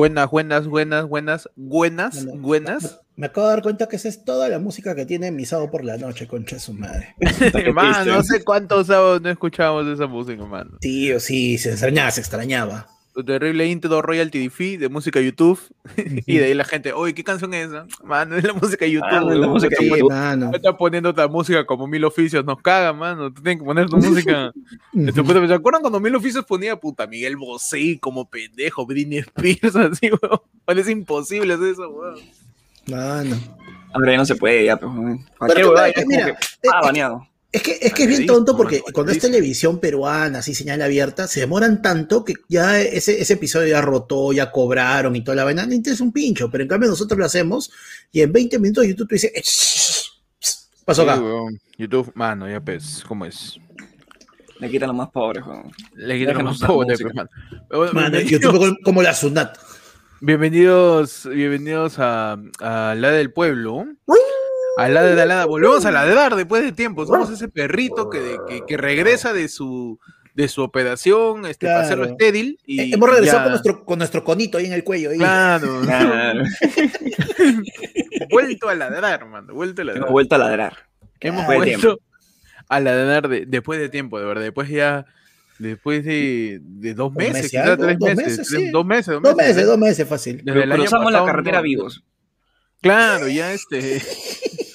Buenas, buenas, buenas, buenas, buenas, buenas. Me acabo de dar cuenta que esa es toda la música que tiene mi sábado por la noche, concha de su madre. Man, no sé cuántos sábados no escuchábamos esa música, mano. Tío, sí, se extrañaba, se extrañaba. Tu terrible intro royalty fee de música YouTube. y de ahí la gente, oye, ¿qué canción es esa? Mano, es la música de YouTube. Mano, la la música de YouTube. mano. Está poniendo otra música como Mil Oficios, nos caga, mano. Tú tienes que poner tu música. ¿Se acuerdan cuando Mil Oficios ponía puta Miguel Bosé como pendejo, Britney Spears, así, weón? Parece imposible hacer eso, weón. Mano. Ya no se puede, ya, pues. Pero, es que es mira, que, ah, eh, baneado. Es que, es que es bien tonto porque cuando es televisión peruana, así señal abierta, se demoran tanto que ya ese, ese episodio ya rotó, ya cobraron y toda la vaina. Interesa un pincho, pero en cambio nosotros lo hacemos y en 20 minutos YouTube te dice, "Eh, pasó acá. Sí. YouTube, mano, ya pues, ¿cómo es? Le quitan a los más pobres, weón. Le quitan pobres, música. pues, mano. Pero bueno, Mano, bienvenidos- YouTube como, como la Sunat. Bienvenidos, bienvenidos a, a La del Pueblo. A la de Alada. Volvemos a ladrar después de tiempo. Somos ese perrito que, que, que regresa de su de su operación este, para hacerlo Claro. estéril. Y Eh, Hemos regresado ya- con nuestro, con nuestro conito ahí en el cuello. ahí. Claro, Claro. vuelto a ladrar, mano. Vuelto a ladrar. Hemos vuelto a ladrar. Hemos Después de vuelto a ladrar de- después de tiempo, de verdad. Después ya. Después de, de dos meses, meses, quizás algo, tres dos meses, meses, tres- sí. dos meses, dos Dos meses, meses, ¿no? dos meses fácil. Desde Pero cruzamos la carretera no- vivos. Claro, ya este.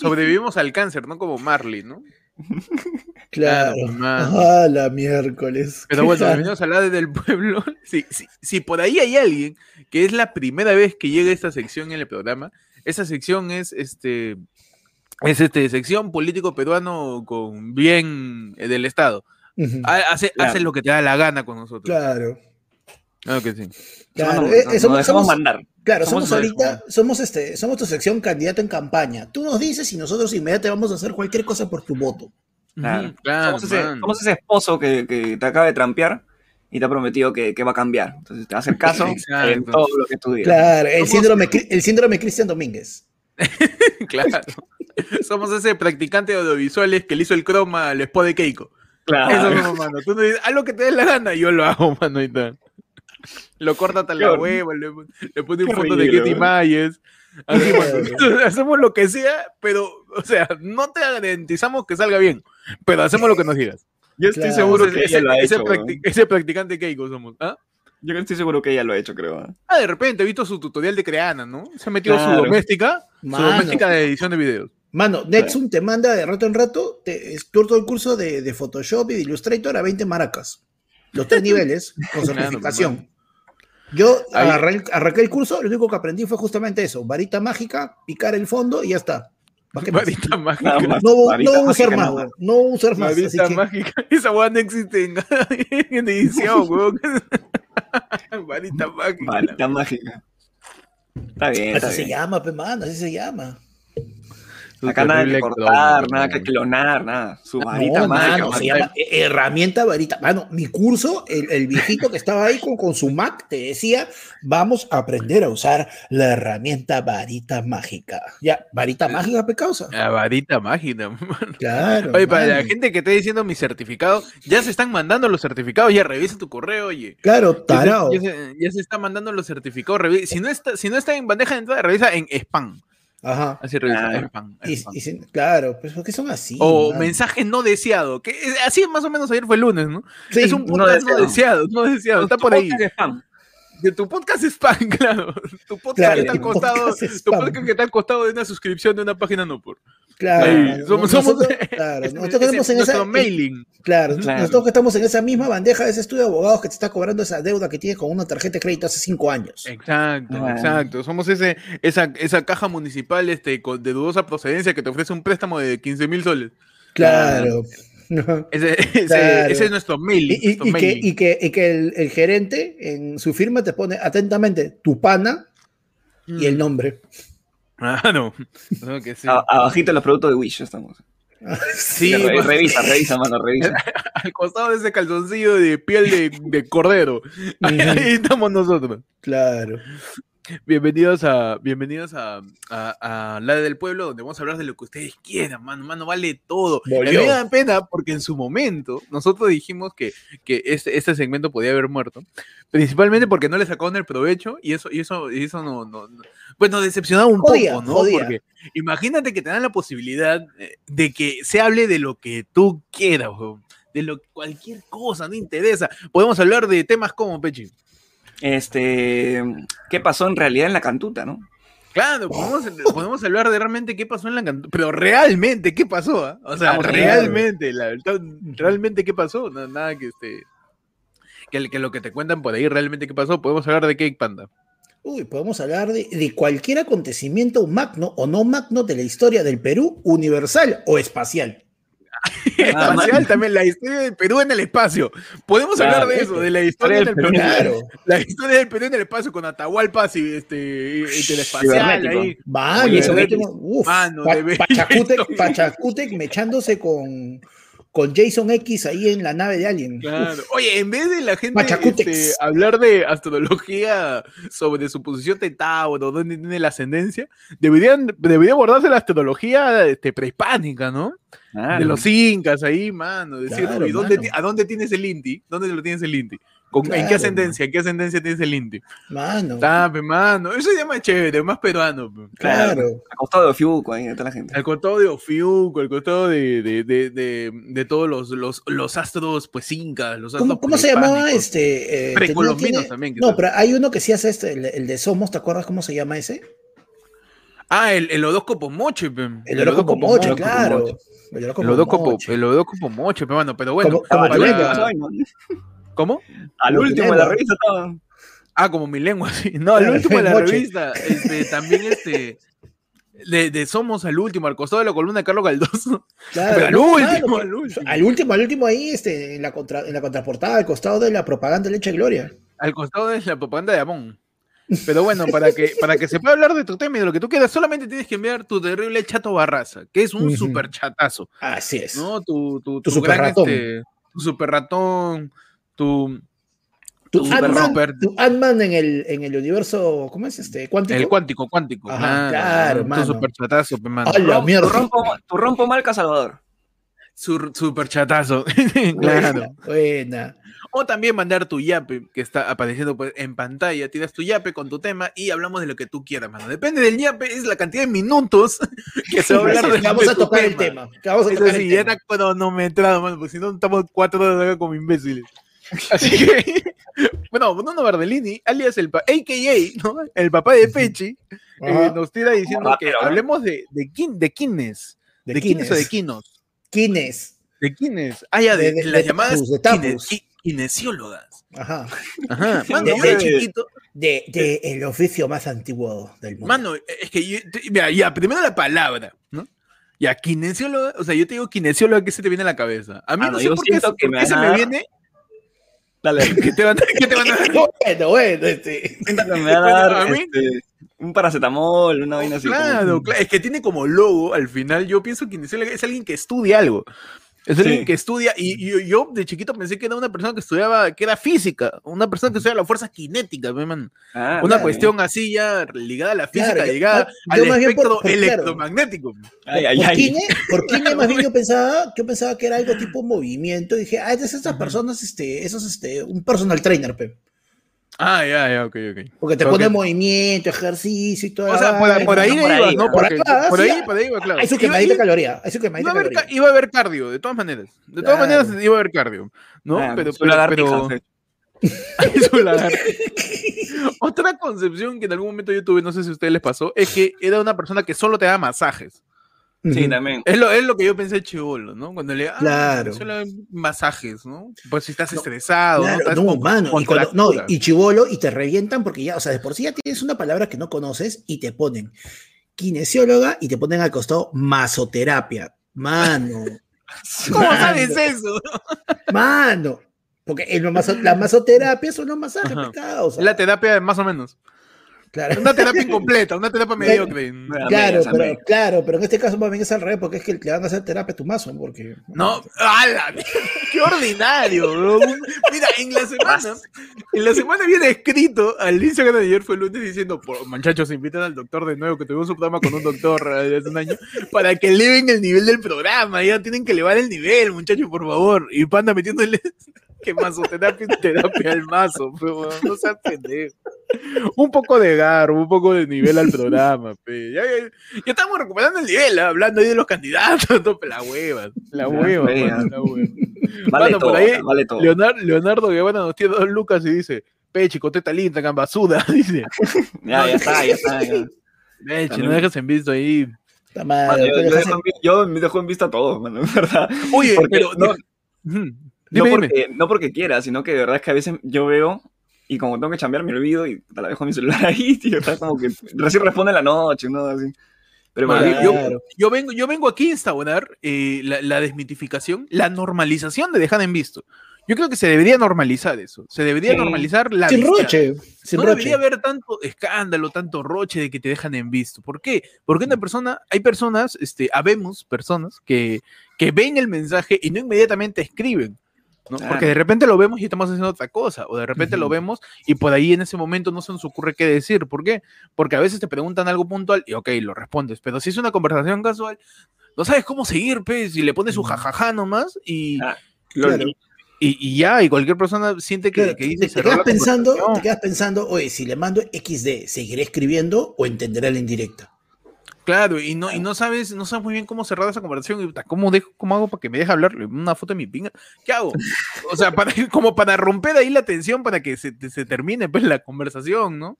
Sobrevivimos al cáncer, ¿no? Como Marley, ¿no? Claro. Ah, la miércoles. Pero bueno, bienvenidos a la de del pueblo. Si, si, si por ahí hay alguien que es la primera vez que llega esta sección en el programa, esa sección es este. Es este sección político peruano con bien eh, del Estado. Ujú. Ha- Hace, Claro. hace lo que te da la gana con nosotros. Claro. Claro que sí. Claro, eh, nos somos, dejamos somos- mandar. claro, somos ahorita, somos este, somos tu sección candidato en campaña. Tú nos dices y nosotros inmediatamente vamos a hacer cualquier cosa por tu voto. Claro. Claro, somos, ese, somos ese esposo que, que te acaba de trampear y te ha prometido que, que va a cambiar. Entonces te va a hacer caso en todo lo que tú digas. Claro, el síndrome, el síndrome Cristian Domínguez. Claro. Somos ese practicante de audiovisuales que le hizo el croma al spot de Keiko. Claro. Eso somos, mano. Tú no dices, haz lo que te dé la gana, yo lo hago, mano. Ahí está. Lo corta hasta la hueva, le, le pone un foto de Getty. Mayes. Así. Hacemos lo que sea, pero, o sea, no te garantizamos que salga bien, pero hacemos lo que nos digas. Yo estoy Claro. seguro Ese- que ese ese, lo ha ese hecho, practi- weón. ese practicante Keiko somos. ¿Ah? Yo estoy seguro que ella lo ha hecho, creo. ¿ah? Ah, de repente he visto su tutorial de Creana, ¿no? Se ha metido Claro. su doméstica, su doméstica de edición de videos. Mano, Nexum te manda de rato en rato te, todo el curso de, de Photoshop y de Illustrator a 20 maracas. Los tres niveles con Claro, certificación. Yo agarré, arranqué el curso, lo único que aprendí fue justamente eso, varita mágica, picar el fondo y ya está. Varita mágica. No, no Varita voy a usar mágica, más, no voy a usar más. Varita que- mágica. Esa weá no existe en, en edición, weón. Varita mágica. Varita mágica. Está bien, está Así se bien. llama, pe mano, así se llama. Acá nada que cortar, nada que clonar, nada. Su varita No, mágica. mano, varita- eh, herramienta varita. Mano, mi curso, el, el viejito que estaba ahí con, con su Mac, te decía, vamos a aprender a usar la herramienta varita mágica. Ya, varita mágica, pe causa. La varita mágica, mano. Claro. Oye, para la gente que esté diciendo mi certificado, ya se están mandando los certificados, ya revisa tu correo, oye. Claro, Ya se- tarao. Ya se, ya se están mandando los certificados. revi- Si no, está, si no está en bandeja de entrada, revisa en spam. Ajá. Así revisa, Claro. spam. Y, spam. y claro, pues porque son así. O mensaje no deseado. Que es- así más o menos ayer fue el lunes, ¿no? Sí, es un no podcast no deseado. deseado, no deseado. Está por ahí. de tu podcast spam, claro. Tu podcast Claro, que está al tu costado. podcast es Tu podcast que está al costado de una suscripción de una página no por. Claro, Ahí, somos- nosotros, somos- claro, Ese- nosotros estamos en nuestro esa. mailing. Claro, Claro. nosotros que estamos en esa misma bandeja de ese estudio de abogados que te está cobrando esa deuda que tienes con una tarjeta de crédito hace cinco años. Exacto, Ah. exacto. Somos ese, esa, esa caja municipal este, de dudosa procedencia que te ofrece un préstamo de 15 mil soles. Claro. Ese, ese- Claro. ese es nuestro mailing. Y, y- nuestro y que, y que, y que el, el gerente en su firma te pone atentamente tu pana y el nombre. Ah, no. No, que sí. A- Abajito los productos de Wish estamos. Sí, Re- pues, revisa, revisa, mano, revisa. al costado de ese calzoncillo de piel de, de cordero. Ahí, ahí estamos nosotros. Claro. Bienvenidos a bienvenidos a, a, a La del Pueblo, donde vamos a hablar de lo que ustedes quieran, mano, mano, vale todo. Y a mí Volvió. me da pena porque en su momento nosotros dijimos que, que este, este segmento podía haber muerto, principalmente porque no le sacaron el provecho y eso, y eso, y eso no, no, no- pues nos decepcionaba un Jodía, poco, ¿no? jodía. Porque imagínate que te dan la posibilidad eh, de que se hable de lo que tú quieras, weón, de lo cualquier cosa, no interesa. Podemos hablar de temas como Pechi. Este, ¿qué pasó en realidad en la cantuta, no? Claro, podemos, podemos hablar de realmente qué pasó en la cantina, pero realmente qué pasó, ¿ah? o sea, realmente, la verdad, realmente qué pasó, no, nada que este, que, que lo que te cuentan por ahí realmente qué pasó, podemos hablar de Cake Panda. Uy, podemos hablar de, de cualquier acontecimiento magno o no magno de la historia del Perú, universal o espacial. Ah, Espacial también, la historia del Perú en el espacio. Podemos Claro, hablar de eso, de la historia del Perú, Claro. la historia del Perú en el espacio con Atahualpa y este y- y telespacial Cibernético. ahí. De- último- uf, mano, Pa- Pachacútec mechándose con, con Jason X ahí en la nave de Alien. Claro. Oye, en vez de la gente este, hablar de astrología sobre su posición de Tauro, dónde tiene la ascendencia, deberían, debería abordarse la astrología este, prehispánica, ¿no? Claro. De los incas ahí, mano. Decir, Claro, "Uy, ¿dónde mano. ¿a dónde tienes el Inti? ¿Dónde lo tienes el Inti? ¿Con- ¿En qué ascendencia? ¿En qué ascendencia tienes el Inti? Mano, Tape, mano. Eso ya más chévere, más peruano. pe. claro. Acostado de Fiuco ahí, toda la gente. Al costado de Ofiuco, al costado de, de, de, de, de todos los, los, los astros, pues, incas, los astros ¿Cómo, cómo se llamaba este? eh, Precolombinos también, No, tal. pero hay uno que sí hace este, el, el de Somos, ¿te acuerdas cómo se llama ese? Ah, el, el horóscopo moche, pe. El horóscopo moche, Moche, claro. El El horóscopo moche. el horóscopo moche, pe, mano, pero bueno. Como- como para- ¿Cómo? Al último de la revista estaba. Ah, como mi lengua, sí. No, al último de la revista, este, también este, de, de Somos al último, al costado de la columna de Carlos Galdoso. Claro, Pero al no, último, claro, al último. Al último, al último ahí, este, en la, contra, en la contraportada, al costado de la propaganda de Leche Gloria. Al costado de la propaganda de Amón. Pero bueno, para que, para que se pueda hablar de tu tema y de lo que tú quieras, solamente tienes que enviar tu terrible chato barraza, que es un Ujú. super chatazo. Así es. ¿no? Tu, tu, Tu tu super gran, ratón. este, tu super ratón, tu, Tu tu super Ant-Man tu en el, en el universo, ¿cómo es este? ¿Cuántico? el cuántico, cuántico. Ajá, claro, tu mano. super chatazo, pe, mano. ¡A la Tu rompo, tu rompo marca Salvador. Su, super chatazo. claro. Buena. O también mandar tu yape, que está apareciendo pues, en pantalla. Tiras tu yape con tu tema y hablamos de lo que tú quieras, mano. Depende del yape, es la cantidad de minutos que se va a hablar de, Vamos a tu tocar el tema. que Vamos a Eso tocar sí, ya está cronometrado, mano, porque si no estamos cuatro horas acá como imbéciles. Así que, bueno, Bruno Bardellini, alias el AKA, ¿no? el papá de Pechi, eh, nos tira diciendo que rapero, ¿no? hablemos de, de, de quiénes. ¿De ¿De quiénes o de quinos? ¿Quién es? ¿De quiénes? Ah, ya, de, De- de- las de llamadas kinesiólogas. Ajá. Ajá, mano, De- yo chiquito, De, de el oficio más antiguo del mundo. mano, es que yo, mira, ya, primero la palabra, ¿no? Ya, kinesióloga, o sea, yo te digo kinesióloga, ¿qué se te viene a la cabeza? A mí no sé por qué, por que qué me se me viene, Dale, ¿qué te van a, qué te bueno, bueno, este. me va a Bueno, dar a mí- este, un paracetamol, una vaina así. como- Claro, claro, es que tiene como logo, al final yo pienso que es alguien que estudia algo. Es alguien Sí. que estudia, y yo, yo de chiquito pensé que era una persona que estudiaba, que era física, una persona que estudiaba la fuerza cinética, man. Ah, una claro. cuestión así ya ligada a la física, Claro, ligada yo al por- espectro claro. electromagnético. Ay, ay, por ay. Kine, por Kine más bien yo pensaba, yo pensaba que era algo tipo movimiento. Y dije, ah, es de esas personas, este, esos, este, un personal trainer, pe. Ah, ya, ya, ok, ok. Porque te pone movimiento, ejercicio y todo. O sea, por, por ahí por iba, ahí, ¿no? por acá, ahí, ah, por ahí iba, claro. Iba- quemadita iba- caloría. Hay su Iba quemadita a, haber, caloría. ca- iba a haber cardio, de todas maneras. De todas Claro. maneras iba a haber cardio, ¿no? Ah, pero, pero, pero-. Otra concepción que en algún momento yo tuve, no sé si a ustedes les pasó, es que era una persona que solo te da masajes. Sí, también. Es lo, es lo que yo pensé chivolo, ¿no? Cuando le ah, Claro. solo masajes, ¿no? Pues si estás No, estresado, ¿no? Claro, Estás no, con- mano, y, cuando- no, y chivolo, y te revientan porque ya, o sea, de por sí ya tienes una palabra que no conoces y te ponen kinesióloga y te ponen al costado masoterapia. Mano, ¿Cómo Mano. sabes eso? mano. Porque maso- la masoterapia son los masajes, Ajá. pescado. o sea, la terapia más o menos. Claro. Una terapia incompleta, una terapia mediocre. Claro, pero, claro, pero en este caso más bien es al revés, porque es que le van a hacer terapia a tu mazo, porque... No, ¡ala! ¡Qué ordinario! bro! Mira, en la semana, en la semana viene escrito al Instagram de ayer fue el lunes diciendo, "Por- muchachos, invitan al doctor de nuevo, que tuvimos un programa con un doctor eh, hace un año, para que eleven el nivel del programa, ya tienen que elevar el nivel, muchachos, por favor. Y Panda metiéndole que mazoterapia es terapia al mazo, pero no seas pendejo. Un poco de garbo, un poco de nivel al programa, pe. Ya, ya- ya estamos recuperando el nivel, hablando ahí de los candidatos, no, pe, la hueva, la hueva, pe, ya. la hueva. Vale todo, por ahí, vale todo. Leonardo, Leonardo Guevara nos tiene dos lucas y dice, Pechi, coteta linda, gambasuda, dice. Ya, ya está, ya está. ya. Pechi, no dejes en visto ahí. Mano, mal, yo, tú yo dejas dejo en vi- yo me dejo en vista todo, mano, en verdad. Oye, Porque pero... no- No Dime, dime. porque, no porque quiera, sino que de verdad es que a veces yo veo y como tengo que chambear me olvido y te la dejo mi celular ahí, tío. Está como que recién responde en la noche, ¿no? Así. Pero olvido. yo, Claro. yo vengo, yo vengo aquí a instaurar eh, la, la desmitificación, la normalización de dejar en visto. Yo creo que se debería normalizar eso. Se debería Sí. normalizar la Sin visita. roche, sin no roche. debería haber tanto escándalo, tanto roche de que te dejan en visto. ¿Por qué? Porque una persona, hay personas, este, habemos personas que, que ven el mensaje y no inmediatamente escriben. ¿No? Claro. Porque de repente lo vemos y estamos haciendo otra cosa, o de repente lo vemos y por ahí en ese momento no se nos ocurre qué decir. ¿Por qué? Porque a veces te preguntan algo puntual y ok, lo respondes, pero si es una conversación casual, no sabes cómo seguir, pues, y le pones su jajaja nomás y, Ah, Claro. y, y ya, y cualquier persona siente que, Claro, que te, dice te quedas pensando, te quedas pensando, oye, si le mando XD, ¿seguiré escribiendo o entenderá la indirecta? Claro, y no, y no sabes, no sabes muy bien cómo cerrar esa conversación. y, ¿Cómo, dejo, ¿Cómo hago para que me deje hablar? Una foto de mi pinga. ¿Qué hago? O sea, para, como para romper ahí la tensión para que se, se termine pues, la conversación, ¿no?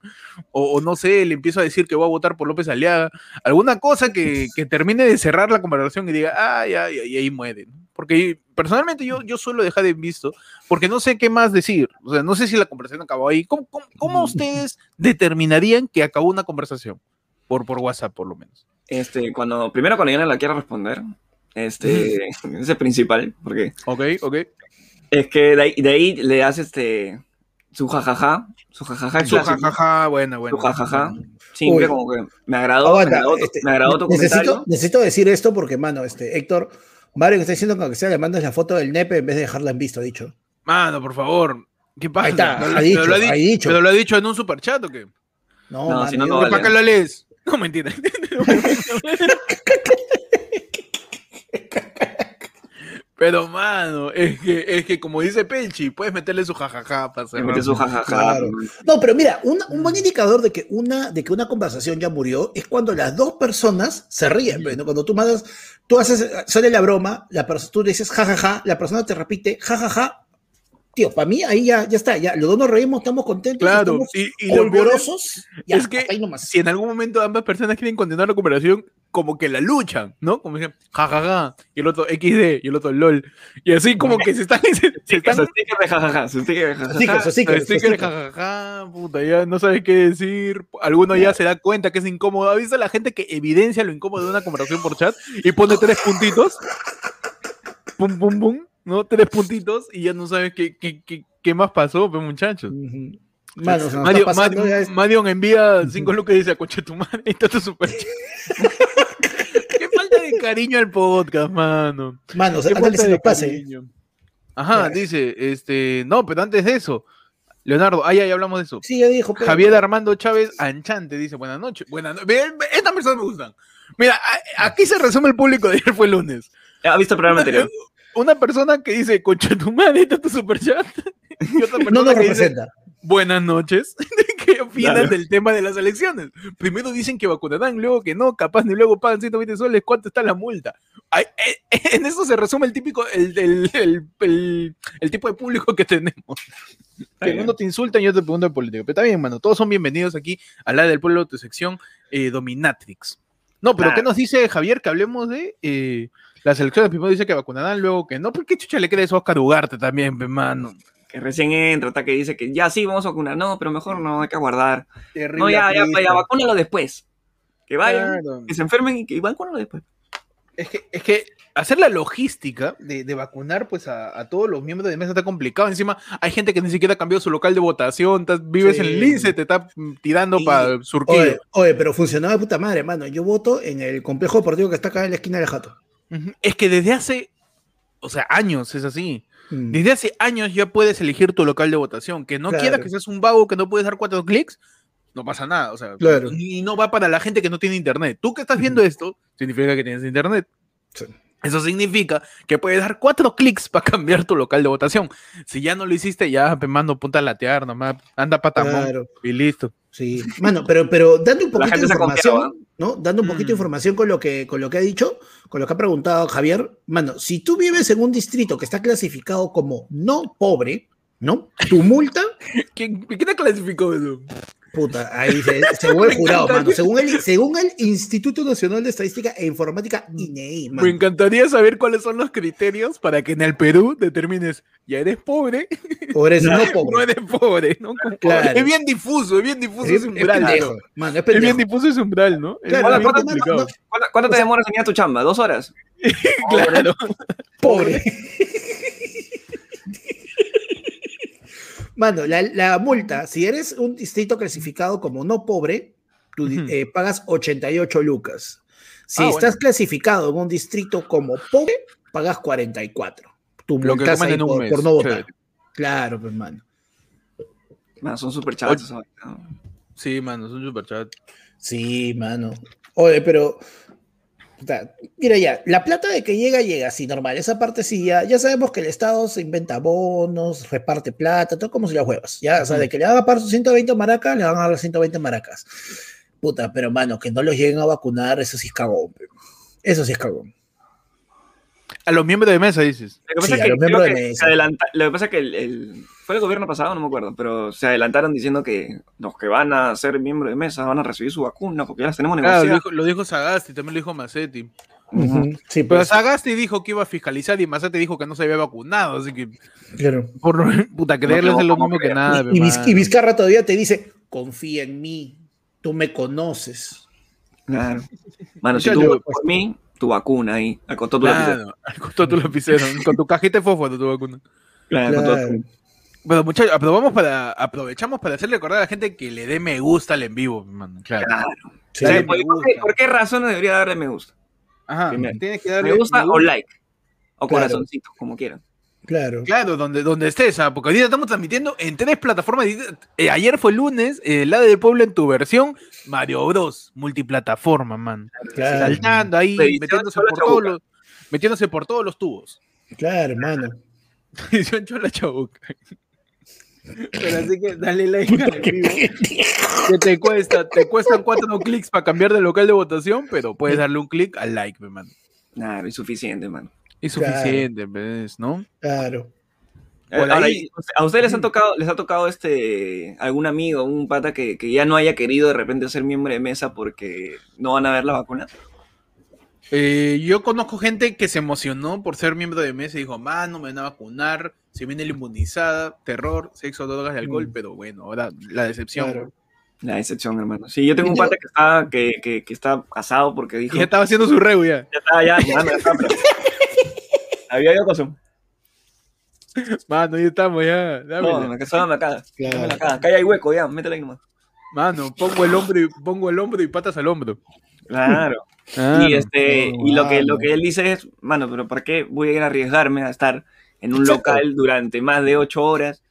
O, o no sé, le empiezo a decir que voy a votar por López Aliaga. Alguna cosa que, que termine de cerrar la conversación y diga, ah, ya, y ahí muere. ¿no? Porque personalmente yo, yo suelo dejar en visto, porque no sé qué más decir. O sea, no sé si la conversación acabó ahí. ¿Cómo, cómo, cómo ustedes determinarían que acabó una conversación? Por, por WhatsApp, por lo menos. Este, cuando, primero cuando yo no la quiero responder, este, ese es el principal, porque Ok, ok. es que de ahí, de ahí le das este, su jajaja, su jajaja, Su clásico, jajaja, buena, buena. su jajaja, simple, Uy. como que me agradó, me agradó, este, me agradó tu necesito, comentario. necesito decir esto porque, mano, este, Héctor, Mario que está diciendo que aunque sea le mandas la foto del nepe en vez de dejarla en visto, ha dicho. Mano, por favor. ¿Qué pasa? Ahí está, ha dicho, pero lo ha dicho. Pero lo ha dicho en un superchat o qué? No, No, mano, si no, no vale. ¿Para qué lo lees? No, mentira. Pero, mano, es que, es que como dice Pelchi, puedes meterle su jajaja para metió su jajaja. Claro. No, pero mira, un buen indicador de que, una, de que una conversación ya murió es cuando las dos personas se ríen. pues, ¿no? Cuando tú mandas, tú haces, sale la broma, la perso- tú dices jajaja, la persona te repite jajaja. Tío, para mí ahí ya, ya está, ya los dos nos reímos, estamos contentos, Claro, estamos y, es- que hasta ahí nomás. si en algún momento ambas personas quieren continuar la conversación, como que la luchan, ¿no? Como dicen, jajaja, y el otro XD, y el otro LOL. Y así como que se están, se, se están de jajaja, de jajaja. Puta, ya no sabes qué decir. Alguno ya se da cuenta que es incómodo. ¿Ha visto la gente que evidencia lo incómodo de una conversación por chat y pone tres puntitos? Pum, pum, pum, ¿no? Tres puntitos y ya no sabes qué, qué, qué, qué más pasó, pues, muchachos. Mano, se nos Mario, pasando es- Marion envía cinco lucas y dice, coche tu madre, ahí está tu super chat". Qué falta de cariño al podcast, mano. Mano, Qué antes que falta se de pase. Ajá, Ya. dice, este, no, pero antes de eso, Leonardo, ahí, ahí hablamos de eso. Sí, ya dijo. pero- Javier Armando Chávez Anchante dice, buenas noches. Buenas noches. Estas personas me gustan. Mira, aquí se resume el público de ayer fue el lunes. ¿Ha visto el programa anterior? Una persona que dice, concha tu madre, está tu superchat. Y otra persona No nos que dice, buenas noches. ¿Qué opinan Claro. del tema de las elecciones? Primero dicen que vacunarán, luego que no, capaz ni luego pagan 120 soles. ¿Cuánto está la multa? Ay, eh, en eso se resume el típico, el, el, el, tipo de público que tenemos. Que uno te insulta y yo te pregunto de política. Pero está bien, mano. Todos son bienvenidos aquí a la del pueblo, tu sección eh, Dominatrix. No, pero Claro. ¿qué nos dice Javier? Que hablemos de eh, las elecciones. Primero dice que vacunarán, luego que no. ¿Por qué chucha le queda eso a Oscar Ugarte también, pe, mano? Que recién entra, está que dice que ya sí, vamos a vacunar. No, pero mejor no, hay que aguardar. Terrible No, ya, ya, ya, vacúnalo después. Que vayan, Claro. que se enfermen y que vacúnalo después. Es que, es que hacer la logística de, de vacunar pues a, a todos los miembros de mesa está complicado. Encima hay gente que ni siquiera ha cambiado su local de votación, estás- vives Sí. en el Lince, te está mm, tirando para Surquillo. Oye, oye, pero funcionaba de puta madre, hermano. Yo voto en el complejo deportivo que está acá en la esquina del jato. Es que desde hace, o sea, años es así. Mm. Desde hace años ya puedes elegir tu local de votación. Que no Claro. quieras que seas un vago que no puedes dar cuatro clics, no pasa nada. O sea, Claro. y no va para la gente que no tiene internet. Tú que estás viendo esto, significa que tienes internet. Sí. Eso significa que puedes dar cuatro clics para cambiar tu local de votación. Si ya no lo hiciste, ya mando punta a latear nomás. Anda patamón Claro, y listo. sí. Mano, pero, pero dando un poquito de información, ¿no? Dando un poquito de Mm. información con lo, que, con lo que ha dicho, con lo que ha preguntado Javier. Mano, si tú vives en un distrito que está clasificado como no pobre, ¿no? Tu multa, ¿Quién, ¿quién te clasificó eso? puta, ahí se, según el jurado, mano. Según el, según el Instituto Nacional de Estadística e Informática, INEI, mano. Me encantaría saber cuáles son los criterios para que en el Perú determines, ya eres pobre, O eres no no pobre. eres pobre, ¿no? Claro. Es bien difuso, es bien difuso Es, ese es umbral. pendejo, ¿no? mano, es bien difuso ese umbral, ¿no? Es Claro, bien ¿cuánto- complicado. no- ¿Cuánto, cuánto te demoras en ir a tu chamba? ¿Dos horas? Claro. pobre. Mano, la, la multa, si eres un distrito clasificado como no pobre, tú di- Ujú. eh, pagas 88 lucas. Si Ah, estás clasificado en un distrito como pobre, pagas 44. Tu Lo que multas ahí un por, mes. por no votar. Chévere. Claro, pues, mano. Man, son. ¿no? Sí, mano, es un superchat. Sí, mano. Oye, pero. Mira ya, la plata de que llega, llega así, normal. Esa parte sí, ya, ya sabemos que el Estado se inventa bonos, reparte plata, todo como si las huevas. Ya, o sea, de que le van a pagar sus 120 maracas, le van a dar 120 maracas. Puta, pero mano, que no los lleguen a vacunar, eso sí es cagón. Eso sí es cagón. A los miembros de mesa dices. Lo que pasa es que, los miembros creo de que mesa. se adelanta- lo que pasa es que el, el- fue el gobierno pasado, no me acuerdo, pero se adelantaron diciendo que los que van a ser miembros de mesa van a recibir su vacuna porque ya las tenemos Claro, lo negociadas. dijo, lo dijo Sagasti, también lo dijo Macetti. Sí, Pero pues, Sagasti dijo que iba a fiscalizar y Macetti dijo que no se había vacunado, así que claro. por puta creerles es lo ¿cómo mismo que nada. Y, y Vizcarra todavía te dice, confía en mí, tú me conoces. Claro. Mano, si tú votas por mí, tu vacuna ahí, al costado tu lapicero. Claro, al costado tu lapicero, con tu cajita de fósforo tu vacuna. Claro, Claro. tu- Bueno, muchachos, aprobamos para, aprovechamos para hacerle recordar a la gente que le dé me gusta al en vivo, mano. Claro. Claro. Sí, ¿Por, me por qué, gusta. por qué razones debería darle me gusta? Ajá, Primero. tienes que darle ¿Me gusta o like? O Claro. corazoncito, como quieran. Claro. Claro, donde, donde estés, ¿ah? porque ahorita estamos transmitiendo en tres plataformas. Eh, ayer fue lunes, eh, la del pueblo en tu versión, Mario Bros, multiplataforma, man. claro. Saltando ahí, metiéndose por, todos los, metiéndose por todos los tubos. Claro, hermano. Edición Chola Chabuca. Pero así que dale like al en vivo. Que te cuesta, te cuestan cuatro clics para cambiar de local de votación, pero puedes darle un clic al like, man. Claro, es suficiente, mano. Es Claro. suficiente, ¿ves? ¿no? Claro. Eh, Por ahora, ahí- ¿A ustedes les han tocado, les ha tocado este algún amigo, un pata que, que ya no haya querido de repente ser miembro de mesa porque no van a ver la vacuna? Eh, yo conozco gente que se emocionó por ser miembro de mesa y dijo, mano, me van a vacunar, se viene la inmunizada, terror, sexo, drogas y alcohol, Mm. pero bueno, ahora la decepción. Claro. La decepción, hermano. Sí, yo tengo un pata que está, que, que, que está casado porque dijo. Y ya estaba haciendo su reu ya. Ya estaba, ya, ya, ya pero- Había ido con su. Mano, ya estamos, ya. dámela. No, casaba acá. Claro. Dámela acá. Acá ya hay hueco, ya, métela ahí nomás. Mano, pongo el hombro y pongo el hombro y patas al hombro. Claro. Y este, y lo que, lo que él dice es, mano, pero ¿por qué voy a ir a arriesgarme a estar en un Exacto. local durante más de ocho horas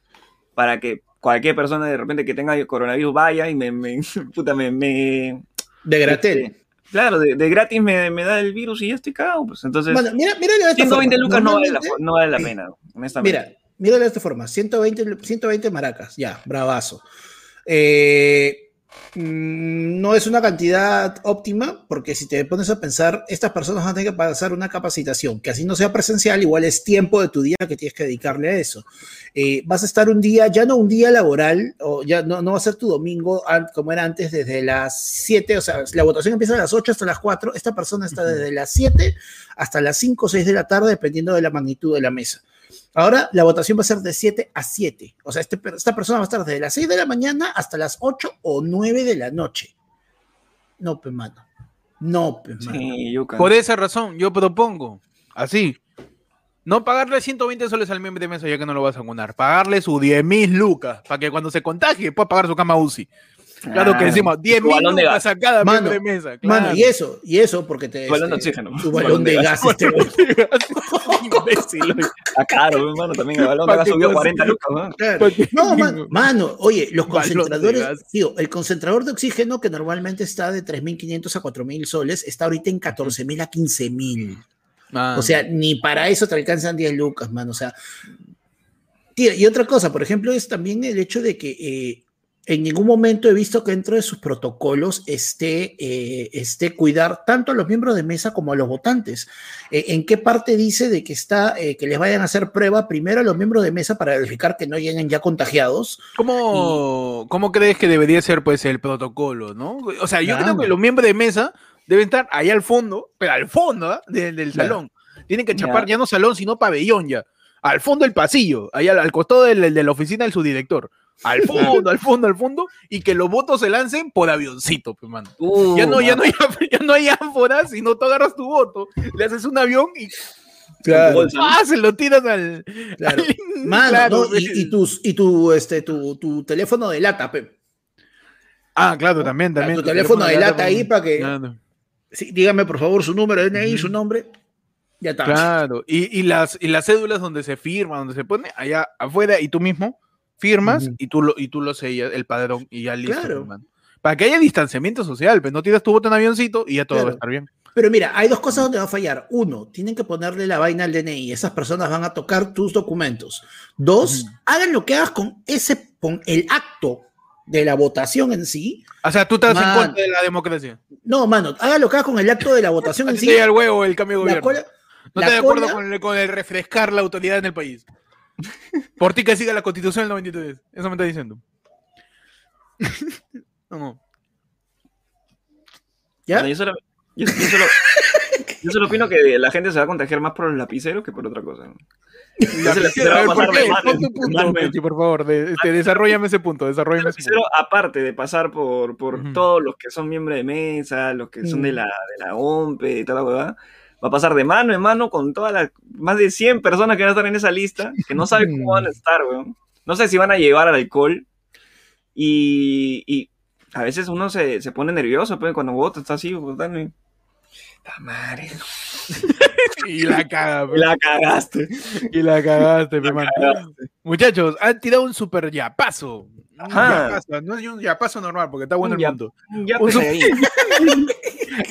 para que cualquier persona de repente que tenga coronavirus vaya y me, me puta, me, me- De Gratel. este, claro, de, de gratis me, me da el virus y ya estoy cagado, pues. Entonces, Bueno, mira, esta 120 forma. lucas no vale, la, no vale la pena, honestamente. Mira, míralo de esta forma. 120, 120 maracas, ya, bravazo. Eh, no es una cantidad óptima, porque si te pones a pensar, estas personas van a tener que pasar una capacitación, que así no sea presencial, igual es tiempo de tu día que tienes que dedicarle a eso. Eh, vas a estar un día, ya no un día laboral, o ya no, no va a ser tu domingo como era antes, desde las 7, o sea, la votación empieza a las 8 hasta las 4, esta persona está desde las 7 hasta las 5 o 6 de la tarde, dependiendo de la magnitud de la mesa. Ahora la votación va a ser de 7 a 7. O sea, este esta persona va a estar desde las 6 de la mañana hasta las 8 o 9 de la noche. No, pe mano. No, pues, mano. Sí. Por esa razón, yo propongo, así, no pagarle 120 soles al miembro de mesa ya que no lo vas a vacunar, pagarle sus 10 mil lucas para que cuando se contagie pueda pagar su cama UCI. Claro que Ah, decimos 10 su mil balón de lucas gas. a cada Mano, de mesa. Mano, claro. y eso, y eso porque te. Su balón de este, oxígeno. Tu balón de gas, este güey. Está caro, hermano, también el balón ¿Pa' ha qué subido cosa? 40 lucas, ¿no? Claro. ¿Para? No, man- mano, oye, los Balón de concentradores, gas. tío, el concentrador de oxígeno que normalmente está de 3.500 a 4.000 soles, está ahorita en 14.000 a 15.000. Ah. O sea, ni para eso te alcanzan 10 lucas, mano. O sea, tío, y otra cosa, por ejemplo, es también el hecho de que eh, en ningún momento he visto que dentro de sus protocolos esté, eh, esté cuidar tanto a los miembros de mesa como a los votantes. Eh, ¿En qué parte dice de que está, eh, que les vayan a hacer prueba primero a los miembros de mesa para verificar que no lleguen ya contagiados? ¿Cómo, ¿Cómo crees que debería ser pues el protocolo, no? O sea, yo creo que los miembros de mesa deben estar allá al fondo, pero al fondo ¿ah? de- del Ya. salón. Tienen que chapar Ya. ya no salón, sino pabellón ya. Al fondo del pasillo, allá al, al costado del- de la oficina del subdirector. Al fondo, al fondo, al fondo, y que los votos se lancen por avioncito, pues, mano. Uh, Ya no, ya no hay, ya no hay ánforas, sino tú agarras tu voto, le haces un avión y Claro. ¡ah! se lo tiras al. Claro. al- Mano, claro, ¿no? y, y tus, y tu, este, tu, tu teléfono de lata, pe. Ah, claro, también, Claro, también. tu teléfono de lata pues, ahí para que- Claro. Sí, dígame por favor su número su nombre. Ya está. Claro, y, y las, y las cédulas donde se firma, donde se pone, allá afuera, y tú mismo firmas y, tú lo, y tú lo sellas, el padrón, y ya listo. Claro. hermano. Para que haya distanciamiento social, pues no tiras tu voto en avioncito y ya todo va a estar bien. Pero mira, hay dos cosas donde va a fallar. Uno, tienen que ponerle la vaina al DNI. Esas personas van a tocar tus documentos. Dos, hagan lo que hagas con ese, con el acto de la votación en sí. O sea, tú estás en Man. contra de la democracia. No, mano, hagan lo que hagas con el acto de la votación en sí. te el huevo el cambio de La gobierno. cola- no estás de acuerdo con el, con el refrescar la autoridad en el país. Por ti que siga la constitución del 93. Eso me está diciendo. no, no. ¿Ya? Bueno, yo, solo, yo, yo solo, yo solo opino que la gente se va a contagiar más por los lapiceros que por otra cosa. ¿no? ¿por favor. de- este, desarrollame ese punto, El desarrollame ese punto. aparte de pasar por, por todos los que son miembros de mesa, los que son de la, de la OMPE y toda la huevada, va a pasar de mano en mano con todas las más de 100 personas que van a estar en esa lista, que no saben cómo van a estar, weón. No sé si van a llevar al alcohol y, y a veces uno se, se pone nervioso pues, cuando vota, está así, votando y... ¡Ta madre! Y la caga, pe. La cagaste. y la cagaste, La cagaste. Muchachos, han tirado un super yapazo. Un yapazo, No es un yapazo normal, porque está bueno Un el yap- punto. Un.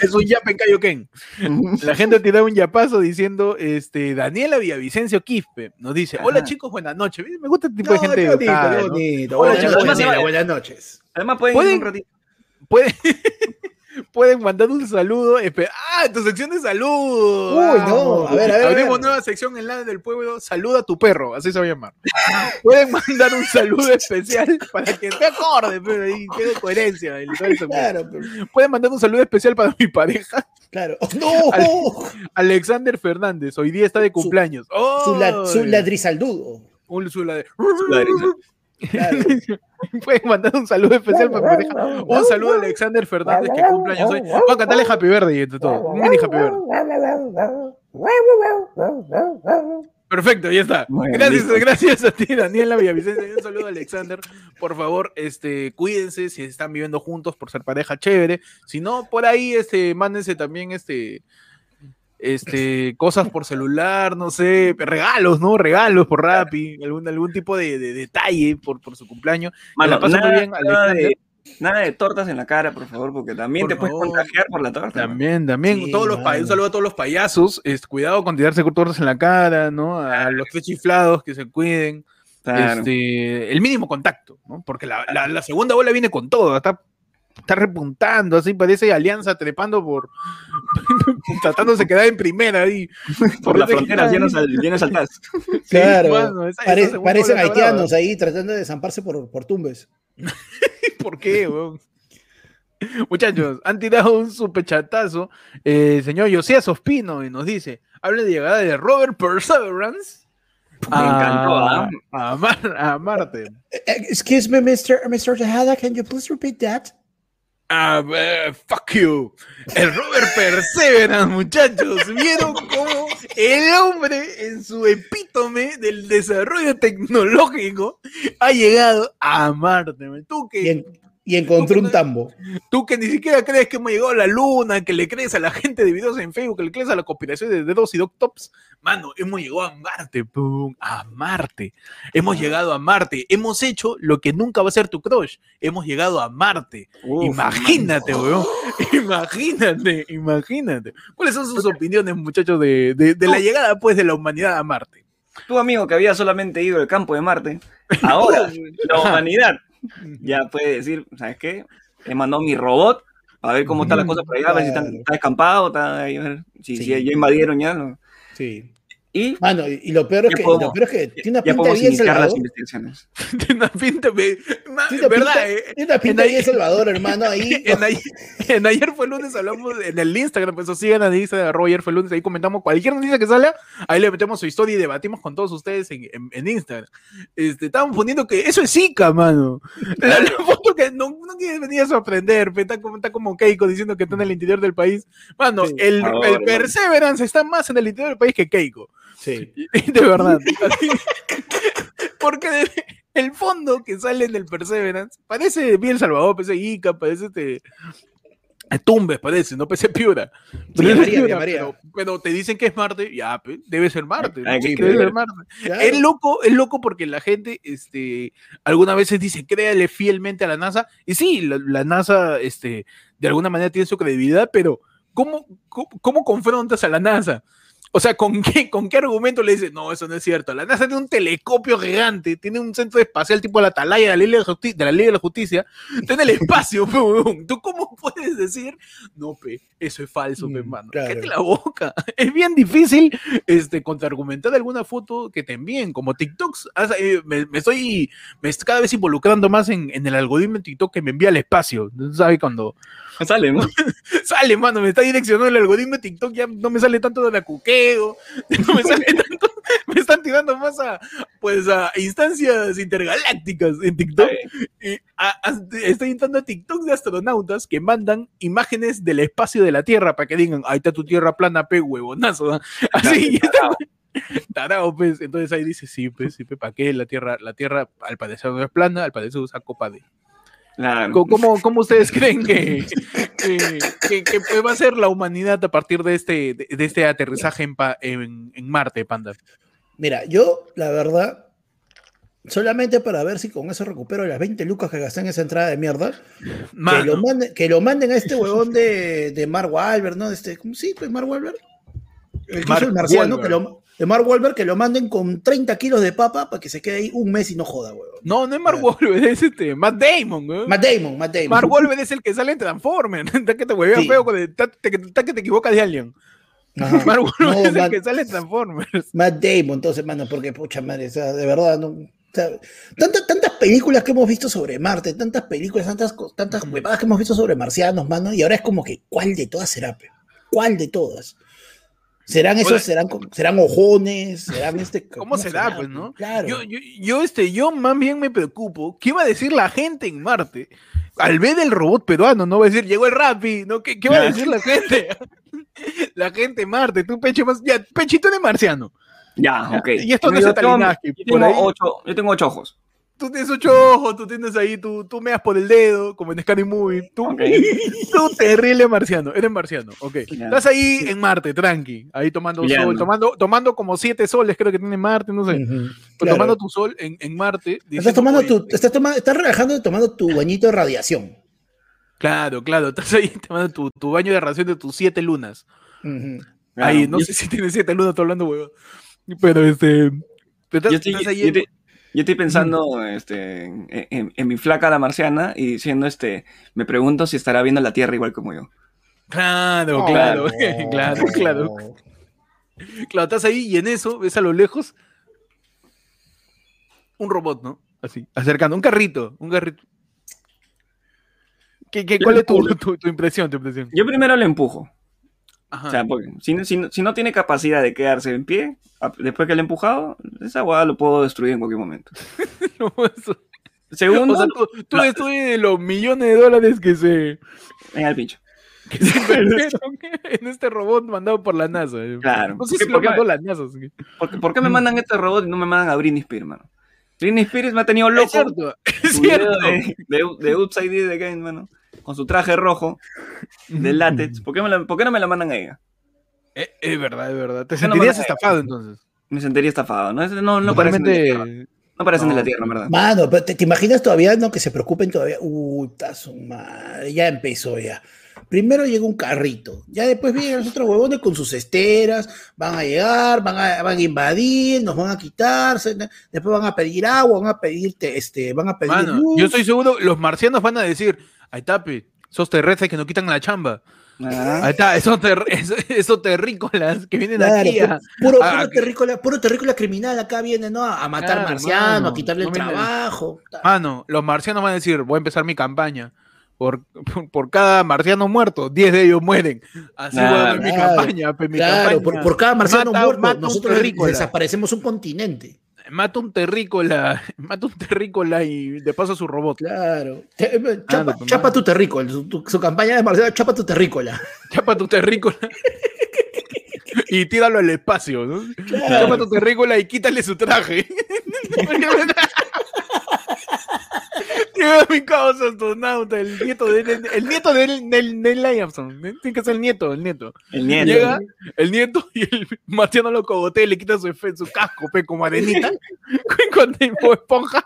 Es un yap en Kaioken. La gente ha tirado un yapazo diciendo, este, Daniela Villavicencio Quispe nos dice, hola chicos, buenas noches. Me gusta este tipo de gente bonito, educada, qué ¿no? bonito. Hola, Buenas chicos, noches, además- Nela, buenas noches. Además pueden, ¿Pueden? un ratito. Pueden, pueden mandar un saludo. ¡Ah! Tu sección de salud. Uy, no, a ver, a ver, a Abrimos ver. nueva sección en la del pueblo. Saluda a tu perro, así se va a llamar. pueden mandar un saludo especial para que esté acorde, pero ahí tenga coherencia. en todo eso. Claro, pero- Pueden mandar un saludo especial para mi pareja, claro. ¡No! Alexander Fernández. Hoy día está de cumpleaños. Su, la- su ladrizaldudo. Un su lad- ladriza. Claro. Pueden mandar un saludo especial para mi pareja. Un saludo a Alexander Fernández que cumple años hoy. Juan, cantale Happy Birthday entre todo. Un mini Happy Birthday. Perfecto, ya está. Bueno, gracias, listo. gracias a ti, Daniela Villavicencio. Un saludo a Alexander. Por favor, este, cuídense si están viviendo juntos por ser pareja chévere. Si no, por ahí, este, mándense también este, este, cosas por celular, no sé, regalos, ¿no? Regalos por Rappi, algún, algún tipo de, de detalle por, por su cumpleaños. Mano, la nada, bien, nada de, nada de tortas en la cara, por favor, porque también Por te puedes contagiar por la torta. También, también, Sí, todos los un saludo a todos los payasos, es, cuidado con tirarse tortas en la cara, ¿no? A los tres chiflados que se cuiden, Claro. este, el mínimo contacto, ¿no? Porque la, la- la segunda ola viene con todo, está, está repuntando, así parece alianza trepando por, tratándose de quedar en primera ahí. por la Parece frontera llenos al, llenos al. Sí, Claro. mano, esa- esa Pare- segunda parecen haitianos ahí tratando de zamparse por, por tumbes. ¿Por qué, weón? Muchachos, han tirado un superchatazo. Eh, señor Josías Ospino y nos dice: habla de llegada de Robert Perseverance. Me encantó, ¿ah? A, Mar- a Marte. Eh, Excuse me, Mr. Mr. Tejada, can you please repeat that? Ah, eh, fuck you. El Robert Perseverance, muchachos. ¿Vieron cómo el hombre en su epítome del desarrollo tecnológico ha llegado a Marte? Tú que, Y, en- y encontró un tambo. tú que ni siquiera crees que hemos llegado a la luna, que le crees a la gente de videos en Facebook, que le crees a la conspiración de dedos y doctops. Mano, hemos llegado a Marte, pum, a Marte. Hemos llegado a Marte. Hemos hecho lo que nunca va a ser tu crush. Hemos llegado a Marte. Uf, Imagínate, weón. Imagínate, imagínate. ¿Cuáles son sus opiniones, muchachos, de, de- de la llegada, pues, de la humanidad a Marte? Tú, amigo, que había solamente ido al campo de Marte, ahora la humanidad ya puede decir, ¿sabes qué? He mandado mi robot a ver cómo está la cosa por allá, a ver si está, está descampado, está ahí, a ver si, Sí. si ya invadieron ya. ¿no? Sí. Y Mano, y, y lo peor es que, podemos- lo peor es que tiene una pinta bien las Salvador. investigaciones. Tiene una pinta, me- ma- Tiene una ¿verdad? pinta, eh? tiene una pinta en bien Salvador, hermano. Ahí. En ayer, en ayer fue lunes, hablamos en el Instagram, pues o sigan a Instagram, arroba ayer fue lunes, ahí comentamos cualquier noticia que salga, ahí le metemos su historia y debatimos con todos ustedes en, en- en Instagram. Este, estábamos poniendo que eso es Zika, mano. La, la foto que no, no quiere venir a sorprender, está como, está como Keiko diciendo que está en el interior del país. Mano, Sí, el, mano. Perseverance está más en el interior del país que Keiko. Sí. De verdad. Porque el fondo que sale en el Perseverance parece bien Salvador, parece Ica, parece este. Tumbes, parece, no parece Piura. María, Piura, María. Pero, pero te dicen que es Marte, ya, debe ser Marte. Que debe ser Marte. Claro. Es loco, es loco porque la gente, este, algunas veces dice, créale fielmente a la NASA. Y sí, la, la NASA, este, de alguna manera tiene su credibilidad, pero ¿cómo, cómo, cómo confrontas a la NASA? O sea, ¿con qué, ¿con qué argumento le dices? No, eso no es cierto. La NASA tiene un telescopio gigante, tiene un centro espacial tipo la Atalaya de la Ley de Justi- de la, Ley de la Justicia, en el espacio, pe. ¿Tú cómo puedes decir? No, pe, eso es falso, pe, Mm, hermano. claro. Cállate la boca. Es bien difícil este, contraargumentar alguna foto que te envíen, como TikToks. Haz- eh, Me, me estoy me cada vez involucrando más en, en el algoritmo de TikTok que me envía al espacio. ¿Sabes? Cuando Sale, ¿no? sale, mano, me está direccionando el algoritmo de TikTok, ya no me sale tanto de la cuqueo, no me sale tanto, me están tirando más a, pues, a instancias intergalácticas en TikTok. Y a- a- estoy entrando a TikTok de astronautas que mandan imágenes del espacio de la Tierra para que digan, ahí está tu Tierra plana, pe, huevonazo. ¿ah?". Así, está- tarao, pues. Entonces ahí dice, sí, pues, sí, ¿para qué? La Tierra, la Tierra al parecer no es plana, al parecer usa copa de... Claro. ¿Cómo, cómo- ustedes creen que, que, que- que, va a ser la humanidad a partir de este, de, este aterrizaje en, en, en Marte, Panda? Mira, yo, la verdad, solamente para ver si con eso recupero las 20 lucas que gasté en esa entrada de mierda, que Mano, lo, manden, que lo manden a este huevón de, de Mark Wahlberg, ¿no? Este, ¿cómo sí? Pues Mark Wahlberg. El Mark el marciano, Wahlberg. que lo, de Mark Wahlberg, que lo manden con 30 kilos de papa para que se quede ahí un mes y no joda, huevón. no, no es Mark Wahlberg, es este, Matt Damon, güey. Matt Damon, Matt Damon. Mark Wahlberg es el que sale en Transformers. Está que te Sí. feo, está que te equivocas de. Ajá. Mark Wahlberg No, es el que sale en Transformers. Matt Damon, entonces, mano, porque pucha madre, o sea, de verdad, no. o sea, tantas, tantas películas que hemos visto sobre Marte, tantas películas, tantas, tantas huevadas que hemos visto sobre marcianos, mano, y ahora es como que, ¿cuál de todas será? pe? ¿Cuál de todas? ¿Serán esos, Hola. serán, serán ojones? ¿Serán este? ¿Cómo será, pues, no? Claro. Yo, yo, yo, este, yo más bien me preocupo. ¿Qué va a decir la gente en Marte? Al ver el robot peruano, no va a decir, llegó el Rappi, ¿no? ¿Qué, qué va a decir la gente? la gente en Marte, tú, Peche, más. Ya, Pechito eres marciano. Ya, ok. Y esto no es yo, tengo, yo tengo ocho, yo tengo ocho ojos. Tú tienes ocho ojos, tú tienes ahí, tú, tú meas por el dedo, como en Scary Movie. Tú, tú terrible marciano, eres marciano, ok. Estás ahí en Marte, tranqui, ahí tomando Ya, sol, no. tomando, tomando como siete soles, creo que tiene Marte, no sé. Claro. tomando tu sol en, en Marte. Estás tomando "Oye, tu, estás tomando, estás relajando y tomando tu bañito de radiación. Claro, claro, estás ahí tomando tu, tu baño de ración de tus siete lunas. Ahí, no Yo- sé si tienes siete lunas, estoy hablando, huevón. Pero este. pero estás- Yo estoy, estás ahí yo en- estoy- yo estoy pensando este, en, en- en mi flaca la marciana y diciendo, este, me pregunto si estará viendo la Tierra igual como yo. Claro, Oh, claro, no. claro, claro. Claro, estás ahí y en eso ves a lo lejos un robot, ¿no? Así, acercando, un carrito, un carrito. ¿Qué, qué, ¿Cuál es tu, tu, tu impresión, tu impresión? Yo primero le empujo. Ajá. O sea, porque si, no- si, si no tiene capacidad de quedarse en pie, después que le he empujado, esa guada lo puedo destruir en cualquier momento. No, eso- Segundo, O sea, tú, tú la- de los millones de dólares que se, en el pincho. que se invirtieron en este robot mandado por la NASA. Claro. No sé ¿Por si qué- lo mandó la NASA. sí. ¿Por, qué- por qué me mandan este robot y no me mandan a Britney Spears, mano? Britney Spears me ha tenido loco. Es cierto, es cierto. de, de, de Upside Down The Game, mano. Con su traje rojo de látex. ¿Por qué, me la- por qué no me la mandan a ella? Eh, Es, verdad, es verdad. Te ¿Por qué no sentirías estafado entonces. Me sentiría estafado. No, no, no parecen de la Tierra. No parecen de la. Tierra, verdad. Mano, pero te, te imaginas todavía, ¿no? Que se preocupen todavía. Uy, está su madre, ya empezó ya. Primero llega un carrito, ya después vienen los otros huevones con sus esteras, van a llegar, van a, van a invadir, nos van a quitarse, después van a pedir agua, van a pedirte, este, van a pedir Mano, luz. yo estoy seguro, los marcianos van a decir, ahí está, esos terrestres que nos quitan la chamba. Ah, Ahí está, esos, ter- esos, esos terrícolas que vienen Claro, aquí a, puro, puro, a- terrícola, puro terrícola criminal acá viene, ¿no? A matar Claro, marcianos, a quitarle no el trabajo. Mano, los marcianos van a decir, voy a empezar mi campaña. Por, por, por cada marciano muerto, 10 de ellos mueren. Así voy a mi campaña, mi Claro, por, campaña. por cada marciano Mata- muerto, mata nosotros desaparecemos un continente. Mata un terrícola, mata un terrícola y de paso su robot. Claro. Te- eh, Chapa, no, pues, chapa tu terrícola. Su, su campaña de Marcela, chapa tu terrícola. Chapa tu terrícola. y tíralo al espacio, ¿no? Claro. Chapa tu terrícola y quítale su traje. Llega mi causa astronauta, el nieto de el nieto de Neil, Armstrong. ¿eh? Tiene que ser el nieto, el nieto. el nieto. Llega el nieto y el marciano lo cogotea y le quita su, su casco, pe, como arenita, con tipo esponja.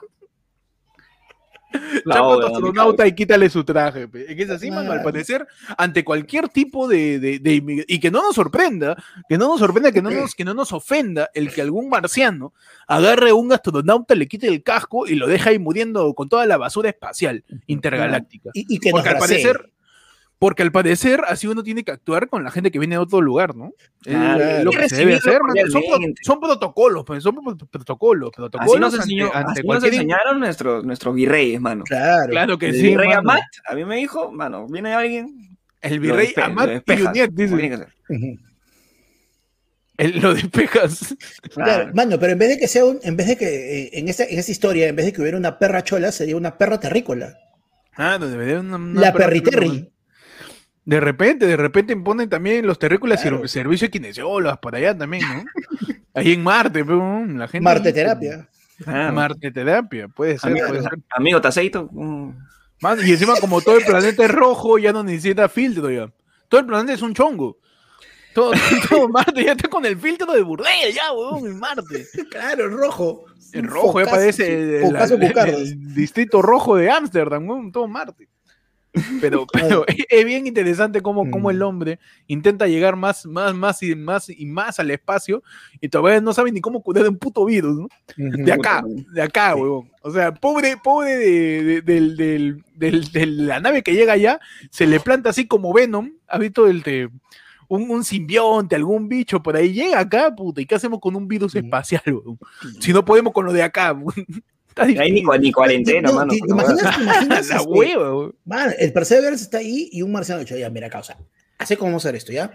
La Chapa a tu astronauta y quítale su traje. pe. Es que es así, mano, al parecer, ante cualquier tipo de, de- Y que no nos sorprenda, que no nos sorprenda, que no nos, que no nos ofenda el que algún marciano agarre a un astronauta, le quite el casco y lo deja ahí muriendo con toda la basura espacial intergaláctica. Y, y que Porque al nos bracee. parecer, porque al parecer así uno tiene que actuar con la gente que viene de otro lugar, ¿no? Es Claro. lo Y que se debe hacer. Son, son protocolos, pues, son pro- protocolos, protocolos Así nos, ante- enseñó, ante así nos cualquier- enseñaron nuestros, nuestros virreyes, mano. Claro. Claro que el sí, virrey mano. Amat, a mí me dijo, mano, viene alguien. El virrey despe- Amat despejas, Pionier, como dice. tiene que ser. Ujú. El- lo despejas. Claro, mano, pero en vez de que sea un, en vez de que eh, en esta, en esta historia, en vez de que hubiera una perra chola, sería una perra terrícola. Ah, no, debería una, una la perra- perriterri. De repente, de repente imponen también los terrícolas y Claro. servicio de kinesiólogas por allá también, ¿no? Ahí en Marte, pero, la gente. Marte terapia. Claro. Marte terapia, puede ser, Amigo, puede ser. amigo, te aceito. Mm. Y encima, como todo el planeta es rojo, ya no necesita filtro ya. Todo el planeta es un chongo. Todo, todo Marte ya está con el filtro de Burdel, ya, weón, en Marte. Claro, el rojo. El rojo ya focazo, parece el distrito rojo de Ámsterdam, weón, todo Marte. Pero, pero es, bien interesante cómo, cómo el Mm. hombre intenta llegar más, más, más y más y más al espacio y todavía no sabe ni cómo curar un puto virus, ¿no? De acá, de acá, huevón. O sea, pobre, pobre de, de- de la nave que llega allá, se le planta así como Venom, ha visto el de un, un simbionte, algún bicho por ahí, llega acá, puta, ¿y qué hacemos con un virus Mm. espacial, huevón? Si no podemos con lo de acá, huevón. Está ni, ni cuarentena, No, mano. ¿te- por ¿te la imaginas, la este, hueva, man, el Perseverance está ahí y un marciano ha dicho, ya, mira, causa, hace cómo hacer esto, ¿ya?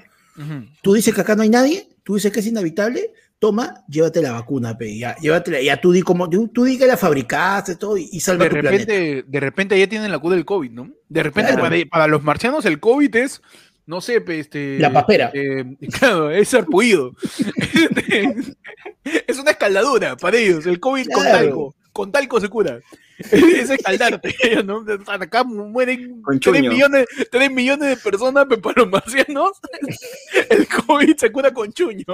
Tú dices que acá no hay nadie, tú dices que es inevitable, toma, llévate la vacuna, pe, ya, llévatela, ya tú di como, tú, tú di que la fabricaste, todo, y, y salva De tu planeta. repente, de repente ya tienen la cura del COVID, ¿no? De repente Claro. para, para los marcianos el COVID es, no sé, pe, este... La papera. eh, claro, es sarpullido. Este, es una escaldadura para ellos, el COVID con Claro. Con talco se cura. Es escaldarte. ¿no? Acá mueren Con 3 chuño. millones, 3 millones de personas, pero para los marcianos el COVID se cura con chuño.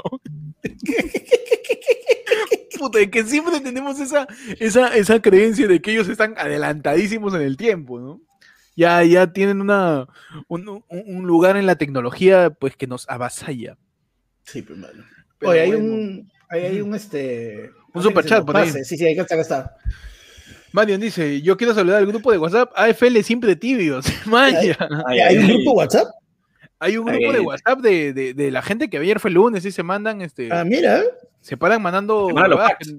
Puta, que siempre tenemos esa, esa, esa creencia de que ellos están adelantadísimos en el tiempo, ¿no? Ya, ya tienen una, un, lugar en la tecnología pues que nos avasalla. Sí, pues, mano. Pero Oye, hay bueno. un, hay, hay un, este... Un se nos por ahí. Sí, sí, acá está, acá está. Marion dice, yo quiero saludar al grupo de WhatsApp AFL siempre tibios. ¿Hay ay, un grupo WhatsApp? Hay un Ay, grupo de ay. WhatsApp de, de, de la gente que ayer fue lunes y se mandan, este, Ah, mira. se paran mandando, Se mandan los packs.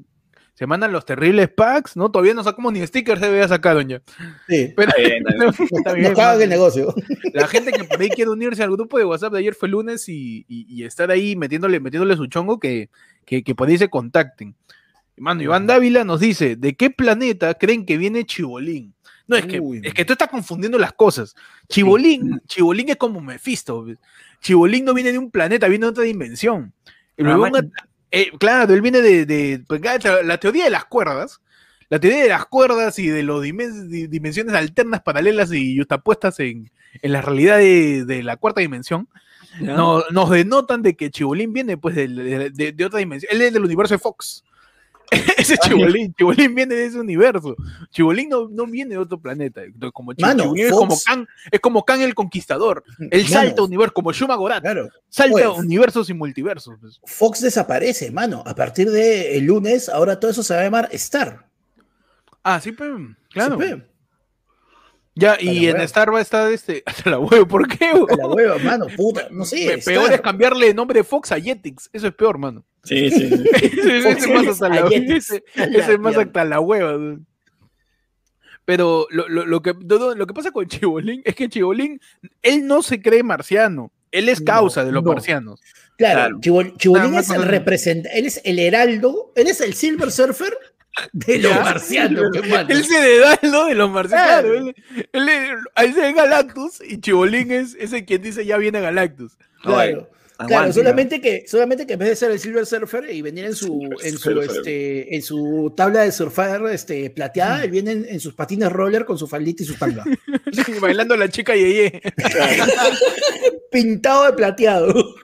se mandan los terribles packs, ¿no? Todavía no sacamos ni stickers, se veía sacaron ya. Sí. Pero, Está bien, está bien. está bien, Nos cagan mano. el negocio. La gente que por ahí quiere unirse al grupo de WhatsApp de ayer fue lunes y, y- y estar ahí metiéndole, metiéndole su chongo que, que, que por ahí se contacten. Mano, Iván Dávila nos dice, ¿de qué planeta creen que viene Chibolín? No, es que, Uy. es que tú estás confundiendo las cosas. Chibolín, Chibolín es como Mephisto. Chibolín no viene de un planeta, viene de otra dimensión. El huevón eh, claro, él viene de, de- pues, la teoría de las cuerdas, la teoría de las cuerdas y de las dimensiones alternas, paralelas y justapuestas en, en la realidad de, de la cuarta dimensión, no- nos denotan de que Chibolín viene pues del- de, de- de otra dimensión. Él es del universo de Fox. Ese es Chibolín, Chibolín viene de ese universo. Chibolín no, no viene de otro planeta. Como Mano, Chibolín es como Khan, es como Khan el Conquistador. Mano, salta universos, como Shuma Claro. salta Pues- universos y multiversos. pues. Fox desaparece, mano. A partir del lunes, ahora todo eso se va a llamar Star. Ah, sí, pues, claro. Sí, pe. Ya, y en hueva. Star va a estar este. Hasta la huevo, ¿por qué? A huevón? la hueva, mano, puta. No sé. Me- Star. peor es cambiarle el nombre de Fox a Jetix. Eso es peor, mano. Sí, sí. sí. ese, ese más es hasta la, ese- ese es más hasta la hueva. Pero lo, lo- lo que, todo- lo que pasa con Chibolín es que Chibolín, él no se cree marciano. Él es No, causa de los no. marcianos. Claro, Claro. Chibol- Chibolín es el representante, él es el heraldo, él es el Silver Surfer de los Ya. marcianos, pe, mano. Él se dedaldo de los marcianos. Claro. Él, él es, ahí se ve Galactus y Chibolín es ese quien dice ya viene Galactus. Claro. Claro, Aguante, solamente que, solamente que en vez de ser el Silver Surfer y venir en su, en su, este, en su tabla de surfar este, plateada, él viene en, en sus patines roller con su faldita y su tanga. Y bailando la chica Yeye. Pintado de plateado.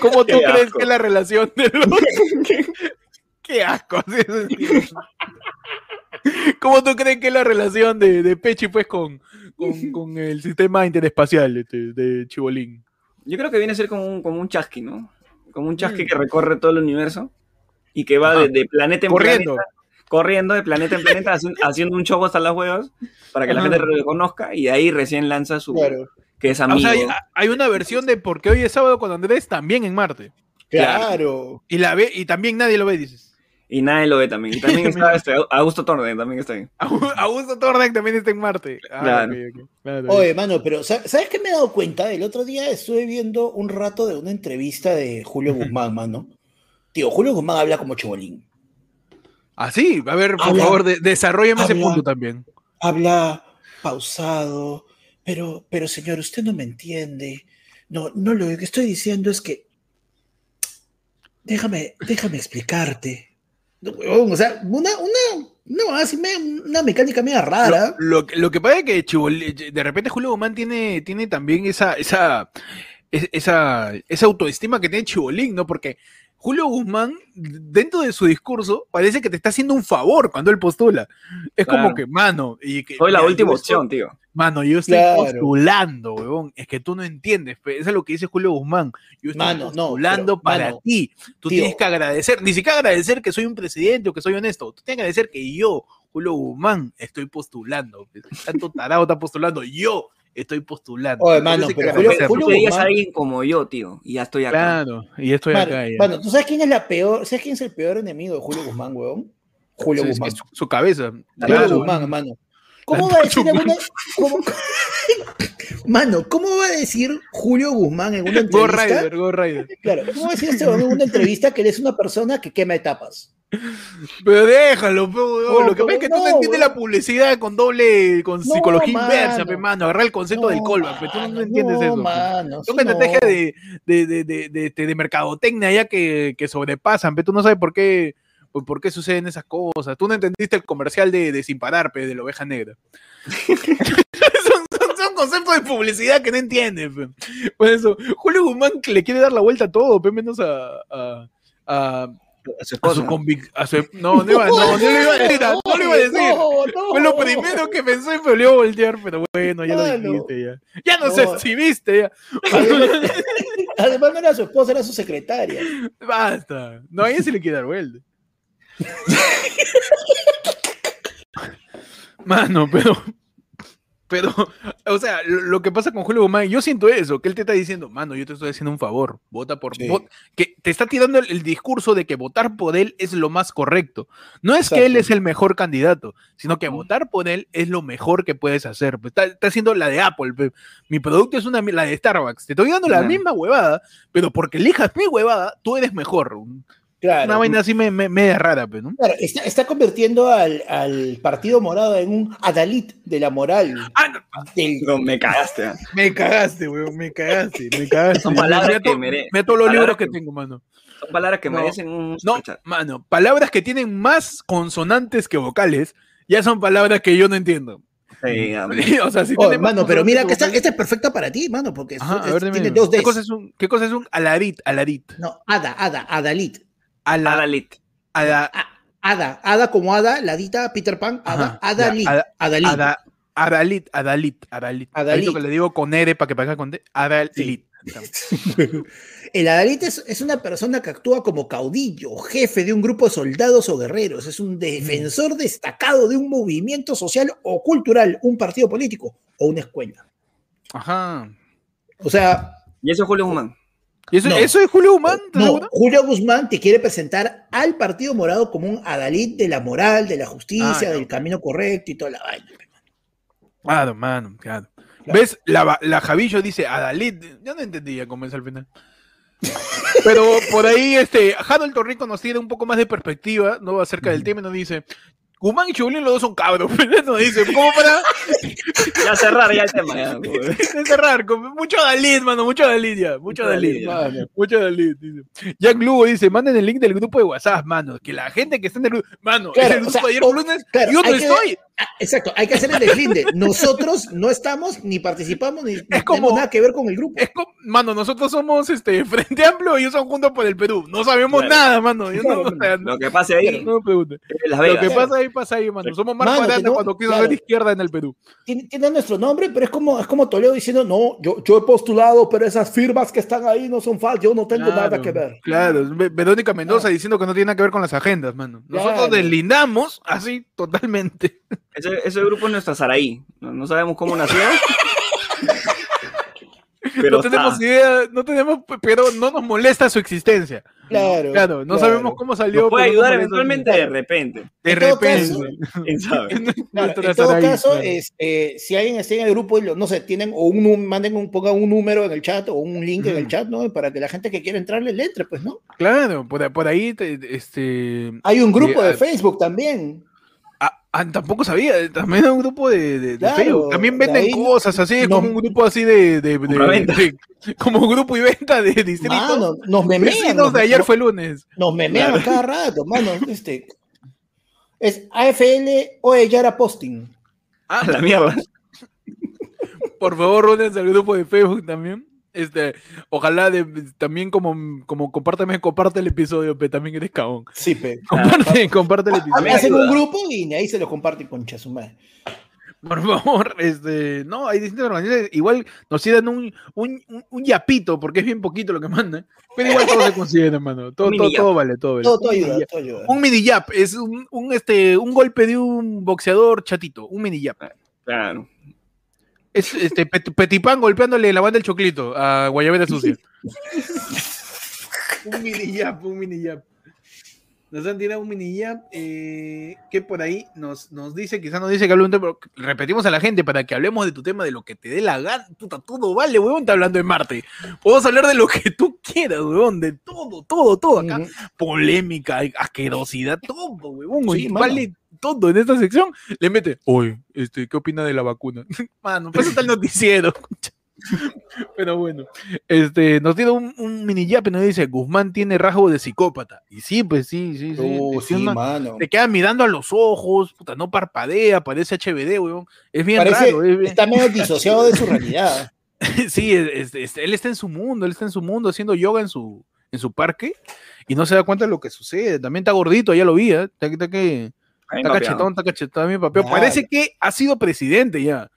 ¿Cómo tú Qué crees asco. que es la relación de los. Qué asco. así es. ¿Cómo tú crees que es la relación de, de Pechi pues con, con, con el sistema interespacial este, de Chibolín? Yo creo que viene a ser como un, como un chasqui, ¿no? Como un chasqui Mm. que recorre todo el universo y que va de, de planeta en Corriendo. planeta, corriendo de planeta en planeta, haci- haciendo un show hasta las huevas para que la gente lo reconozca y de ahí recién lanza su que es O amigo. sea, hay, hay una versión de Porque hoy es sábado con Andrés también en Marte. Claro. Y la ve, y también nadie lo ve, dices. Y nadie lo ve también. Y también está este, Augusto Torne, también está ahí. Augu- Augusto Tordek también está en Marte. Ah, Claro. Oye, mano, pero ¿sa- ¿sabes qué me he dado cuenta? El otro día estuve viendo un rato de una entrevista de Julio Guzmán, mano. Tío, Julio Guzmán habla como chibolín. Ah, sí, a ver, por Habla- favor, de, desarrollame ese punto también. Habla pausado, pero, pero señor, usted no me entiende. No, no, lo que estoy diciendo es que. Déjame, déjame explicarte. No, huevón, o sea, una, una, no, así me, una mecánica media rara. Lo, lo que- lo que pasa es que Chibol- de repente Julio Guzmán tiene, tiene también esa, esa, es- esa, esa autoestima que tiene Chibolín, ¿no? Porque Julio Guzmán, dentro de su discurso, parece que te está haciendo un favor cuando él postula. Es como que, mano, y que, Soy la última opción, tío. Mano, yo estoy Claro. postulando, huevón. Es que tú no entiendes. Eso es lo que dice Julio Guzmán. Yo estoy Mano, no, postulando pero, para mano, ti. Tú tío. tienes que agradecer, ni siquiera agradecer que soy un presidente o que soy honesto. Tú tienes que agradecer que yo, Julio Guzmán, estoy postulando. Tanto tarado está postulando. Yo estoy postulando. Oye, mano, pero. Julio Tú a Guzmán- alguien como yo, tío, y ya estoy acá. Claro, y estoy Mano, acá. ya. mano, ¿tú sabes quién es la peor? ¿Sabes quién es el peor enemigo de Julio Guzmán, huevón? Julio Sí, Guzmán. su, su cabeza. Julio Claro. Guzmán, mano. ¿Cómo va a decir alguna- cómo- Mano, ¿cómo va a decir Julio Guzmán en una Go entrevista? Rider, Go Rider. Claro, ¿cómo va a decir este en una entrevista que él es una persona que quema etapas? Pero déjalo, pe, lo que pasa es que tú no entiendes la publicidad con doble, con No, psicología mano. inversa, pe, mano. Agarrar el concepto del callback, pe, tú no, entiendes eso. pe. Mano, Son sí, estrategias no. de, de, de, de, de, de- de mercadotecnia ya que, que sobrepasan, pero tú no sabes por qué, por, por qué suceden esas cosas. Tú no entendiste el comercial de, de Sin Parar, pe, de la oveja negra. son, son- son conceptos de publicidad que no entiendes. Por eso, Julio Guzmán que le quiere dar la vuelta a todo, pe, menos a, a, a, A su a su esposa. convic- a su- No, no, iba, no, no le iba a decir, no le iba a decir. No, no. Fue lo primero que pensé y me olió voltear, pero bueno, ya lo Mano. dijiste ya. Ya no, No. sé si viste ya. Además, no era su esposa, era su secretaria. Basta. No, a ella sí le quiere dar vuelta. Mano, pero. Pero, o sea, lo, que pasa con Julio Guzmán, yo siento eso, que él te está diciendo, mano, yo te estoy haciendo un favor, vota por. Sí. vot- que te está tirando el, el discurso de que votar por él es lo más correcto. No es que él es el mejor candidato, sino que votar por él es lo mejor que puedes hacer. Pues, Está, está haciendo la de Apple. pe. Mi producto es una, la de Starbucks. Te estoy dando la misma huevada, pero porque elijas mi huevada, tú eres mejor. Claro. Una vaina así me, me- media rara, pues, ¿no? Claro, está, está convirtiendo al, al Partido Morado en un adalid de la moral. Ah, no, del- No, me cagaste. ¿ah? me cagaste, weón, me cagaste, me cagaste. Son palabras que to- mere- mira todos los palabras libros que que- tengo, mano. Son palabras que No. merecen un No, mano, palabras que tienen más consonantes que vocales, ya son palabras que yo no entiendo. Sí, o sea, si Oh, mano, pero mira que esta, esta es perfecta para ti, mano, porque Ajá, es- ver, tiene dos ¿Qué Ds. cosa es un, qué cosa es un alarit, alarit? No, ada, ada, adalid. Ala, Adalit. ala, A- Ada, ada como ada, ladita, Peter Pan, ada, ada- adalid. ada- adalit, adalit, adalit. Adalit. Adalito que le digo con R para que parezca con D. Adalit. El adalid es, es una persona que actúa como caudillo, jefe de un grupo de soldados o guerreros, es un defensor destacado de un movimiento social o cultural, un partido político o una escuela. Ajá. O sea, Y eso es Julio Guzmán. ¿Y eso, No. eso es Julio? ¿Estás no? Julio Guzmán te quiere presentar al Partido Morado como un adalid de la moral, de la justicia, Ah, no. del camino correcto y toda la vaina. Claro, mano, claro. Claro. ¿Ves? La, la Javillo dice Adalit. Yo no entendía cómo es al final. Pero por ahí, este, Harold Torrico nos tiene un poco más de perspectiva, ¿no? Acerca del tema y nos dice, Guzmán y Chulín los dos son cabros. Nos dice, ¿cómo para Ya cerrar ya el tema. Ya, cerrar? Con mucho Adalit, mano, mucho Adalit ya. Mucho ya. Mucho Adalit, dice. Jack Lugo dice, manden el link del grupo de WhatsApp, mano. Que la gente que está en el grupo, mano, Claro, es el o grupo sea, ayer o- lunes, claro, yo no estoy. Exacto, hay que hacer el deslinde. Nosotros no estamos, ni participamos, ni, ni como- tenemos nada que ver con el grupo. Es como, mano, nosotros somos este Frente Amplio y ellos son Juntos por el Perú. No sabemos Claro. nada, mano. Yo no, Claro, o sea, no, Lo que pase ahí no me es Lo que pasa ahí, pasa ahí, mano. Somos Marco Mano, cuando quiso claro. ser izquierda en el Perú. Tiene, tiene nuestro nombre, pero es como, es como Toledo diciendo, no, yo, yo he postulado, pero esas firmas que están ahí no son falsas, yo no tengo nada que ver. Claro, Ve- Verónica Mendoza Claro. diciendo que no tiene nada que ver con las agendas, mano. Nosotros Claro. deslindamos así totalmente. Ese, ese grupo es nuestra Saraí. No, no sabemos cómo nació. Pero no tenemos está. idea, no tenemos, pero no nos molesta su existencia. Claro. Claro, no claro. sabemos cómo salió. Nos puede ayudar eventualmente de repente. De En todo repente. ¿Quién sabe? Claro, en todo Saraí, caso, claro. es, eh, si alguien está en el grupo y lo- no sé, tienen o un, manden un, pongan un número en el chat o un link en el chat, ¿no? Para que la gente que quiera entrarle le entre, pues, ¿no? Claro, por, por ahí, te- este. Hay un grupo Sí, de ah, Facebook también. Ah, tampoco sabía, también hay un grupo de, de- de Claro, Facebook. También de venden cosas así, no- como un grupo así de. de, de- Compraventa. de- como grupo y venta de distritos. Mano, nos memean. Nos- de ayer nos- fue lunes. Nos memean Claro. cada rato, mano. Este, es AFL o Yara Posting. Ah, la mierda. por favor, únanse al grupo de Facebook también. Este, ojalá de, también como, como compárteme, comparte el episodio, pero también eres cabón. Sí, pe. Comparte, comparte el episodio. Hacen ayuda. un grupo y ahí se lo comparten con Chasumay. Por favor, este, no, hay distintas organizaciones. Igual nos dan un, un, un, un yapito, porque es bien poquito lo que mandan. Pero igual todo se considera, hermano. Todo, todo, todo vale, todo vale. Todo, todo Un ayuda, mini yap. todo ayuda. Un mini yap, es un, un, este, un golpe de un boxeador chatito, un mini yap. Claro. Es este Pet- Petipán golpeándole la banda del choclito a Guayabera Sucia. un mini yap, un mini yap. Nos han tirado un mini yap eh, que por ahí nos, nos dice, quizás nos dice que hable un tema, pero repetimos a la gente para que hablemos de tu tema, de lo que te dé la gana. Puta, todo vale, huevón, está hablando de Marte. Podemos hablar de lo que tú quieras, huevón, de todo, todo, todo acá. Polémica, asquerosidad, todo, huevón. Sí, vale todo en esta sección. Le mete, oye, este, ¿qué opina de la vacuna? Mano, pues está el noticiero. Pero bueno, este, nos tiene un, un mini yap y nos dice, Guzmán tiene rasgo de psicópata. Y sí, pues sí, sí, sí. Oh, Sí, una- mano. te queda mirando a los ojos, puta, no parpadea, parece HBD, weón. Es bien Parece, raro. es bien- está medio disociado de su realidad. sí, es- es- él está en su mundo, él está en su mundo haciendo yoga en su, en su parque y no se da cuenta de lo que sucede. También está gordito, ya lo vi, ¿eh? está, está que, está cachetón, está cachetón, papeo. Claro. Parece que ha sido presidente ya.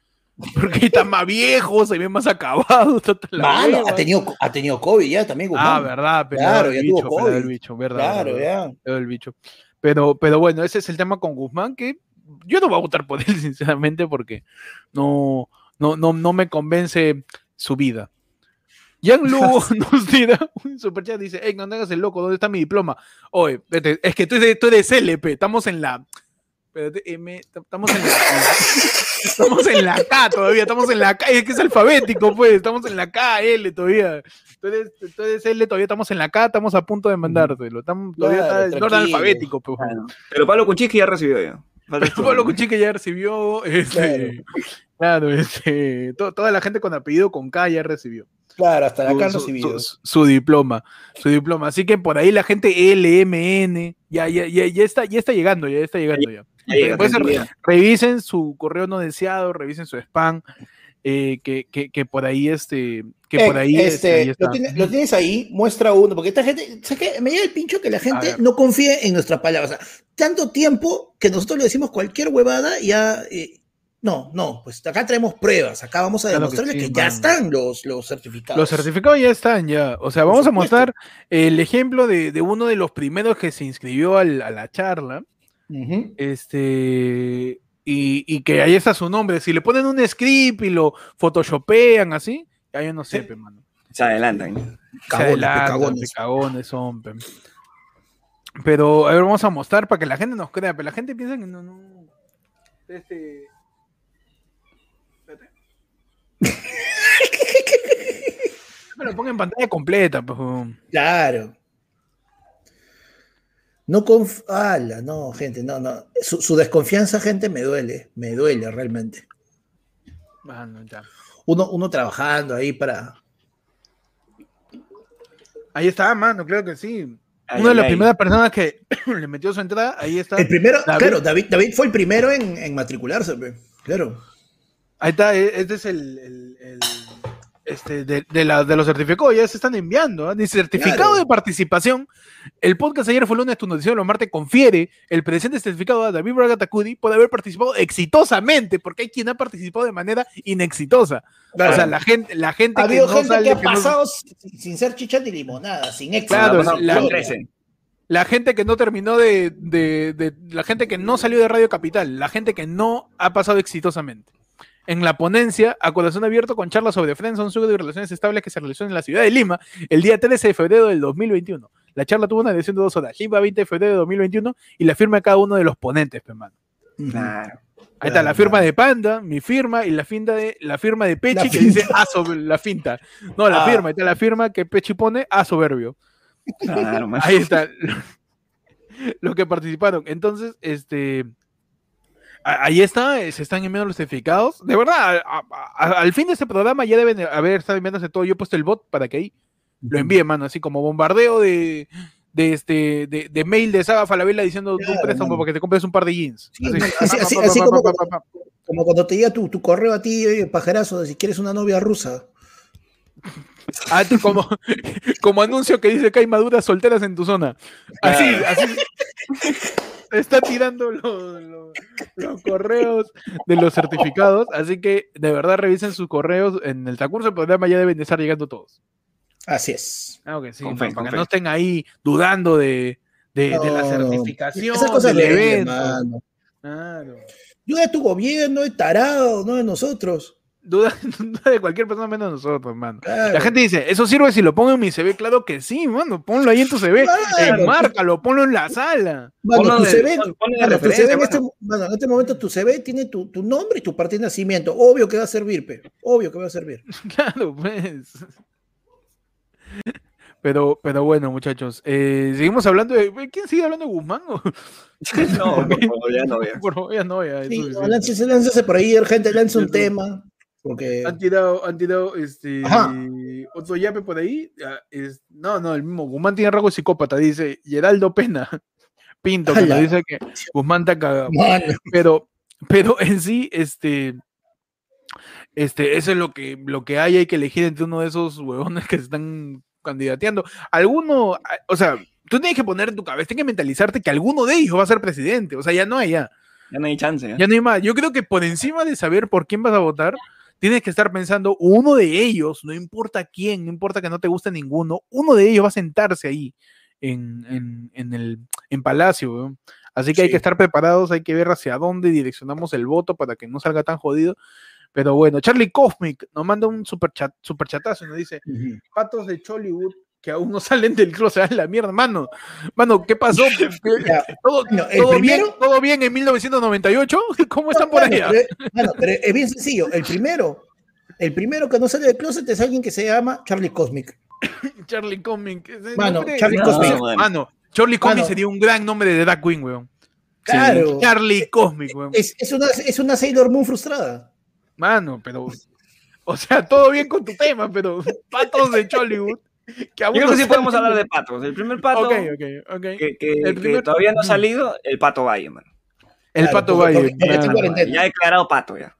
Porque está más viejo, se ve más acabado. Mano, ha tenido, ha tenido COVID ya también, Ah, Guzmán. verdad, pero Claro, el ya tuvo bicho, pelado el bicho, verdad. Claro, verdad, ya. pelado el bicho. Pero, pero bueno, ese es el tema con Guzmán, que yo no voy a votar por él, sinceramente, porque no, no, no, no me convence su vida. Jan Lugo nos tira un superchat, dice, hey, no te hagas el loco, ¿dónde está mi diploma? Oye, vete, es que tú eres, tú eres LP, estamos en la Espérate, M, estamos en la Estamos en la K todavía, estamos en la K, es que es alfabético, pues, estamos en la K, L todavía. Entonces, entonces L todavía estamos en la K, estamos a punto de mandártelo. Estamos, todavía Claro, está en orden alfabético, pues. Pero Pablo Kuczynski ya recibió ya. Pero Pablo Cuchique ya recibió, este, claro, este, to- toda la gente con apellido con K ya recibió. Claro, hasta acá su- su- su diploma, su diploma. Así que por ahí la gente LMN ya, ya, ya, ya está, ya está llegando, ya está llegando ya. Revisen su correo no deseado, revisen su spam, eh, que, que, que por ahí este, que Eh, por ahí este, ahí está. lo, tiene- lo tienes ahí, muestra uno, porque esta gente, ¿sabes qué? Me llega el pincho que la gente no confíe en nuestras palabras. O sea, tanto tiempo que nosotros le decimos cualquier huevada, y ya. eh, no, no, pues acá traemos pruebas, acá vamos a Claro que demostrarle que, sí, ya están los, los certificados. Los certificados ya están, ya. O sea, vamos a mostrar el ejemplo de, de uno de los primeros que se inscribió al- a la charla. Este. Y, y que ahí está su nombre. Si le ponen un script y lo photoshopean así, ya yo no sé, Sí. pe, mano. Se adelantan. Se Cagones, adelantan, cagones. cagones son, pe. Pero a ver, vamos a mostrar para que la gente nos crea, pero la gente piensa que no, no. Este. Me lo pongo en pantalla completa, pues. Claro. No conf... Ala, no, gente, no, no. Su, su desconfianza, gente, me duele, me duele realmente. Mano, ya. Uno, uno trabajando ahí para. Ahí está, mano, creo que sí. Una de las primeras personas que le metió su entrada, ahí está. El primero, David. claro, David, David fue el primero en, en matricularse, claro. Ahí está, e- este es el, el- el- este, de, de la- de los certificados, ya se están enviando. ¿ah? Dice certificado Claro. de participación. El podcast ayer fue lunes, tu noticiero los martes confiere el presente certificado a David Braga Takudi por haber participado exitosamente, porque hay quien ha participado de manera inexitosa. Claro. O sea, la gente, la gente ha que habido no gente sale, que ha que pasado sin, sin ser chicha ni limonada, sin éxito. Claro, la- con 13. la gente que no terminó de, de- de- la gente que no salió de Radio Capital, la gente que no ha pasado exitosamente. En la ponencia, a corazón abierto con charlas sobre Friendson, Sugar y relaciones estables que se realizó en la ciudad de Lima el día 13 de febrero del 2021. La charla tuvo una duración de dos horas, Lima 20 de febrero de 2021 y la firma de cada uno de los ponentes, pe, mano. Ujú. Claro. Ahí está la firma claro. de Panda, mi firma y la, finta de, la firma de Pechi La que finta. dice a sobre la finta. No, la Ah. firma, ahí está la firma que Pechi pone a soberbio. Claro. Ahí está. Los que participaron. Entonces, este. Ahí está, eh, se están enviando los certificados. De verdad, a- a- al fin de este programa ya deben de haber estado enviándose todo. Yo he puesto el bot para que ahí lo envíe, mano. Así como bombardeo de, de este de, de mail de Saga Falabella diciendo Claro, un préstamo mano. para que te compres un par de jeans. Sí, así- así- así Pa, como- cuando te llega tu, tu correo a ti, oye, pajarazo, de si quieres una novia rusa. Ah, como, como anuncio que dice que hay maduras solteras en tu zona. Así, así. Está tirando los, los- los correos de los certificados. Así que de verdad revisen sus correos. En el transcurso del programa ya deben de estar llegando todos. Así es. Claro que sí, Con ¿no? fe, para que fe. no estén ahí dudando de, de- de la certificación, Esas cosas del evento. Claro. Duda de tu gobierno, de tarado, no de nosotros. Duda, duda de cualquier persona menos nosotros, hermano. Claro. La gente dice, ¿eso sirve si lo pongo en mi CV? Claro que sí, mano. Ponlo ahí en tu CV. Claro. Enmárcalo, ponlo en la sala. Mano, Ponlo tu de- CV, mano, tu en, este, mano. mano, en este momento tu CV tiene tu, tu nombre y tu parte de nacimiento. Obvio que va a servir, pe. Obvio que va a servir. Claro, pues. Pero, pero bueno, muchachos. eh, seguimos hablando de. ¿Quién sigue hablando de Guzmán? No, por favor, ya no veas. Por favor, ya no, ya. Sí, no, láncese, láncese por ahí, gente, lance un tema. Porque. Han tirado, han tirado este Ajá. otro yape por ahí. ah, es- no, no, el mismo. Guzmán tiene rasgo psicópata, dice Geraldo Pena. Pinto, que nos dice que Guzmán está cagado. Mano, pero, pero en sí, este, este, eso es lo que, lo que hay, hay que elegir entre uno de esos huevones que se están candidateando. Alguno, a- o sea, tú tienes que poner en tu cabeza, tienes que mentalizarte que alguno de ellos va a ser presidente, o sea, ya no hay ya, Ya no hay chance. ¿eh? ya no hay más. Yo creo que por encima de saber por quién vas a votar, tienes que estar pensando, uno de ellos, no importa quién, no importa que no te guste ninguno, uno de ellos va a sentarse ahí en, en, en el en Palacio. Así que hay que estar preparados, hay que ver hacia dónde direccionamos el voto para que no salga tan jodido. Pero bueno, Charlie Cosmic nos manda un super chat, super chatazo y nos dice, patos de Chollywood que aún no salen del closet. ¡Ah, la mierda, mano! Mano, ¿qué pasó? ¿Qué- Ya, ¿Todo, Bueno, el todo bien, ¿Todo bien en 1998? ¿Cómo están por allá? pero- mano, pero es bien sencillo. El primero, el primero que no sale del closet es alguien que se llama Charlie Cosmic. Charlie Comic. ese Mano, Charlie No, Cosmic. mano. Mano, Charlie Mano. sería un gran nombre de Dark Queen, weón. Claro. Charlie Cosmic, weón. Es, es una, es una Sailor Moon frustrada. Mano, pero. O sea, todo bien con tu tema, pero patos de Chollywood. Yo creo que sí podemos hablar de patos. El primer pato que, que- El que primer- todavía no ha salido, el pato Valle, mano. El Claro, pato Valle. Ya ha declarado pato, ya.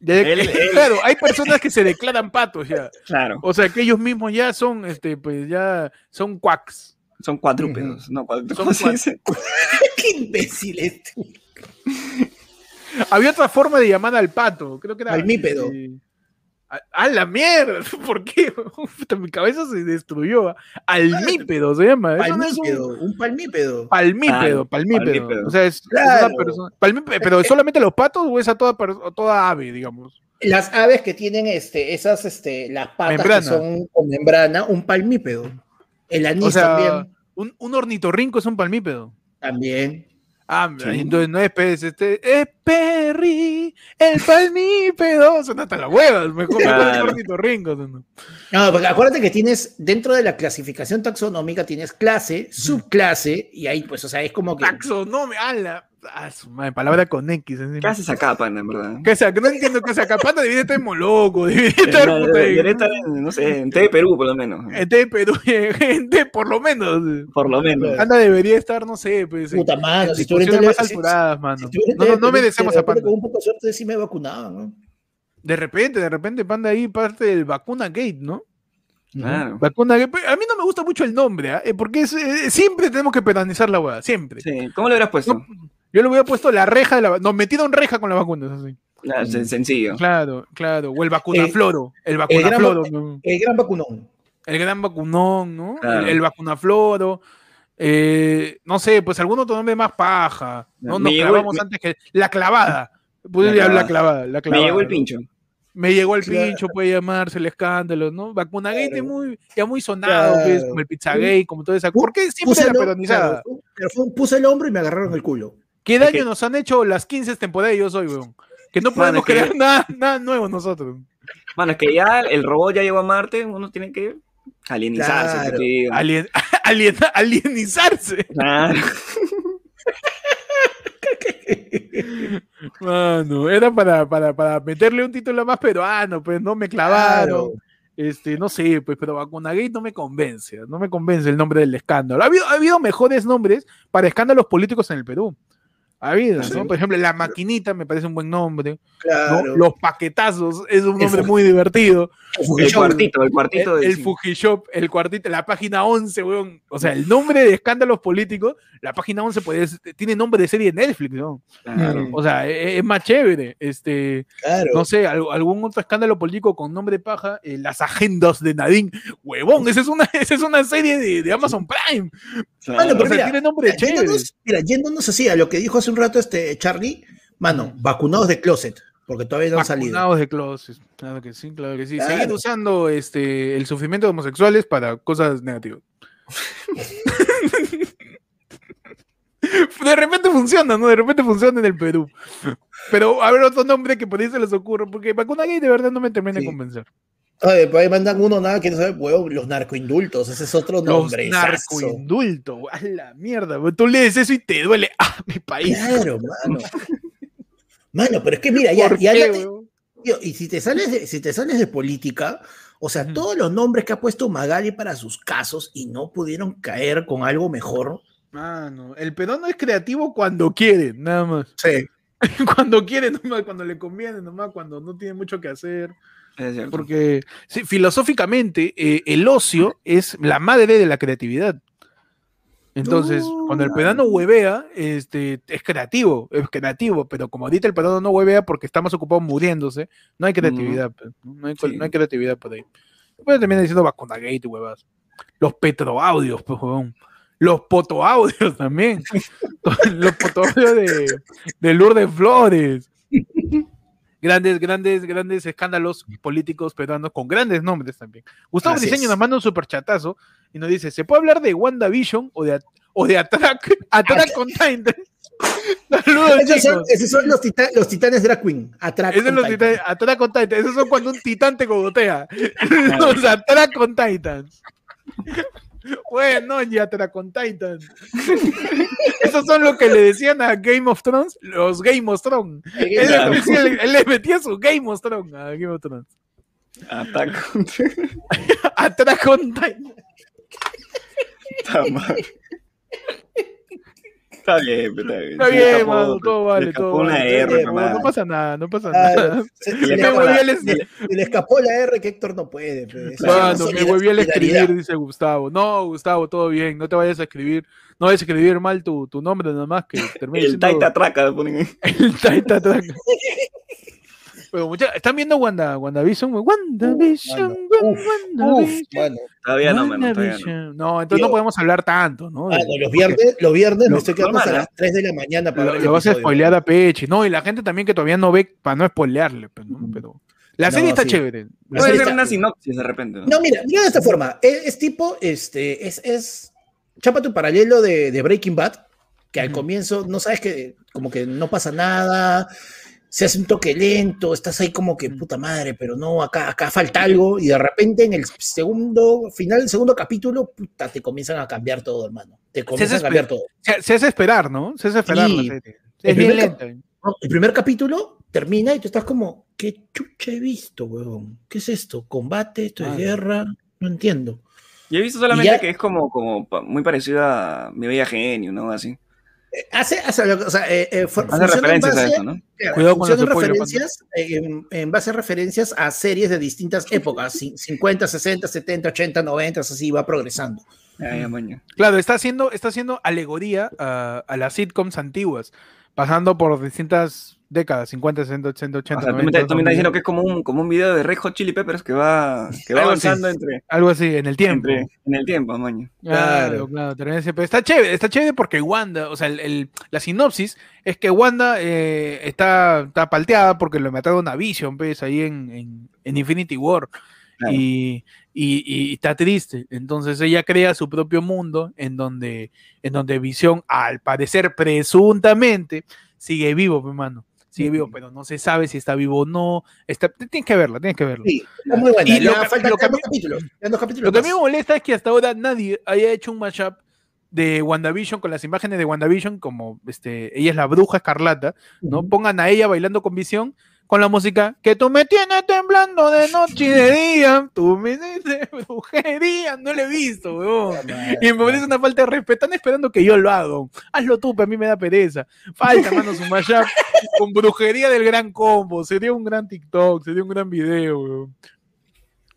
Ya- Él- él- Claro, hay personas que se declaran patos ya. Claro. O sea, que ellos mismos ya son, este, pues ya son quacks. Son cuadrúpedos. No, cuadrú- Son. Qué imbécil este. Había otra forma de llamar al pato, creo que era. Palmípedo. este, a, a la mierda, ¿por qué? Puta, mi cabeza se destruyó. Almípedo se llama. Eso no es un- Palmípedo, un palmípedo. Palmípedo, Ah, palmípedo. palmípedo. O sea, es, es Claro. una persona. palmípedo, pero solamente los patos o es a toda, a toda ave, digamos. Las aves que tienen este, esas, este, las patas Membrana. que son con membrana, un palmípedo. El anís O sea, también. un, un ornitorrinco es un palmípedo. También. Ah, Sí. entonces no es pez, este es Perry, el palmípedo. Son hasta las huevas, mejor Claro. el ornitorrinco. ¿no? No, porque acuérdate que tienes, dentro de la clasificación taxonómica, tienes clase, subclase, y ahí, pues, o sea, es como que. Taxonomía, ala. Ah, su madre, palabra con X. encima. ¿Qué haces acá, pana, en verdad? ¿Qué sea? Que no entiendo qué sea. Capaz debería estar en Moloco, debería estar debería en- estar en, no sé, en TV Perú, por lo menos. en de Perú, gente, por lo menos. Por lo menos. Anda debería estar, no sé, pues. en- Puta mano, en si en discusiones más alturadas, mano. en No, no, no de merecemos a repente Panda. Con un poco de suerte sí me vacunaban, ¿no? De repente, de repente, Panda ahí parte del vacuna gate, ¿no? Claro. Vacuna gate. Pero A mí no me gusta mucho el nombre, ¿ah? Eh, porque es, eh, siempre tenemos que penalizar la hueá, siempre. Sí. ¿Cómo le hubieras puesto? No, Yo le hubiera puesto la reja de la Nos metieron reja con las vacunas, así. Ah, sen- sencillo. Claro, claro. O el vacunafloro. El gran vacunafloro. vac- ¿no? El gran vacunón. El gran vacunón, ¿no? Claro. El, el vacunafloro. eh, no sé, pues algún otro nombre más paja. No nos el- clavamos me- antes que. La clavada. Puede La llamar la clavada. clavada. La Me llegó el ¿no? pincho. Me llegó el Claro. pincho, puede llamarse el escándalo, ¿no? Vacunagate Claro. muy, ya muy sonado, pues, Claro. como el pizzagate, como todo eso. ¿Por qué siempre Puse la el, peronizada? claro, pero fue un- puse el hombro y me agarraron el culo. ¿Qué daño que- nos han hecho las 15 temporadas de Yo Soy, weón? Que no Mano, podemos que- crear nada, nada nuevo nosotros. Mano, es que ya el robot ya llegó a Marte, uno tiene que alienizarse. Claro. Alien, alien- alienizarse. Claro. Mano, era para, para, para meterle un título más peruano, pues no me clavaron. Claro. Este, no sé, pues, pero Vacunagate no me convence, no me convence el nombre del escándalo. Ha habido, ha habido mejores nombres para escándalos políticos en el Perú. Ha habido, Sí. ¿no? Por ejemplo, La Maquinita me parece un buen nombre. ¿no? Claro. Los Paquetazos es un nombre muy divertido. El cuartito, el cuartito El, el Fujishop, el cuartito, la página 11, weón. O sea, el nombre de escándalos políticos, la página 11 puede, tiene nombre de serie de Netflix, ¿no? Claro. O sea, e- es, más chévere. Este, Claro. no sé, al- algún otro escándalo político con nombre paja, eh, las agendas de Nadine. Huevón, esa es una, esa es una serie de, de Amazon Prime. Claro. Mano, O pero sea, mira, tiene nombre chévere. Yéndonos, mira, yéndonos así a lo que dijo hace un rato este Charlie, mano, vacunados de closet, porque todavía no han salido. Vacunados de closet. Claro que sí, claro que sí. Claro. Seguir usando este, el sufrimiento de homosexuales para cosas negativas. De repente funciona, ¿no? De repente funciona en el Perú. Pero a ver otro nombre que por ahí se les ocurre, porque vacuna gay de verdad no me termina de convencer. Por ahí mandan uno nada que no sabe, huevón, los narcoindultos, ese es otro Los nombre. narcoindultos, a la mierda. Tú lees eso y te duele. ¡Ah, mi país! Claro, mano. Mano, pero es que mira, ya, ¿Por ya qué, la- weón? tío, y si te sales de, si te sales de política, o sea, todos los nombres que ha puesto Magali para sus casos y no pudieron caer con algo mejor. Mano, el peruano es creativo cuando quiere, nada más. Sí. cuando quiere, nomás, cuando le conviene, nomás, cuando no tiene mucho que hacer. Es cierto. Porque sí, filosóficamente eh, el ocio es la madre de la creatividad. Entonces, cuando el peruano huevea, este, es creativo, es creativo, pero como ahorita el peruano no huevea porque está más ocupado muriéndose, no hay creatividad, pues, ¿no? Hay, Sí. no hay creatividad por ahí. Después termina diciendo vacunagate, huevas. Los petroaudios, pues, huevón. Los potoaudios también. Los potoaudios de, de Lourdes Flores. Grandes, grandes, grandes escándalos políticos peruanos con grandes nombres también. Gustavo Así Diseño es. nos manda un superchatazo y nos dice, ¿se puede hablar de WandaVision o de, o de Attack, Attack on Titan? Saludos, Esos son, chicos. esos son los, tita- los titanes drag queen. Atrack Esos los Titan. titanes, Attack on Titan. Esos son cuando un titán te cogotea. los Attack on Titans. Bueno, y Attack on Titan. Esos son lo que le decían a Game of Thrones, los Game of Thrones. Él, Claro. le decía- él le metía su Game of Thrones a Game of Thrones. Attack on Titan. Está bien, está bien. Está bien, escapó, mano, todo le vale, escapó todo una vale. R, No, nomás. no pasa nada, no pasa Ah, nada. se, se Le la- la- se- se le escapó la R que Héctor no puede. pues. Mano, me volví a escribir, dice Gustavo. No, Gustavo, todo bien, no te vayas a escribir, no vayas a escribir mal tu, tu nombre nada más que termine El siendo Taita Traca ponen ahí. el Taita Traca. Pero mucha- ¿están viendo Wanda, WandaVision? WandaVision, Uf, WandaVision. mano. Todavía no, mano, todavía no. Entonces no podemos hablar tanto, ¿no? Mano, los viernes, los viernes Lo- me estoy quedando hasta las 3 de la mañana para Lo, ver el lo vas a spoilear a Peche. No, y la gente también que todavía no ve, para no spoilearle. Pero, ¿no? Pero la No, serie está sí. chévere. La Puede serie ser está- una sinopsis de repente. ¿no? No, mira, mira de esta forma. Es, es tipo, este, es, es, chapa tu paralelo de, de Breaking Bad, que al comienzo no sabes que, como que no pasa nada, se hace un toque lento, estás ahí como que puta madre, pero no, acá, acá falta algo, y de repente en el segundo, final del segundo capítulo, puta, te comienzan a cambiar todo, hermano. Te comienzan a cambiar todo. Se, se hace esperar, ¿no? Se hace esperar Sí. la serie. El bien primer lenta. No, El primer capítulo termina y tú estás como, ¿qué chucha he visto, huevón? ¿Qué es esto? ¿Combate? ¿Esto es Ah. guerra? No entiendo. Yo he visto solamente ya- que es como, como muy parecido a Mi Bella Genio, ¿no? Así. Hace, hace, o sea, eh, eh, Hace referencias a base- eso, ¿no? claro, Cuidado con funciona los referencias, eh, en, en base a referencias a series de distintas épocas, cin- 50, 60, 70, 80, 90, así va progresando. Maño. Claro, está haciendo, está haciendo alegoría a, a las sitcoms antiguas, pasando por distintas décadas, 50, 60, 80, 80, O sea, tú me, 90, estás- tú me estás 2000. diciendo que es como un, como un video de Red Hot Chili Peppers que va, que va Algo así. avanzando entre, Algo así, en el tiempo. entre- en el tiempo, maño. Claro, Claro. claro, está chévere, está chévere porque Wanda, o sea, el- el- la sinopsis es que Wanda eh, está, está palteada porque le mataron a Vision, pues, ahí en, en- en Infinity War. Claro. Y, y- y está triste. Entonces ella crea su propio mundo en donde, en donde Vision, al parecer, presuntamente, sigue vivo, mi hermano. Sigue vivo, pero no se sabe si está vivo o no. Está, tienes que verla, tienes que verla. Sí, está muy buena. Y lo que- faltan lo que a dos mí- capítulos. quedan dos capítulos Lo que a mí más. me molesta es que hasta ahora nadie haya hecho un mashup de WandaVision con las imágenes de WandaVision, como este, ella es la bruja escarlata, ¿no? Pongan a ella bailando con visión con la música que tú me tienes temblando de noche y de día, tú me dices brujería, no lo he visto, weón. Y me parece una falta de respeto. Están esperando que yo lo haga. Hazlo tú, pero a mí me da pereza. Falta, mano, su mashup con brujería del gran combo. Sería un gran TikTok, sería un gran video, weón.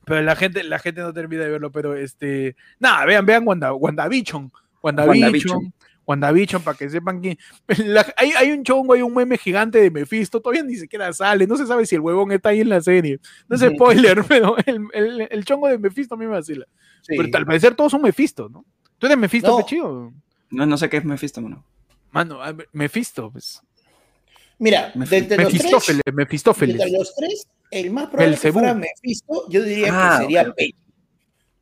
Pero la gente, la gente no termina de verlo, pero este. Nada, vean, vean Wanda, WandaVision. WandaVision. WandaVision. Para que sepan que. la- hay, hay un chongo, hay un meme gigante de Mephisto, todavía ni siquiera sale, no se sabe si el huevón está ahí en la serie. No es Ujú. spoiler, pero el, el- el chongo de Mephisto a mí me vacila. Sí. Pero al parecer todos son Mephisto, ¿no? ¿Tú eres Mephisto, No. Pechillo? No, no sé qué es Mephisto, mano. Mano, Mephisto, pues. Mira, Mef- de, los tres, de los tres, el más probable que Belcebú. fuera Mephisto, yo diría Ah, que sería ok, ok. Peche.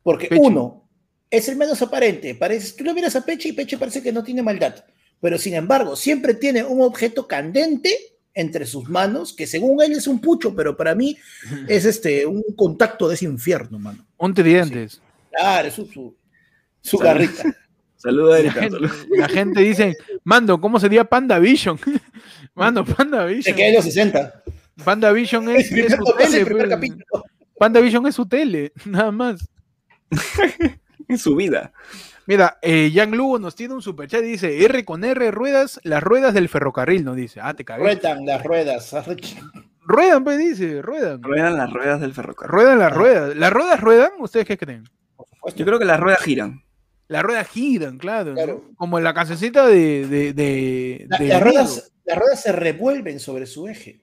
Porque Peche. uno, es el menos aparente. Parece, tú lo miras a Peche y Peche parece que no tiene maldad. Pero sin embargo, siempre tiene un objeto candente entre sus manos, que según él es un pucho, pero para mí es este un contacto de ese infierno, mano. Un tridentes. Claro, es su, su, su Salud. garrita. Saludos, La Erika. gente, saludos. la gente dice, Mando, ¿cómo sería Panda Vision? Mando, Panda Se Vision. queda en los 60. Panda Vision es, es su tele. primer pues. capítulo. Panda Vision es su tele, nada más. En su vida. Mira, eh, Yang Lugo nos tiene un superchat y dice, R con R, ruedas, las ruedas del ferrocarril, nos dice. Ah, te cagué. Ruedan las ruedas. Ruedan, pues dice, ruedan. Ruedan las ruedas del ferrocarril. Ruedan las ruedas. ¿Las ruedas ruedan? ¿Ustedes qué creen? Yo creo que las ruedas giran. Las ruedas giran, claro. Como la cancioncita de... de, de, La- de las, ruedas, las ruedas se revuelven sobre su eje.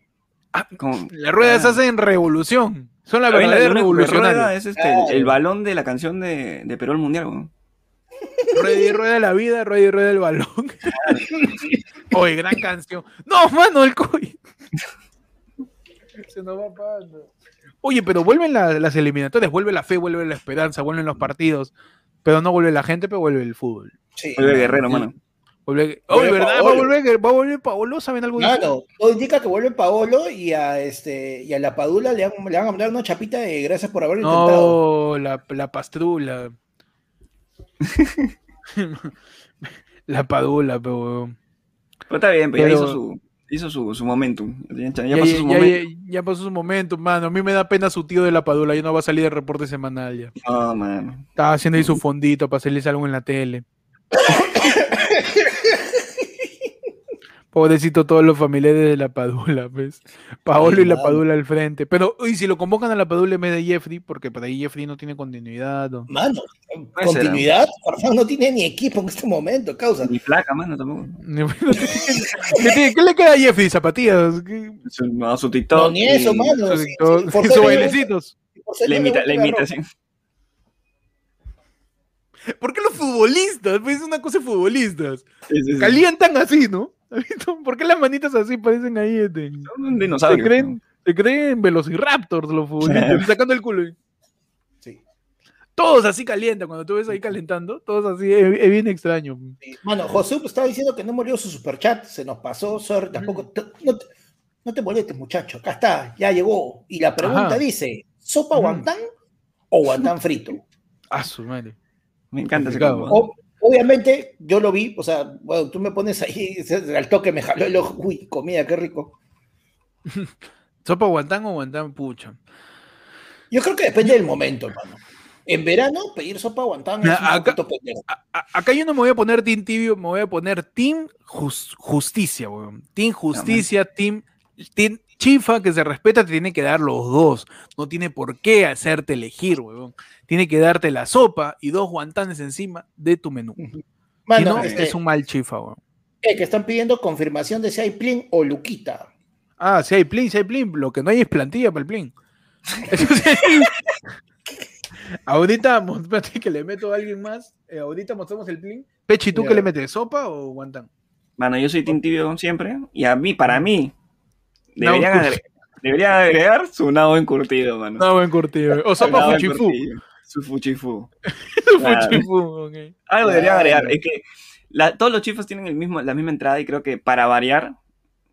Como- Las ruedas Ah. hacen revolución. Son la verdadera revolucionaria. es este, Claro. el, el balón de la canción de, de Perú al Mundial. weón. Rueda y rueda la vida, rueda y rueda el balón. Oye, gran canción. No, mano, el coy. Se nos va Panda. Oye, pero vuelven la- las eliminatorias, vuelve la fe, vuelve la esperanza, vuelven los partidos. Pero no vuelve la gente, pero vuelve el fútbol. Sí. Vuelve Guerrero, mano. ¿Verdad? Va a Paolo. volver, va a volver Paolo, ¿saben algo de eso? Claro, todo indica que vuelve Paolo y a este y a la Padula le, han- le van a mandar una chapita de gracias por haberlo intentado. No, la, la pastrula. la padula, pero. Pero está bien, pero, ya Pero- hizo su, hizo su, su momentum. Ya, ya Ya, pasó ya- su ya- momento. ya- ya pasó su momento, mano. A mí me da pena su tío de la padula, ya no va a salir de reporte semanal ya. No, mano. Estaba haciendo ahí su fondito para salirse algo en la tele. Pobrecito todos los familiares de la Padula, pues. Paolo y la mano. Padula al frente. Pero, y si lo convocan a la Padula en vez de Jeffrey, porque por ahí Jeffrey no tiene continuidad. ¿no? Mano, continuidad. Farfán no tiene ni equipo en este momento, causa. Ni placa, mano, tampoco. ¿Qué, tiene- qué le queda a Jeffrey? ¿Zapatillas? ¿Qué- Su, no, su TikTok. No, ni eso, y mano. su- sí, todo- sí, por sus bailecitos? La, imitación. ¿Por qué los futbolistas? Pues es una cosa de futbolistas. Sí, sí, sí. Calientan así, ¿no? ¿Has visto? ¿Por qué las manitas así parecen ahí? este? Son un Se dinosaurio. creen, se creen velociraptors los futbolistas, sacando el culo. Sí. Todos así calientan, cuando tú ves ahí calentando, todos así, es, es bien extraño. Sí. Mano, José estaba diciendo que no murió su superchat, se nos pasó, sorry, tampoco. te- No te, no te molestes, muchacho, acá está, ya llegó. Y la pregunta Ajá. dice: ¿sopa Ujú. guantán o guantán frito? Ah, su madre. Me encanta ese. O- obviamente, yo lo vi, o sea, bueno, tú me pones ahí, al toque me jaló el ojo, uy, comida, qué rico. ¿Sopa guantán o guantán pucha? Yo creo que depende del momento, hermano. En verano, pedir sopa guantán es un Acá-. A- yo no me voy a poner team tibio, me voy a poner team jus- justicia, weón. Team justicia, team, team chifa que se respeta, te tiene que dar los dos. No tiene por qué hacerte elegir, weón. Tiene que darte la sopa y dos guantanes encima de tu menú. Si Mano, no, este, es un mal chifa, weón. eh, que están pidiendo confirmación de si hay plin o luquita. Ah, si hay plin, si hay plin. Lo que no hay es plantilla para el plin. Eso sí. ahorita, espérate que le meto a alguien más. Eh, ahorita mostramos el plin. Pechi, ¿tú Ya. qué le metes? ¿Sopa o guantán? Mano, yo soy Team Tibio siempre. Y a mí, para mí, deberían, encurtido. agregar, deberían agregar su nabo encurtido, mano. No, buen curtido. O Su sopa nabo fuchifú. encurtido. Su fuchifú. Su Claro. fuchifú, ok. Algo deberían agregar. Es que la- todos los chifos tienen el mismo, la misma entrada y creo que para variar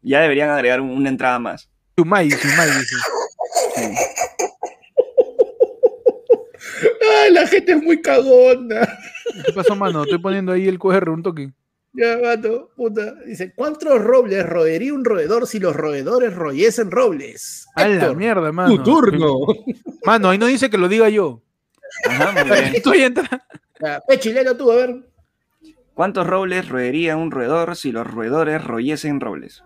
ya deberían agregar un- una entrada más. Sumai, Sumai, dice. Sí. Ay, la gente es muy cagona. ¿Qué pasó, mano? Estoy poniendo ahí el QR un toque. Ya, mano, puta. Dice, ¿cuántos robles roería un roedor si los roedores royesen robles? A la mierda, mano. Tu turno. Mano, ahí no dice que lo diga yo. Ajá, muy bien. Estoy entrando. Ya, Pechi, léelo tú, a ver. ¿Cuántos robles roería un roedor si los roedores royesen robles?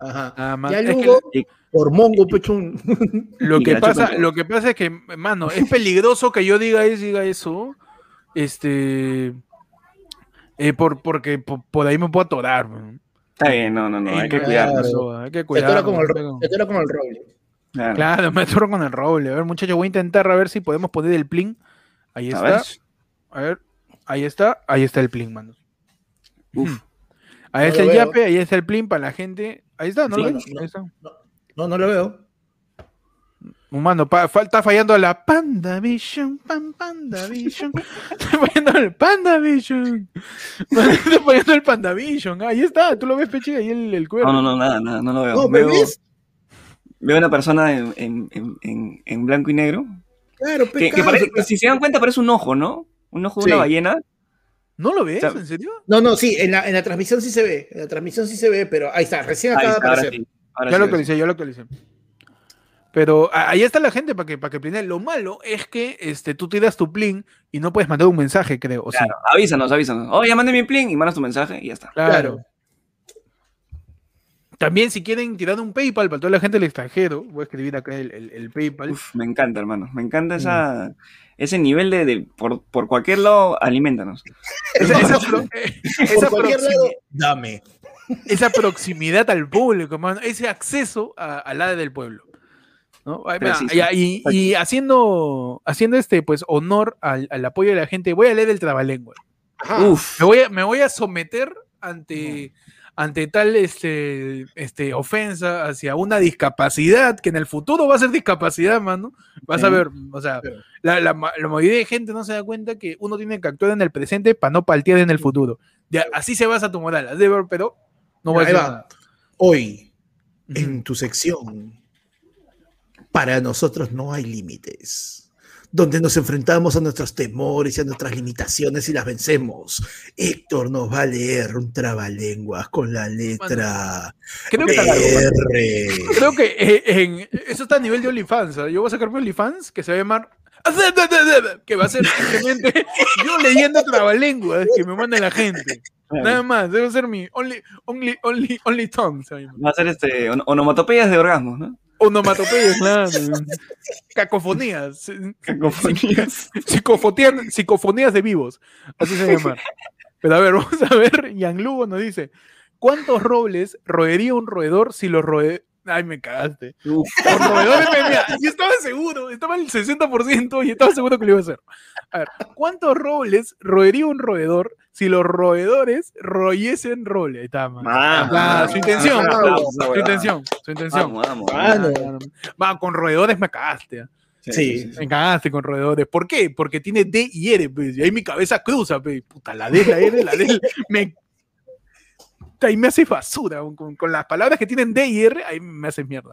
Ajá. Ah, man, Ya es que luego, y- por mongo, pechón. lo que pasa, lo que pasa es que, mano, es peligroso que yo diga eso, diga eso. Este. Eh, por, porque por, por ahí me puedo atorar. man. Está bien, no, no, no, hay que cuidarnos. Eso, hay que Se cuidar. atora como, el roble. Claro. Claro, me atoro con el roble. A ver, muchachos, voy a intentar a ver si podemos poner el plin. Ahí A está. ver. A ver, ahí está, ahí está el plin, mano. Uf. Ahí No está el veo. yape, ahí está el plin para la gente. Ahí está, ¿no? Sí, lo ves? no. Ahí está. No, no lo veo. Humano, pa- falta fallando la Panda Vision, pan, Panda Vision. Está fallando el Panda Vision. Está fallando el Panda Vision. Ahí está, tú lo ves, Pechi, ahí el, el cuerpo. No, no, no, nada, nada, no lo veo. No, veo, pero ves. veo una persona en, en, en, en- blanco y negro. Claro, Que, que parece- que si se dan cuenta parece un ojo, ¿no? Un ojo de una ballena. ¿No lo ves? O sea, ¿En serio? No, no, sí, en la, en la transmisión sí se ve. En la transmisión sí se ve, pero ahí está, recién acaba de aparecer. sí. Ya sí, lo ahora sí. actualicé, ya lo actualicé. Pero ahí está la gente para que, para que pline. Lo malo es que este, tú tiras tu plin y no puedes mandar un mensaje, creo. ¿o sí? Claro, avísanos, avísanos. Oh, ya mandé mi plin y mandas tu mensaje y ya está. Claro. Claro. También si quieren tirar un PayPal para toda la gente del extranjero, voy a escribir acá el, el- el PayPal. Uf, me encanta, hermano. Me encanta esa, ese nivel de, de- por, por cualquier lado, aliméntanos. Esa, esa pro- eh, Por cualquier lado, dame. esa proximidad al público, mano, ese acceso a- al lado del pueblo. ¿No? Ay, mira, Preciso. y, y- y haciendo, haciendo este pues honor al, al apoyo de la gente, voy a leer el trabalengua. Uf. Me voy a, me voy a someter ante, ante tal este, este, ofensa hacia una discapacidad, que en el futuro va a ser discapacidad, mano. Vas a ver, o sea, la, la, la mayoría de gente no se da cuenta que uno tiene que actuar en el presente para no paltear en el futuro. Ya, así se basa tu moral, pero no va a ser nada. Hoy, en tu sección, para nosotros no hay límites, donde nos enfrentamos a nuestros temores y a nuestras limitaciones y las vencemos. Héctor nos va a leer un trabalenguas con la letra Creo que, R. creo que eh, en- eso está a nivel de OnlyFans. ¿ah? Yo voy a sacar mi OnlyFans que se va a llamar. Que va a ser simplemente yo leyendo trabalenguas que me manda la gente. Nada más, debe ser mi Only, only, only, only tongue. Va a ser este, on- onomatopeyas de orgasmos, ¿no? Onomatopeyas, claro. Cacofonías. Cacofonías. Psicofonías, psicofonías de vivos. Así se llama. Pero a ver, vamos a ver. Yang Lugo nos dice: ¿Cuántos robles roería un roedor si los roe. Ay, me cagaste. Uf, Los roedores, me- mira, yo estaba seguro, estaba el 60% y estaba seguro que lo iba a hacer. A ver, ¿cuántos robles roería un roedor si los roedores royesen roble? Ahí está, man. Ah, su intención, Vamos, su vamos, intención, su intención. Vamos, vamos. Ah. Va, con roedores me cagaste. ah. Sí. Me cagaste con roedores. ¿Por qué? Porque tiene D y R, pues, y ahí mi cabeza cruza, pues. Puta, la D, la R, la D, me. Ahí me hace basura. Con, con las palabras que tienen D y R, ahí me hace mierda.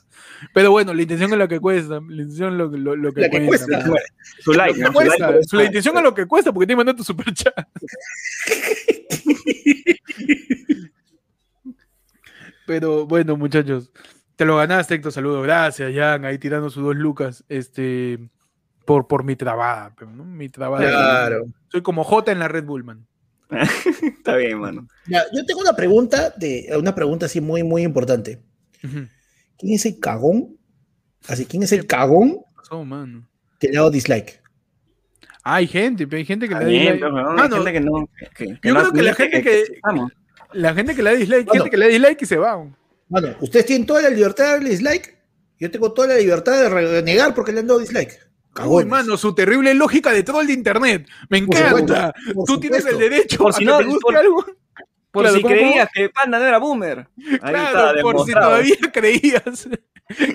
Pero bueno, la intención es lo que cuesta. La intención es lo, lo- lo que cuesta. cuesta. Su like. Su like. Su- la intención es lo que cuesta porque te mandan tu super chat. Pero bueno, muchachos, te lo ganaste, Héctor. Saludos, gracias, Jan. Ahí tirando sus dos lucas. Este. Por, por mi trabada, ¿no? Mi trabada. Claro. Soy como J en la Red Bull, man. Está bien, mano. Ya, yo tengo una pregunta, de, una pregunta así muy, muy importante. ¿Quién es el cagón? Así, ¿quién es el cagón mano. que le ha dado dislike? Hay gente, pero hay gente que le da dislike. Mano, gente que no. que- que yo no creo que la gente que-. La gente que le da dislike, Mano. gente que le da dislike y se va. Bueno, ustedes tienen toda la libertad de darle dislike. Yo tengo toda la libertad de renegar porque le han dado dislike. Uy, Cagones. mano, su terrible lógica de troll de internet. Me encanta. por Tú tienes el derecho Por a si que no, te guste por- algo. Por Claro, si ¿cómo- creías que Panda no era boomer. Ahí Claro, está, por si todavía creías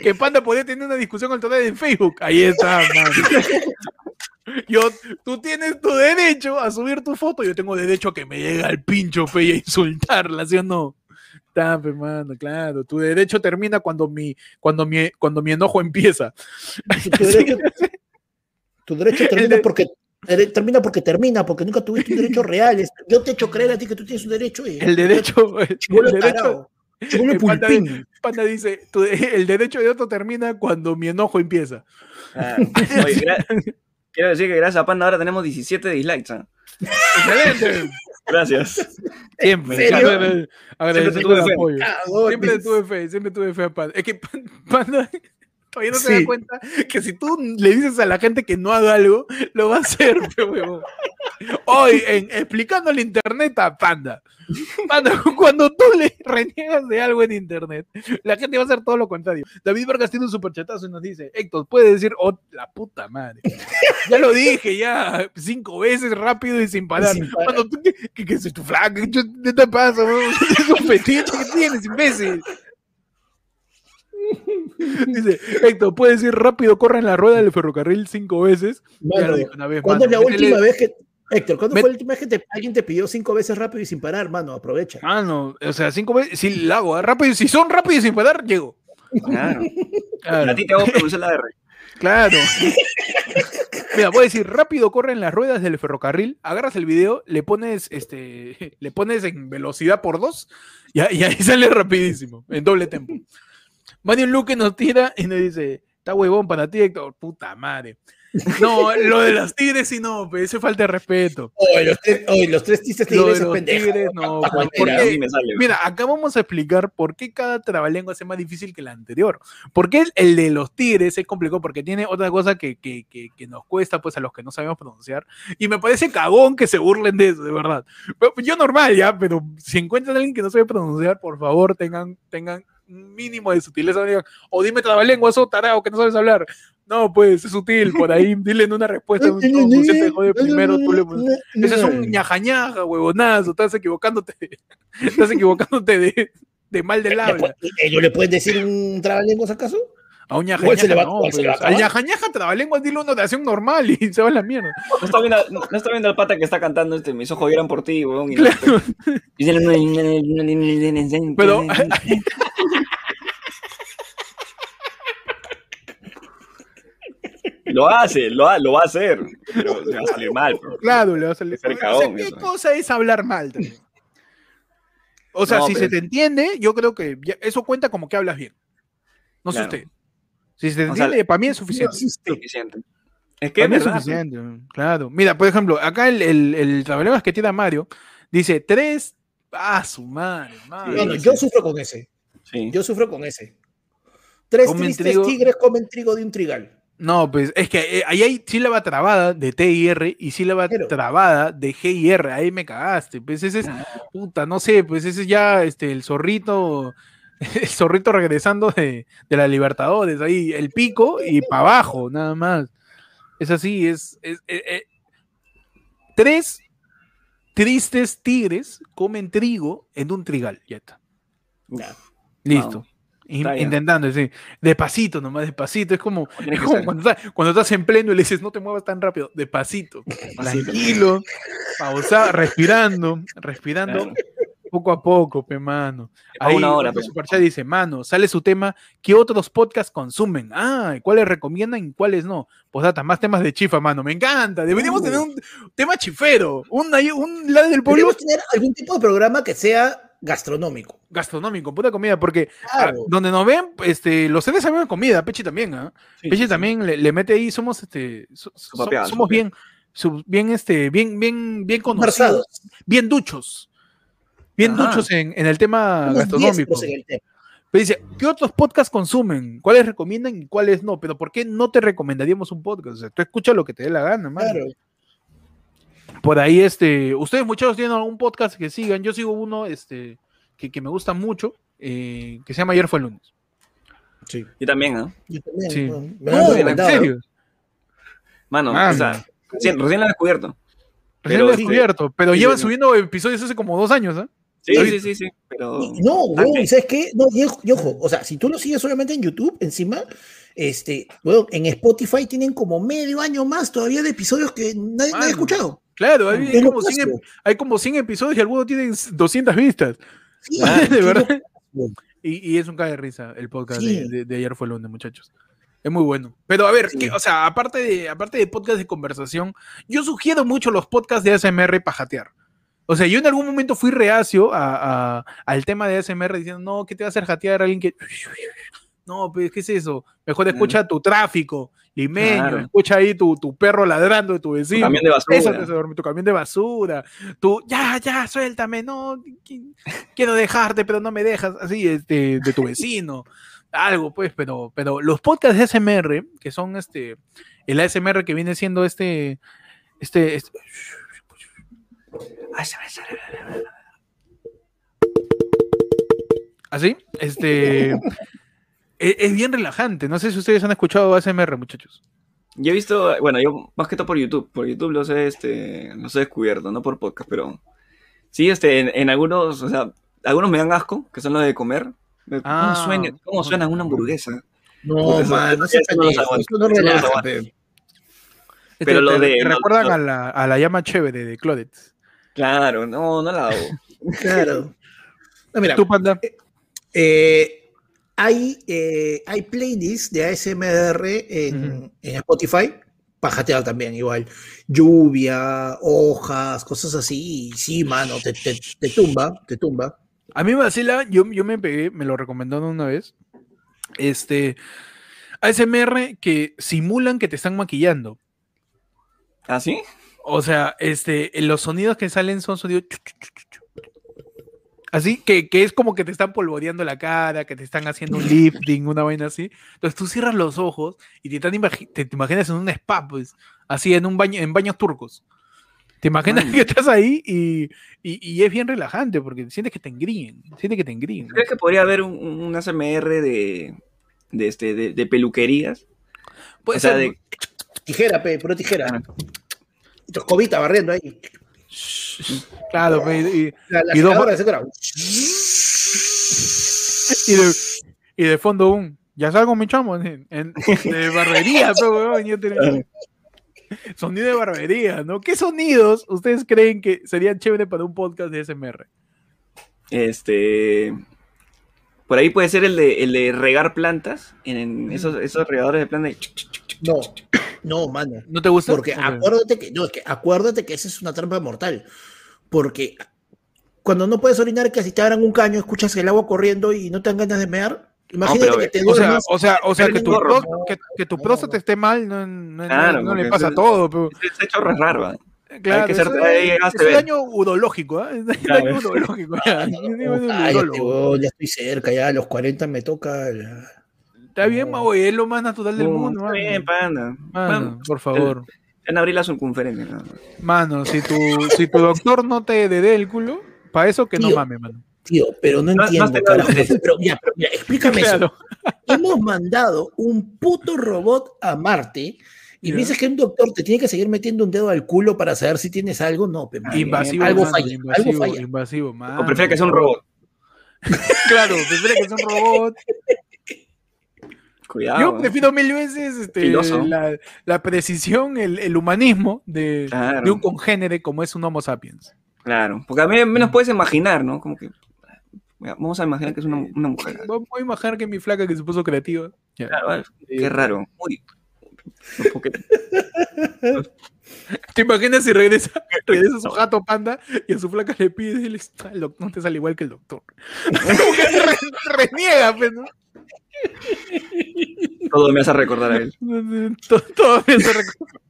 que Panda podía tener una discusión con Total en Facebook. Ahí está, man. Yo, tú tienes tu derecho a subir tu foto, yo tengo derecho a que me llegue al pincho fe y a insultarla, ¿sí o no? Está, pe, mano, claro. Tu derecho termina cuando mi, cuando mi, cuando mi enojo empieza. Tu derecho, tu derecho termina porque ter- termina porque termina, porque nunca tuviste un derecho real. Yo te he hecho creer a ti que tú tienes un derecho. Y, El derecho, el, derecho, el panda, dice, tu- el derecho de otro termina cuando mi enojo empieza. Ah, oye, gra- quiero decir que gracias a Panda ahora tenemos 17 dislikes. ¿ah? Excelente. Gracias. Siempre, siempre tuve fe. Cagones. Siempre tuve fe, siempre tuve fe a Panda. Es que Pan- Panda todavía no se Sí. da cuenta que si tú le dices a la gente que no haga algo, lo va a hacer, huevón. Hoy, en explicando el internet a Panda. Panda, cuando tú le reniegas de algo en internet, la gente va a hacer todo lo contrario. David Vargas tiene un superchatazo y nos dice, Héctor, puede decir, oh, la puta madre. Ya lo dije ya cinco veces rápido y sin parar. Sin parar. Cuando tú, que, que, que soy tu flaca, ¿qué te pasa? weón? Es un fetiche que tienes, imbécil. Dice, Héctor, puedes decir rápido, corre en la rueda del ferrocarril cinco veces. ya Mano, lo dijo una vez. ¿Cuándo es la última Métele- vez que. Héctor, ¿cuándo Met- fue la última vez que te- alguien te pidió cinco veces rápido y sin parar, mano? Aprovecha. Mano, o sea, cinco veces, si la hago, ¿eh? rápido, si son rápidos y sin parar, llego. Claro. Claro, A ti te hago pronunciar la R. claro. Mira, voy a decir, rápido corre en las ruedas del ferrocarril, agarras el video, le pones, este, le pones en velocidad por dos, y, ahí- y ahí sale rapidísimo, en doble tempo. Mario Luque nos tira y nos dice, está huevón para ti, Héctor, puta madre. No, lo de las tigres sí no, pero eso es falta de respeto. Oye, los tres, oye, los tres tistes Lo tigres de los tigres, no, Pa' ¿por cualquiera. qué? A mí me sale. Mira, acá vamos a explicar por qué cada trabalengua es más difícil que el anterior. Porque el, el de los tigres es complicado porque tiene otra cosa que, que- que- que nos cuesta pues a los que no sabemos pronunciar. Y me parece cagón que se burlen de eso, de verdad. Pero yo normal ya, pero si encuentran a alguien que no sabe pronunciar, por favor tengan, tengan mínimo de sutileza. o dime trabalenguas o tarao que no sabes hablar. No, pues, es sutil, por ahí, dile en una respuesta, se te jode primero, tú le pones- Ese es un ñaja ñaja, huevonazo, estás equivocándote, estás equivocándote de, de mal del ¿Le habla. ¿Ellos le pueden decir un trabalenguas acaso? A un ñaja va- no, le va a pues, al ñaja ñaja trabalenguas, dile una oración normal y se va a la mierda. No está viendo, no, no está viendo al pata que está cantando este, mis ojos lloran por ti, weón. y no- Claro. Pero- Lo hace, lo, ha- lo va a hacer, pero le va a salir mal. bro. Claro, le va a salir. Ser O sea, ¿Qué eso. cosa es hablar mal también? O sea, No, si pero- se te entiende, yo creo que ya- eso cuenta como que hablas bien. No sé Claro. usted. Si se O sea, entiende, para mí es suficiente. Suficiente. Es que Para es mí es suficiente, claro. Mira, por ejemplo, acá el, el, el trabalenguas que tira Mario dice tres. Ah, su madre, madre. No, no, yo sufro con ese. Sí. Yo sufro con ese. Tres Comen tristes trigo. tigres comen trigo de un trigal. No, pues es que eh, ahí hay sílaba trabada de T y R y sílaba Pero- trabada de G y R. Ahí me cagaste. Pues ese es, puta, no sé, pues ese es ya este, el zorrito, el zorrito regresando de, de la Libertadores. Ahí el pico y para abajo, nada más. Es así, es. es- eh, eh, tres tristes tigres comen trigo en un trigal. Ya está. Listo. In- Está bien. intentando, sí. Despacito nomás, despacito. Es como, es como cuando, estás, cuando estás en pleno y le dices, no te muevas tan rápido. Despacito. Tranquilo. Pausado, respirando. Respirando Claro. Poco a poco, pe mano. Ahí una hora, superchat dice, mano, sale su tema. ¿Qué otros podcasts consumen? Ah, ¿y ¿cuáles recomiendan y cuáles no? Pues data, más temas de chifa, mano. Me encanta. Deberíamos Uh. tener un tema chifero. Un, un lado del pueblo Podríamos tener algún tipo de programa que sea gastronómico. gastronómico, puta comida, porque Claro. Ah, donde nos ven, este, los seres saben comida, Peche también, ¿ah? Sí, sí, sí. también le, le mete ahí, somos este, so- so- papeada, somos bien, bien, este, bien, bien, bien conocidos, bien duchos, bien Ajá. duchos en, en el tema Somos gastronómico. en el tema. Pero dice, ¿qué otros podcasts consumen? ¿Cuáles recomiendan y cuáles no? Pero ¿por qué no te recomendaríamos un podcast? O sea, tú escucha lo que te dé la gana, mano. Claro. Por ahí, este, ustedes muchachos tienen algún podcast que sigan, yo sigo uno, este, que, que me gusta mucho, eh, que se llama Ayer fue el lunes. Sí. Yo también, ¿ah? Yo también. Sí. bueno, No, en serio. Mano, Mano. o sea, recién, recién lo he descubierto. Recién Pero lo he sí. descubierto, pero Sí, llevan sí. subiendo episodios hace como dos años, ¿ah? Sí, sí, sí, sí. Pero. No, Ah, weón, ¿qué? ¿y ¿sabes qué? No, y ojo, y ojo, o sea, si tú lo sigues solamente en YouTube, encima, este, weón, en Spotify tienen como medio año más todavía de episodios que nadie, nadie ha escuchado. Claro, hay, como locazo. 100, hay como 100 episodios y algunos tienen 200 vistas. Sí, de verdad. Y, y es un cae de risa el podcast Sí. de, de- de ayer fue el lunes, muchachos. Es muy bueno. Pero a ver, Sí. que- o sea, aparte de, aparte de podcast de conversación, yo sugiero mucho los podcasts de ASMR para jatear. O sea, yo en algún momento fui reacio a- a- al tema de ASMR diciendo, no, ¿qué te va a hacer jatear a alguien que... No, pues, ¿qué es eso? Mejor escucha tu tráfico, limeño, Claro. escucha ahí tu, tu perro ladrando de tu vecino. camión de basura. Eso te hace dormir, tu camión de basura. Tu, ya, ya, suéltame, no, qui- quiero dejarte, pero no me dejas, así, este, de tu vecino. Algo, pues, pero, pero los podcasts de ASMR, que son este, el ASMR que viene siendo este, este, este- así, este, e- es, bien relajante. No sé si ustedes han escuchado ASMR, muchachos. Yo he visto, bueno, yo más que todo por YouTube. Por YouTube los he, este, los he descubierto, no por podcast, pero. Sí, este, en, en algunos, o sea, algunos me dan asco, que son los de comer. ¿Cómo, Ah. suena, ¿Cómo suena una hamburguesa? No, Eso- man, no eso seas no no relaja, Pero lo te- de- te recuerdan lo- a, la, a la llama chévere de Claudette. Claro, no, no la hago. Claro. No, mira, ¿Tú, panda? eh, hay, eh, hay playlists de ASMR en, Ujú. en Spotify, pajateado también, igual. Lluvia, hojas, cosas así. y sí, mano, te, te, te tumba, te tumba. A mí me vacila, yo, yo me pegué, me lo recomendaron una vez. Este, ASMR que simulan que te están maquillando. ¿Ah, sí? O sea, este, los sonidos que salen son sonidos. Así que, que es como que te están polvoreando la cara, que te están haciendo un lifting, una vaina así. Entonces tú cierras los ojos y te, están imagi- te, te imaginas en un spa, pues, así en un baño, en baños turcos. Te imaginas Ay. que estás ahí y, y- y es bien relajante porque sientes que te engríen, sientes que te engríen. ¿Crees que podría haber un, un ASMR de, de, este, de, de peluquerías? Puede O sea, ser, de-. Tijera, pe, puro tijera. Y tu escobita barriendo ahí. Claro, y, La, la Y dos y de, y de fondo un. Ya salgo, mi chamo. En, en- de barbería, Sonido de barbería, ¿no? ¿Qué sonidos ustedes creen que serían chévere para un podcast de SMR? Este. Por ahí puede ser el de, el de regar plantas. En, en esos, esos regadores de plantas. No, no, mano. ¿No te gusta? Porque acuérdate que, no, es que acuérdate que esa es una trampa mortal. Porque cuando no puedes orinar, que si te abran un caño, escuchas el agua corriendo y no te dan ganas de mear. Imagínate pero, que te O sea, duermes. o sea, o sea que, tu no, que, que tu no. próstata esté mal no, no- no- Claro, no le pasa todo. Pero, Ese chorro es raro. ¿ah? Claro, que ser- ahí es, es a un daño urológico. Es un Claro. daño urológico. ya. No, cállate, estoy cerca, ya a los 40 me toca. ya. Está bien, No. Es lo más natural del No, mundo. está mano. bien, por favor. En abrir la circunferencia. Mano, si tu, si tu doctor no te dé el culo, para eso que no mames, mano. Tío, pero no entiendo, carajo. Pero, ya, pero mira, explícame eso. Hemos mandado un puto robot a Marte y me dices que un doctor te tiene que seguir metiendo un dedo al culo para saber si tienes algo. No, pe. Invasivo, algo mano, falla, invasivo, algo falla. invasivo, mano. O prefiere que sea un robot. Claro, prefiere que sea un robot. Cuidado. Yo ¿eh? prefiero mil veces este, la, la precisión, el, el humanismo de, Claro. de un congénere como es un Homo sapiens. Claro. Porque a mí menos puedes imaginar, ¿no? Como que. mira, Vamos a imaginar que es una, una mujer. Voy a imaginar que mi flaca que se puso creativa. Claro, vale. Qué raro. Uy. Porque- ¿Te imaginas si regresa, regresa su gato panda y a su flaca le pide y le dice, "Ah, el doc- no te sale igual que el doctor? Como que re- reniega, pues, ¿no? Todo me hace recordar a él. Todo, todo me hace recordar.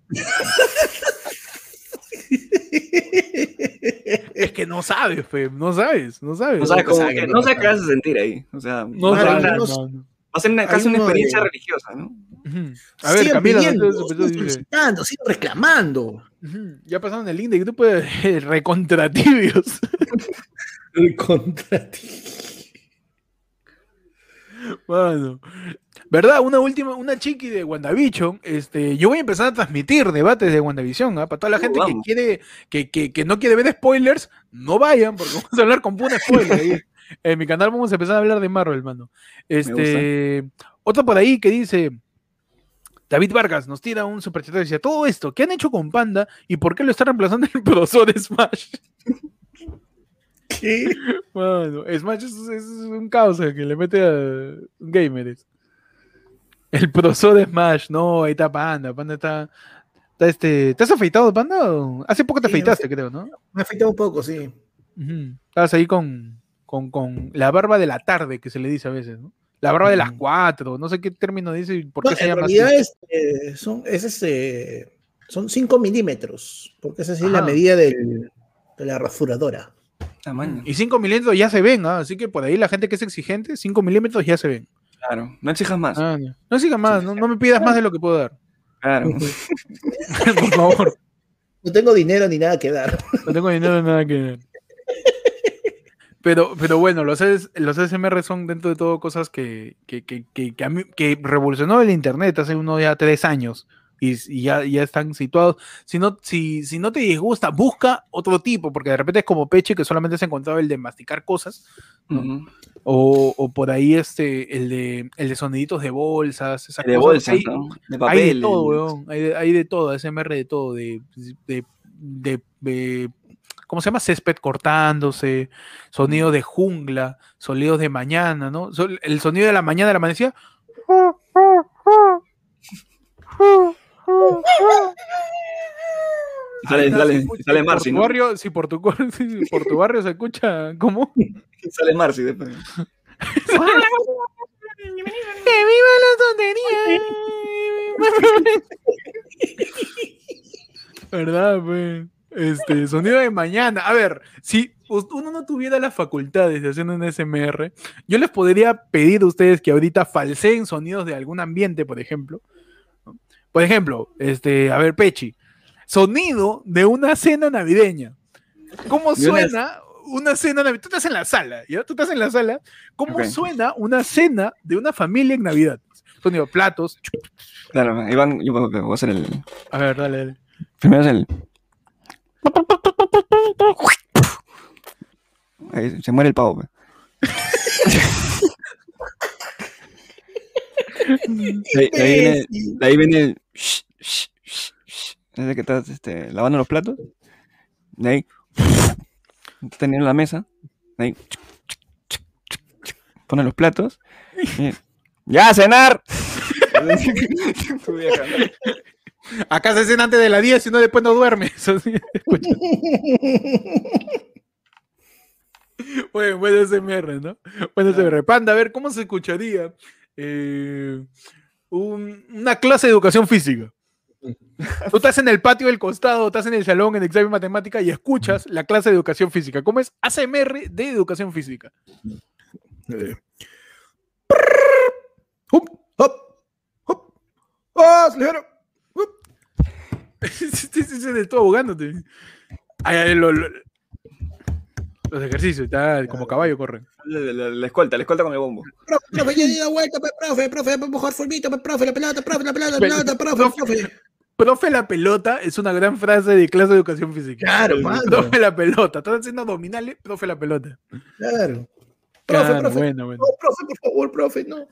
Es que no sabes, fe, no sabes, no sabes. No sabes cómo que- no sabes qué vas a sentir ahí. O sea, No a sabes, no- mano. Va a ser una- casi una de- experiencia religiosa, ¿no? Ujú. A ver, Sigan Camila, pidiendo, entonces, sigan dice, solicitando, sigan reclamando. ya pasaron el link de que tú puedes recontratibios. El contra ti. Mano. ¿Verdad? Una última, una chiqui de WandaVision. Este, yo voy a empezar a transmitir debates de WandaVision, ¿ah? Para toda la Uh, gente que quiere, que, que, que no quiere ver spoilers, no vayan, porque vamos a hablar con pura spoiler. En mi canal vamos a empezar a hablar de Marvel, mano. Este, otro por ahí que dice. David Vargas nos tira un superchat y decía, todo esto, ¿qué han hecho con Panda y por qué lo está reemplazando el profesor Smash? ¿Qué? Mano, Smash es, es un caos eh, que le mete a gamers. El profesor de Smash, no, ahí está Panda, Panda está, está este, ¿te has afeitado Panda? Hace poco te Sí, afeitaste, creo, ¿no? Me afectado un poco, sí. Ujú. Estabas ahí con, con, con la barba de la tarde, que se le dice a veces, ¿no? La barba de las cuatro, no sé qué término dice y por No, qué se en llama realidad así. es, eh, son, es este, son 5 milímetros, porque esa sí es la Ajá. medida del- de la rasuradora. Tamaño. Y 5 milímetros ya se ven, ¿ah? así que por ahí la gente que es exigente, 5 milímetros ya se ven. Claro. No exijas más. Ah, ya. no sigas más, no, no me pidas más de lo que puedo dar, Claro. por favor. No tengo dinero ni nada que dar. No tengo dinero nada que ver. Pero, pero bueno, los, los SMR son dentro de todo cosas que, que, que, que, que a mí- que revolucionó el internet hace unos ya tres años y, y ya, ya están situados. Si no, si, si no te disgusta, busca otro tipo, porque de repente es como Peche que solamente se encontraba el de masticar cosas, o, o por ahí este, el de, el de soniditos de bolsas, esas De cosas. bolsas, Hay- ¿no? De hay papel. de todo, weón. Hay de, hay de todo, SMR de todo, de, de- de- ¿cómo se llama? Césped cortándose, sonido de jungla, sonidos de mañana, ¿no? El sonido de la mañana de la amanecía. Sale, sale, si escucha- sale por Marcy, tu ¿no? barrio, si por tu, si por tu barrio se escucha, ¿cómo? Sale Marcy después. ¡Que viva la tontería! ¿Verdad, pues? Este, sonido de mañana. A ver, si uno no tuviera las facultades de hacer un SMR, yo les podría pedir a ustedes que ahorita falseen sonidos de algún ambiente, por ejemplo. Por ejemplo, este, a ver, Pechi, sonido de una cena navideña. ¿Cómo suena una cena navideña? Tú estás en la sala, ¿ya? Tú estás en la sala. ¿Cómo suena una cena de una familia en Navidad? sonido platos. Claro, Iván, yo voy a hacer el. A ver, dale, dale. Primero es el. Ahí se muere el pavo. pe. De ahí, de ahí viene, de ahí viene el. shh, shh, shh, shh. Desde que estás este, lavando los platos. De ahí. Teniendo la mesa. De ahí. Pone los platos. y- ¡Ya, a cenar! Acá se cena antes de las 10 y no después no duermes. Bueno, bueno SMR, ¿no? Bueno SMR. Panda, a ver, ¿cómo se escucharía eh, un- una clase de educación física? Tú estás en el patio del costado, estás en el salón en examen de matemática y escuchas la clase de educación física. ¿Cómo es? ASMR de educación física. Eh. Hup, hop, hop. ¡Ah, ligero! Hup. sí, sí, sí, de todo ahogándote. Ay, ay, lo- lo- los ejercicios, tal, como caballo corren. La, la- la escolta, la escolta con el bombo. Profe, profe, ya di la vuelta, profe, profe, mejor formito, profe, la pelota, profe, la pelota, la pelota, profe, profe. Profe la pelota es una gran frase de clase de educación física. Claro, mano. Profe la pelota. Estás haciendo abdominales, profe la pelota. Claro. Profe, Claro, profe. bueno, bueno. No, profe, por favor, profe, no.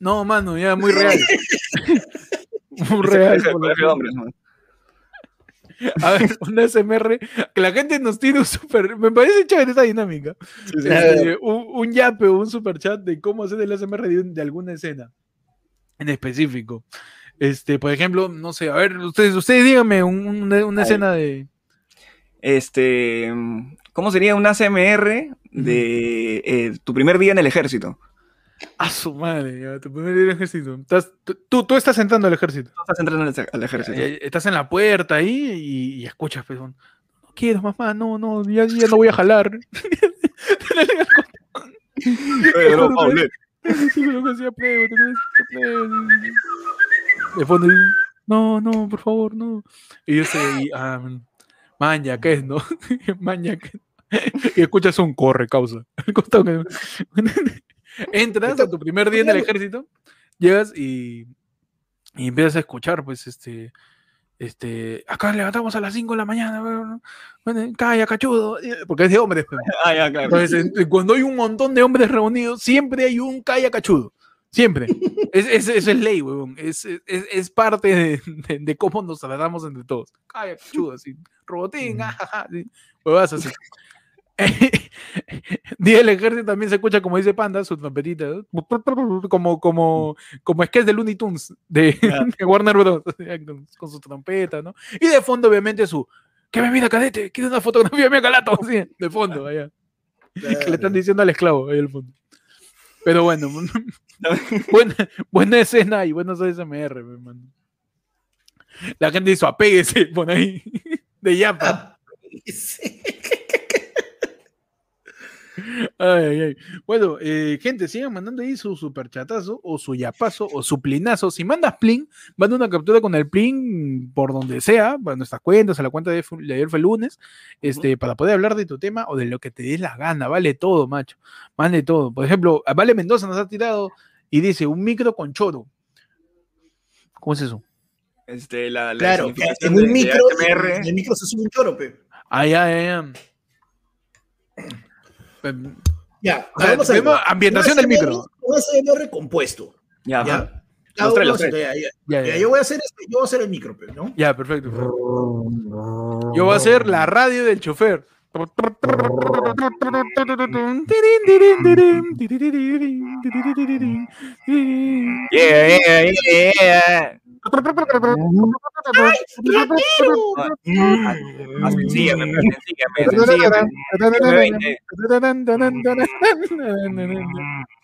No, mano, ya muy real. muy real. Por lo colegio de que- hombres, ¿no? A ver, un SMR, que la gente nos tire un super. Me parece chévere esa dinámica. Sí, sí. Este, un, un yape o un super chat de cómo hacer el SMR de, de alguna escena en específico. Este, por ejemplo, no sé, a ver, ustedes, ustedes díganme un- una, una escena de. Este, ¿cómo sería un ACMR de eh, tu primer día en el ejército? A su madre, ya, tu primer día ejército. Estás- tú- tú, estás entrando al ejército. Tú estás entrando al ej- al ejército. Estás en la puerta ahí y, y escuchas, pues, no quiero, mamá, no, no, ya, ya no voy a jalar. Oye, bro, que que. De fondo, no, no, por favor, no. Y yo sé, y, ah, man, ya, ¿qué es, no? man, ya, ¿qué Y escuchas un corre, causa. Entras a tu primer día en el ejército, llegas y, y empiezas a escuchar, pues, este, este, acá levantamos a las 5 de la mañana, bueno, calla, cachudo, porque es de hombres, pues. Ah, ya, claro. Entonces, en- cuando hay un montón de hombres reunidos, siempre hay un calla cachudo. Siempre. Es, es- eso es ley, huevón. Es, es, es parte de, de- de cómo nos tratamos entre todos. Calla cachudo, así. Robotín, ajaja, así. Huevadas así. Día del ejército también se escucha, como dice Panda, su trompetita. Como, como, como sketch de Looney Tunes de, Warner Bros. Con, su trompeta, ¿no? Y de fondo, obviamente, su. Que me mira, cadete, quiero una fotografía mi calato, así, de fondo, allá que le están diciendo al esclavo ahí al fondo. Pero bueno, buena, buena escena y buenos ASMR, hermano. La gente dice, apéguese, pone ahí, de yapa. Sí. Ay, ay, ay. Bueno, eh, gente, sigan mandando ahí su superchatazo o su yapazo o su plinazo. Si mandas plin, manda una captura con el plin por donde sea, para nuestras cuentas, a la cuenta de, de ayer fue lunes, este, para poder hablar de tu tema o de lo que te dé la gana. Vale todo, macho. Vale todo. Por ejemplo, Vale Mendoza nos ha tirado y dice un micro con choro. ¿Cómo es eso? Este, la, la Claro, en un micro, en el micro se sube un choro, pe. Ay, ay, ay. Em, Ya, O sea, vamos a ver. primero, ambientación del micro. Un ASMR compuesto. Ya, Ya. ajá. Cada Los tres, uno los hace- tres. ya, ya. Ya, Ya, ya. yo voy a hacer este, yo voy a hacer el micro, pe, ¿no? Ya, perfecto. Yo voy a hacer la radio del chofer. Yeah, yeah, yeah.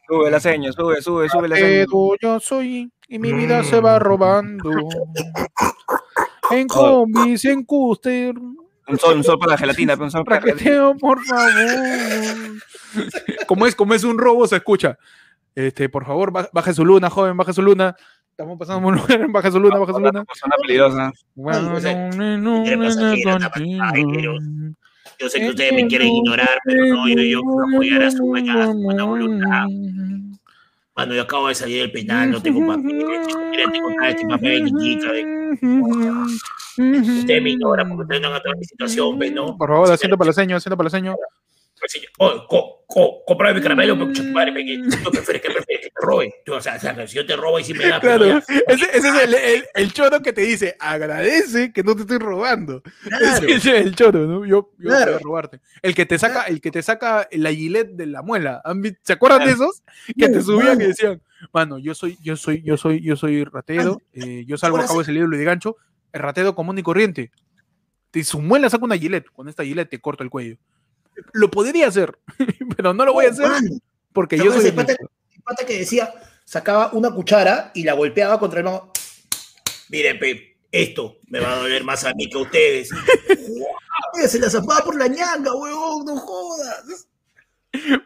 Sube la seña, sube, sube, sube la seña. Yo soy y mi vida se va robando. En combis, en cúster, Un sol, un sol para la gelatina, un sol para la gelatina. Raqueteo, por favor. Como es, como es un robo, se escucha. Este, por favor, ba- baje su luna, joven, baje su luna. Estamos pasando un lugar, baja su luna, baja su Una luna. persona peligrosa. pues, eh, pasajero. Yo sé que ustedes me quieren ignorar, pero no, yo, yo apoyar a su buena, a su buena voluntad. Mano, yo acabo de salir del penal, no tengo papel. Mira, tengo acá este papel, de Usted me ignora porque usted no ha toda mi situación, ¿ve, ¿no? Por favor, asiento para la seño, asiento para la seño. Oh, co, co, comprame mi caramelo, pero tu madre, tú prefieres que prefieres que te robe. Tú, o, sea, o sea, si yo te robo y si me da. Claro, ese, ese es el, el, el choro que te dice, agradece que no te estoy robando. Claro. Ese es el choro, ¿no? Yo, yo Claro. voy a robarte. El que te saca, el que te saca la gilet de la muela. ¿Han vi- ¿Se acuerdan de esos? Que te subían y decían, mano, yo soy, yo soy, yo soy, yo soy ratero, eh, yo salgo, Ahora acabo de salir de gancho, el ratero común y corriente. De su muela saca una gilet, con esta gilet te corto el cuello. Lo podría hacer, pero no lo voy a hacer porque ¿te yo soy pata, el pata que decía, sacaba una cuchara y la golpeaba contra el mango? Miren, pe, esto me va a doler más a mí que a ustedes. Se la zapaba por la ñanga, huevón, no jodas.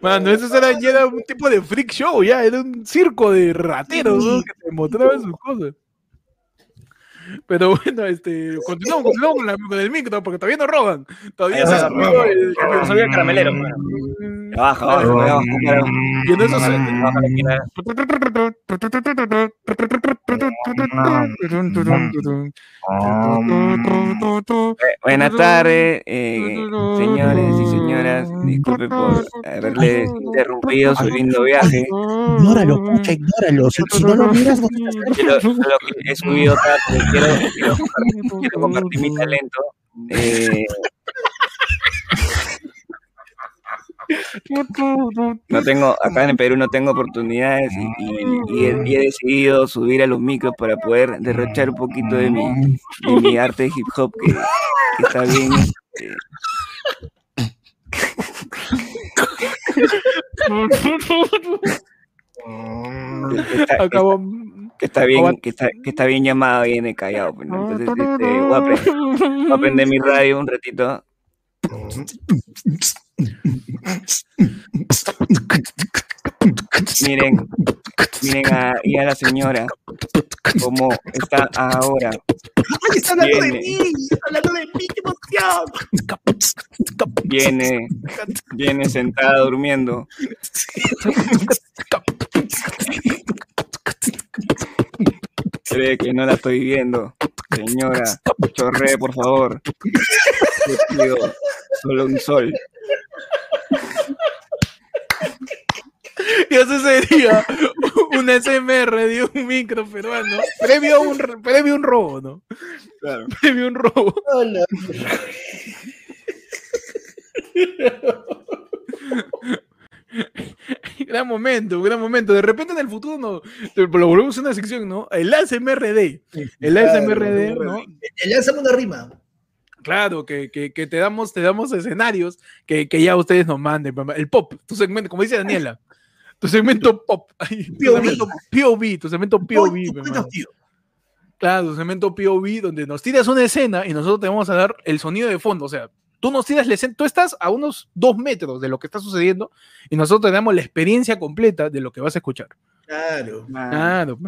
Mano, eso era, ya era un tipo de freak show, ya era un circo de rateros, ¿no? Sí. Que te mostraban sus cosas. Pero bueno, este, continuamos, continuamos con, la- con el micro, porque todavía no roban. Todavía se va, subió el, No sabía caramelero, baja, baja, baja. Y en eso se-. Eh, Buenas tardes, eh, señores y señoras. Disculpe por haberles interrumpido su lindo viaje. Ignóralo, pucha, ignóralo. Si, si no lo miras, no te solo que he subido tarde, quiero, quiero, compartir, quiero compartir mi talento. Eh, no tengo, acá en el Perú no tengo oportunidades y, y- y he, y he decidido subir a los micros para poder derrochar un poquito de mi, de mi arte de hip hop que, que está bien. eh, que está- que Acabó. que está bien, que está, que está bien llamado ahí en el Callao. pues, ¿no? Entonces, este, voy, a aprender, voy a aprender mi radio un ratito. Miren, miren ahí a la señora cómo está ahora. ¡Ay, está hablando de Viene. mí! ¡Está hablando de mí! ¡Qué emoción! Viene, viene sentada durmiendo. Cree que no la estoy viendo. Señora, chorree, por favor. Le pido solo un sol. Y eso sería un SMR de un micro peruano. Previo a un, previo a un robo, ¿no? Claro. Previo a un robo. Hola. Gran momento, gran momento. De repente en el futuro no, lo volvemos a una sección, ¿no? El ASMRD. El ASMRD, ¿no? Le lanzamos una rima. Claro, que, que, que te damos, te damos escenarios que, que ya ustedes nos manden. El pop, tu segmento, como dice Daniela. Tu segmento pop. Tu POV. segmento POV, tu segmento POV. Claro, tu segmento POV, donde nos tiras una escena y nosotros te vamos a dar el sonido de fondo. O sea, tú nos tiras la escena, tú estás a unos dos metros de lo que está sucediendo y nosotros te damos la experiencia completa de lo que vas a escuchar. Claro. Claro,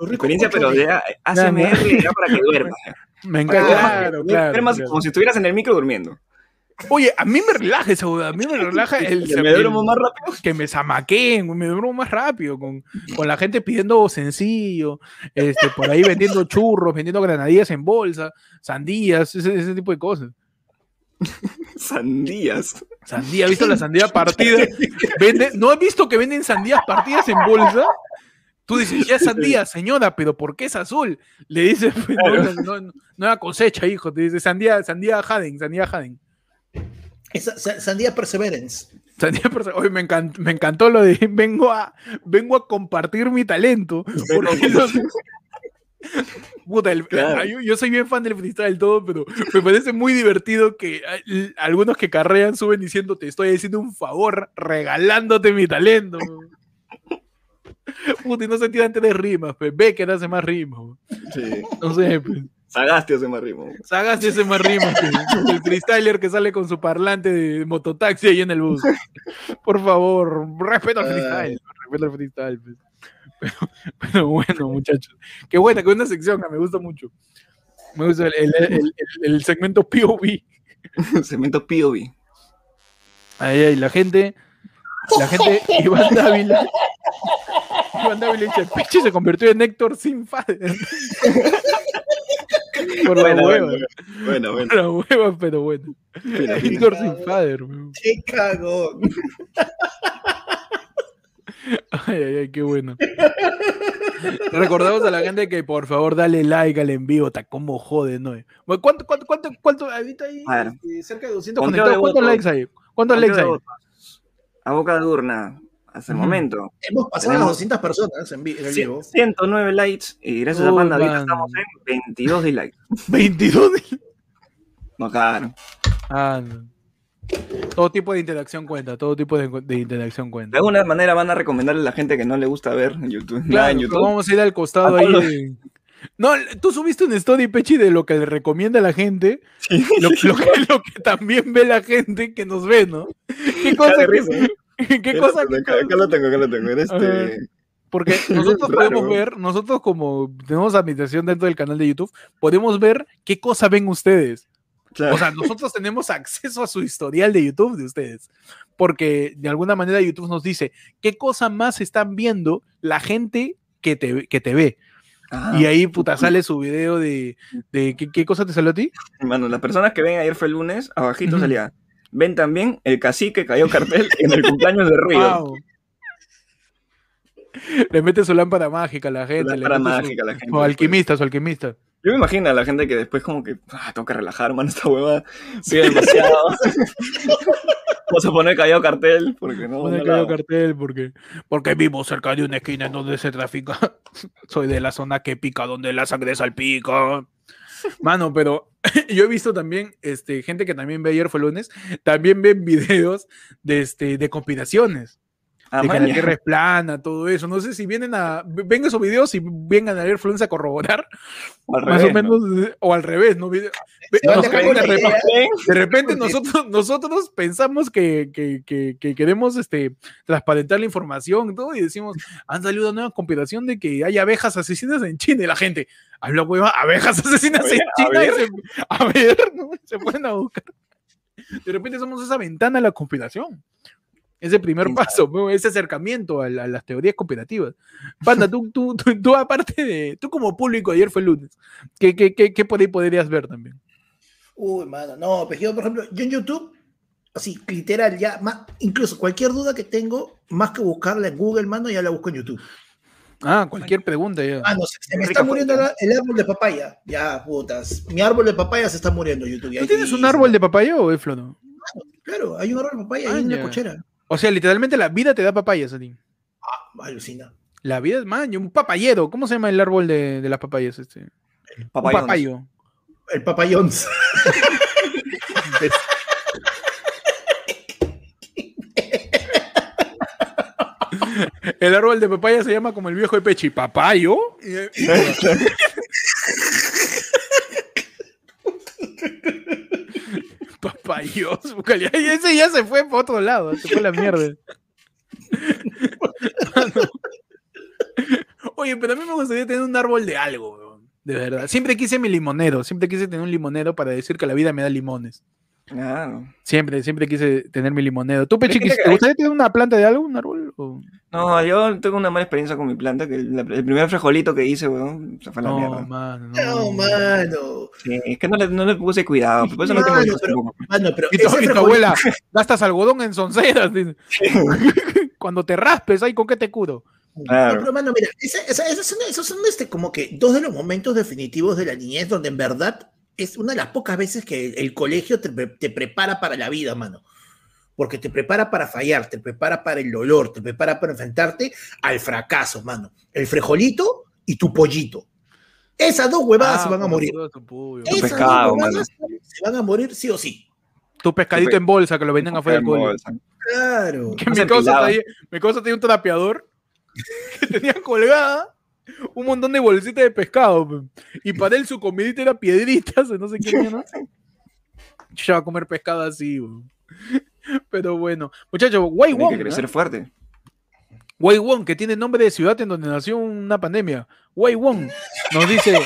rico Experiencia, pero de- ya ASMR ya para que duermas. me encanta. Claro, claro, Duermas claro. como si estuvieras en el micro durmiendo. Oye, a mí me relaja esa a mí me relaja el, Que me duermo más rápido. que me zamaqueen, me duermo más rápido, con, con la gente pidiendo sencillo, este, por ahí vendiendo churros, vendiendo granadillas en bolsa, sandías, ese, ese tipo de cosas. Sandías. Sandía, ¿has visto la sandía partida? Vende, ¿No has visto que venden sandías partidas en bolsa? Tú dices, ya es sandía, señora, pero ¿por qué es azul? Le dices, pues, no, no, no, cosecha, hijo. Te dice, sandía, sandía Haden, sandía Haden. Esa- Sandía Perseverance. Sandía perse- Oye, me, encant- me encantó lo de vengo a, vengo a compartir mi talento. Porque los- Puta, el- Claro. ah, yo, yo soy bien fan del freestyle todo, pero me parece muy divertido que ah, algunos que carrean suben diciendo te estoy haciendo un favor regalándote mi talento. Puta, y no se tiran tres rimas, pues ve que hace más rimas. Sí. No sé, pues. Sagaste hace más ritmo. Sagasti hace más rimas el freestyler que sale con su parlante de mototaxi ahí en el bus. Por favor, respeto al freestyle. Respeto al freestyle. pues. Pero, pero bueno, muchachos. Qué buena, qué buena sección, me gusta mucho. Me gusta el, el- el- el- el segmento POV. POV. Ahí, ahí, la gente, la gente, Iván Dávila. Iván Dávila dice, Pechi se convirtió en Héctor sin father. Por la Bueno, hueva. bueno, bueno, bueno. Por la hueva, pero bueno. Héctor sin weón. Qué cagón. Ay, ay, ay, qué bueno. Recordamos a la gente que por favor dale like al envío, ta como jode, ¿no? ¿Cuánto, cuánto, cuánto, cuánto, ahorita hay A ver. eh, cerca de 200 Conteo conectados? de ¿Cuántos likes hay? ¿Cuántos likes hay? A boca de urna, hasta el Ujú. momento. Hemos pasado Tenemos- las 200 personas en, vi- en el vivo. 109 likes y gracias a Uy, Panda ahorita estamos en 22 dislikes. 22. No, claro. Ah, no. Todo tipo de interacción cuenta, todo tipo de, de interacción De cuenta. alguna manera van a recomendarle a la gente que no le gusta ver en YouTube. nada Claro, en YouTube. vamos a ir al costado ahí de... No, tú subiste un story, Pechi, de lo que le recomienda a la gente, lo, lo que, lo que también ve la gente que nos ve, ¿no? ¿Qué cosa de que, risa. ¿qué cosa que- Acá, acá lo tengo, acá lo tengo. Ajá. este... Porque nosotros podemos ver, nosotros como tenemos administración dentro del canal de YouTube, podemos ver qué cosa ven ustedes. Claro. O sea, nosotros tenemos acceso a su historial de YouTube de ustedes. Porque de alguna manera YouTube nos dice qué cosa más están viendo la gente que te, que te ve. Ah, Y ahí, puta, sale su video de, de ¿qué, qué cosa te salió a ti? Mano, las personas que ven ayer fue el lunes, abajito salía. Ven también el cacique cayó cartel en el cumpleaños de Río. Wow. Le mete su lámpara mágica a la gente. le Lámpara su- mágica a la gente, Su pues. alquimista, su alquimista. Yo me imagino a la gente que después como que, ah, tengo que relajar, mano, esta hueva pide demasiado. Vamos a poner callado cartel, porque no, Pone no que haya la- cartel porque, porque vivo cerca de una esquina en donde se trafica. Soy de la zona que pica, donde la sangre salpica. Mano, pero yo he visto también este, gente que también ve ayer fue lunes, también ven videos de, este, de conspiraciones. Ah, de que la tierra es plana, todo eso. No sé si vienen a. Ven esos videos y vengan a ayer Fluence a corroborar, O al más revés, o ¿no? menos, eh, o al revés, ¿no? Nos de caen repente- idea. de repente nosotros, nosotros pensamos que, que, que- que queremos este, transparentar la información todo, y decimos, han salido una nueva conspiración de que hay abejas asesinas en China, y la gente, habla hueva, abejas asesinas A en ver, a China, y ver. se- a ver, ¿no? se pueden a buscar. De repente somos esa ventana a la conspiración. Ese primer ¿Quién paso, ¿no? ese acercamiento a, la- a las teorías conspirativas. Panda, tú, tú, tú, tú, aparte de, tú como público, ayer fue el lunes, ¿qué, qué, qué, qué por ahí podrías ver también? Uy, mano, no, pues yo, por ejemplo, yo en YouTube, así, literal, ya, más, incluso cualquier duda que tengo, más que buscarla en Google, mano, ya la busco en YouTube. Ah, cualquier pregunta ya. Ah, no, se, se me está muriendo la- el árbol de papaya. Ya, putas. Mi árbol de papaya se está muriendo, YouTube. ¿Tú tienes un árbol de papaya o es no? Claro, hay un árbol de papaya Ah, ahí en la cochera. O sea, literalmente la vida te da papayas a ti. Ah, alucina. La vida es man, un papayero. ¿Cómo se llama el árbol de, de las papayas? Este? Papayón. papayo. El papayón. El árbol de papaya se llama como el viejo de Pechi, papayo. Ay, Ese ya se fue por otro lado. Se fue la mierda. Oye, pero a mí me gustaría tener un árbol de algo. De verdad. Siempre quise mi limonero. Siempre quise tener un limonero para decir que la vida me da limones. Claro. Siempre, siempre quise tener mi limonero. ¿Tú, Pechi, Pero es que- ¿te gustaría tener una planta de algo? ¿Un árbol? o- No, yo tengo una mala experiencia con mi planta, que el, el primer frijolito que hice, weón, se fue a la No, mierda. mano. No, mano. Sí, es que no le, no le puse cuidado, por eso no tengo Mano, pero-. Mano, pero Y tu, y abuela, gastas algodón en sonceras. dice. Cuando te raspes, ¿ay con qué te curo? Claro. No, pero, mano, mira, esos son, esos son este, como que dos de los momentos definitivos de la niñez donde en verdad es una de las pocas veces que el, el colegio te, te prepara para la vida, mano. Porque te prepara para fallar, te prepara para el dolor, te prepara para enfrentarte al fracaso, mano. El frijolito y tu pollito. Esas dos huevadas Ah, se van a morir. Tu Esas pescado, dos huevadas se van a morir sí o sí. Tu pescadito pe- en bolsa que lo venden afuera del colegio. Bolsa. Claro. Que mi tenía, tenía un trapeador que tenía colgada un montón de bolsitas de pescado. pe. Y para él su comidita era piedritas, no sé qué mierda. Yo ya voy a comer pescado así, weón. Pero bueno, muchachos, Wei Tiene Wong, que crecer fuerte. Wei Wong, que tiene nombre de ciudad en donde nació una pandemia. Wei Wong nos dice,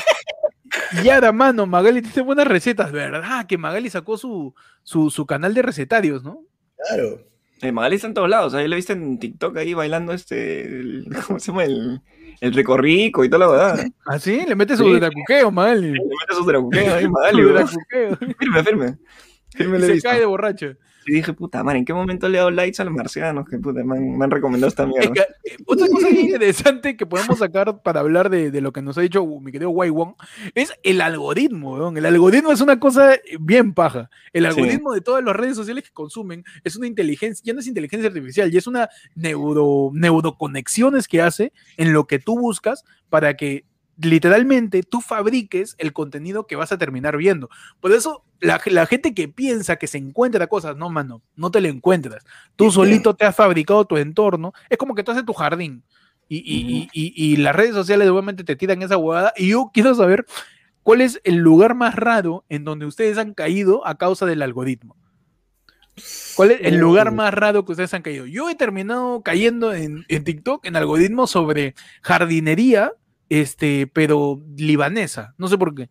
Yara, mano, Magali tiene buenas recetas, ¿verdad? Que Magali sacó su, su, su canal de recetarios, ¿no? Claro. Eh, Magali está en todos lados. Ahí lo viste en TikTok ahí bailando este. el- ¿Cómo se llama? El, el recorrico y toda la verdad. ¿Ah, sí? Le mete su Sí. dracuqueo, Magali. Le mete sus dracuqueos ahí, Su dracuqueo. Firme, firme. Firme Y le he se visto. cae de borracho. Y dije, puta madre, ¿en qué momento le he dado likes a los marcianos? Que puta, me han, me han recomendado esta Es mierda. que, otra cosa bien interesante que podemos sacar para hablar de, de lo que nos ha dicho mi querido Wai Wong es el algoritmo, weón. El algoritmo es una cosa bien paja. El algoritmo de todas las redes sociales que consumen es una inteligencia, ya no es inteligencia artificial, ya es una neuro, neuroconexiones que hace en lo que tú buscas para que literalmente tú fabriques el contenido que vas a terminar viendo. Por eso la, la gente que piensa que se encuentra cosas, no, mano, no te lo encuentras. Tú solito te has fabricado tu entorno. Es como que tú haces tu jardín. Y, y- y- y- y las redes sociales obviamente te tiran esa huevada. Y yo quiero saber cuál es el lugar más raro en donde ustedes han caído a causa del algoritmo. ¿Cuál es el lugar Uh. más raro que ustedes han caído? Yo he terminado cayendo en, en TikTok en algoritmos sobre jardinería, este, pero libanesa. No sé por qué.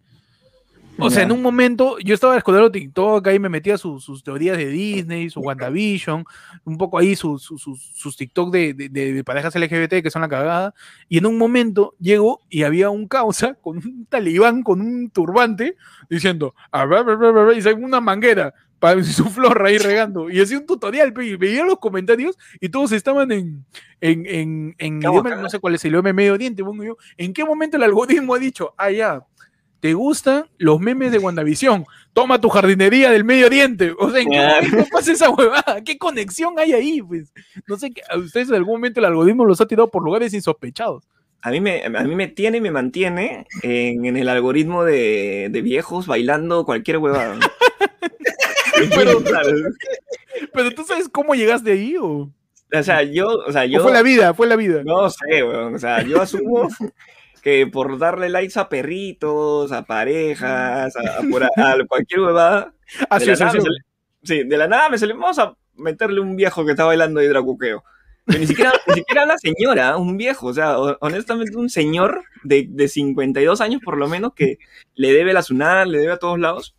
O sea, en un momento yo estaba escuchando TikTok, ahí me metía su- sus teorías de Disney, su WandaVision, un poco ahí su- su- sus- sus TikTok de, de- de- parejas LGBT que son la cagada. Y en un momento llego y había un causa con un talibán con un turbante diciendo, "Ah, bla, bla, bla, bla", bla", y sale una manguera para su flor ahí regando. Y hacía un tutorial, y veía los comentarios y todos estaban en, en, en, en idioma, no sé cuál es el idioma Medio pongo yo. ¿En qué momento el algoritmo ha dicho, ah, ya, ¿te gustan los memes de WandaVision? Toma tu jardinería del Medio Oriente. O sea, ¿en qué momento pasa esa huevada? ¿Qué conexión hay ahí? Pues no sé, a ustedes en algún momento el algoritmo los ha tirado por lugares insospechados. A mí, me, a mí me tiene y me mantiene en, en el algoritmo de, de viejos bailando cualquier huevada. Pero-. Pero tú sabes cómo llegaste ahí o, O sea, yo, o sea, ¿O yo fue la vida, fue la vida. no sé, weón. O sea, yo asumo que por darle likes a perritos, a parejas, a, a por a- a cualquier huevada, de la nada me sale- sí, de la nada me salió, vamos a meterle un viejo que está bailando ahí dracuqueo. Pero ni siquiera, ni siquiera una señora, un viejo, o sea, ho- honestamente un señor de, de 52 años por lo menos que le debe la SUNAT, le debe a todos lados,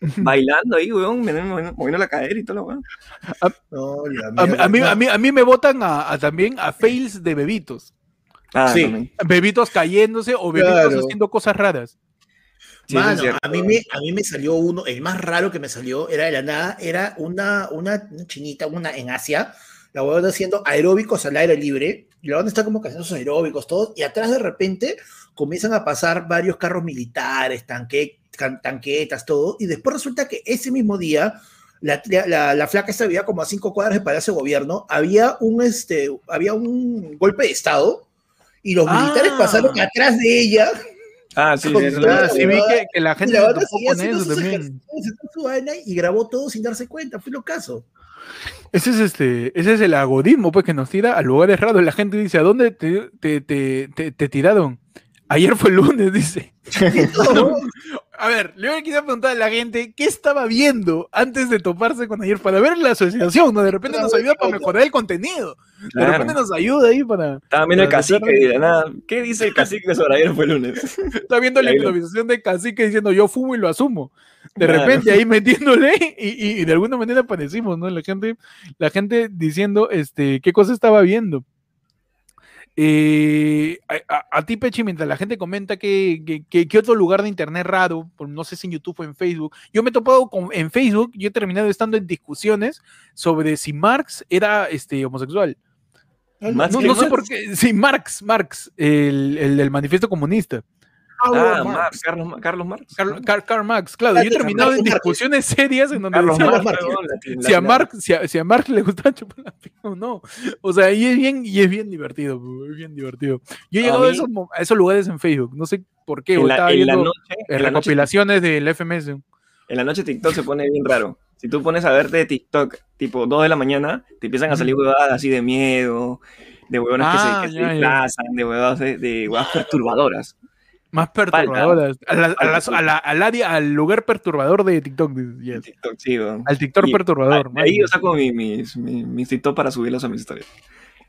bailando ahí, weón, moviendo, moviendo la cadera y todo lo weón. No, A, mí, a, mí, a mí me votan a, a también a fails de bebitos. Ah, Sí. también. Bebitos cayéndose o bebitos Claro. haciendo cosas raras. Sí, Mano, a mí, me, a mí me salió uno, el más raro que me salió era de la nada, era una, una, chinita, una en Asia, la huevona haciendo aeróbicos al aire libre, y la huevona está como que haciendo sus aeróbicos, todos, y atrás de repente comienzan a pasar varios carros militares, tanque, tanquetas, todo, y después resulta que ese mismo día, la, la, la flaca esta vivía como a cinco cuadras del Palacio de Gobierno, había un, este, había un golpe de Estado, y los Ah. militares pasaron atrás de ella, Ah, sí, sí, Ah, lo- sí vi que, que la y gente la se topó con eso también. y grabó todo sin darse cuenta. Fue lo caso. Ese es este, ese es el algoritmo pues que nos tira a lugares raros. La gente dice, ¿a dónde te, te, te, te- te tiraron? Ayer fue el lunes, dice. A ver, le quisiera preguntar a la gente qué estaba viendo antes de toparse con ayer para ver la asociación, ¿no? De repente nos ayuda para mejorar el contenido. De Claro. repente nos ayuda ahí para. Estaba viendo el cacique y de nada. ¿Qué dice el cacique sobre ayer fue el lunes? Está viendo la improvisación de cacique diciendo yo fumo y lo asumo. De Claro. repente ahí metiéndole y, y- y de alguna manera aparecimos, ¿no? La gente, la gente diciendo este, qué cosa estaba viendo. Eh, a, a- a ti, Pechi, mientras la gente comenta que, que- que- que otro lugar de internet raro, no sé si en YouTube o en Facebook, yo me he topado con, en Facebook, yo he terminado estando en discusiones sobre si Marx era este, homosexual. No, sé Marx. por qué. Sí, Marx, Marx, el, el del manifiesto comunista. Ah, Marx, Carlos, Carlos Marx. Carl, Karl Marx, claro, yo he terminado en Marx. discusiones serias en donde Carlos decía, Marx. Marx, Marx. la- si, a la- Marx, si, a, si a Marx le gusta chupar la pica o no. O sea, y es bien, y es bien divertido, bro, es bien divertido. Yo he A llegado a mí- esos, a esos lugares en Facebook, no sé por qué, En la, estaba en la viendo noche, eh, en la noche recopilaciones del FMS. En la noche TikTok se pone bien raro. Si tú pones a verte de TikTok, tipo 2 de la mañana, te empiezan a salir huevadas así de miedo, de huevonas que Ah, se, que se ya. desplazan, de huevadas, de, de huevadas perturbadoras. Más perturbadoras. A la- a las- a la- al área, al lugar perturbador de TikTok. yes. TikTok, sí. Al TikTok Y- perturbador. Ahí yo saco mi, mis, mi, mis TikTok para subirlos a mis historias.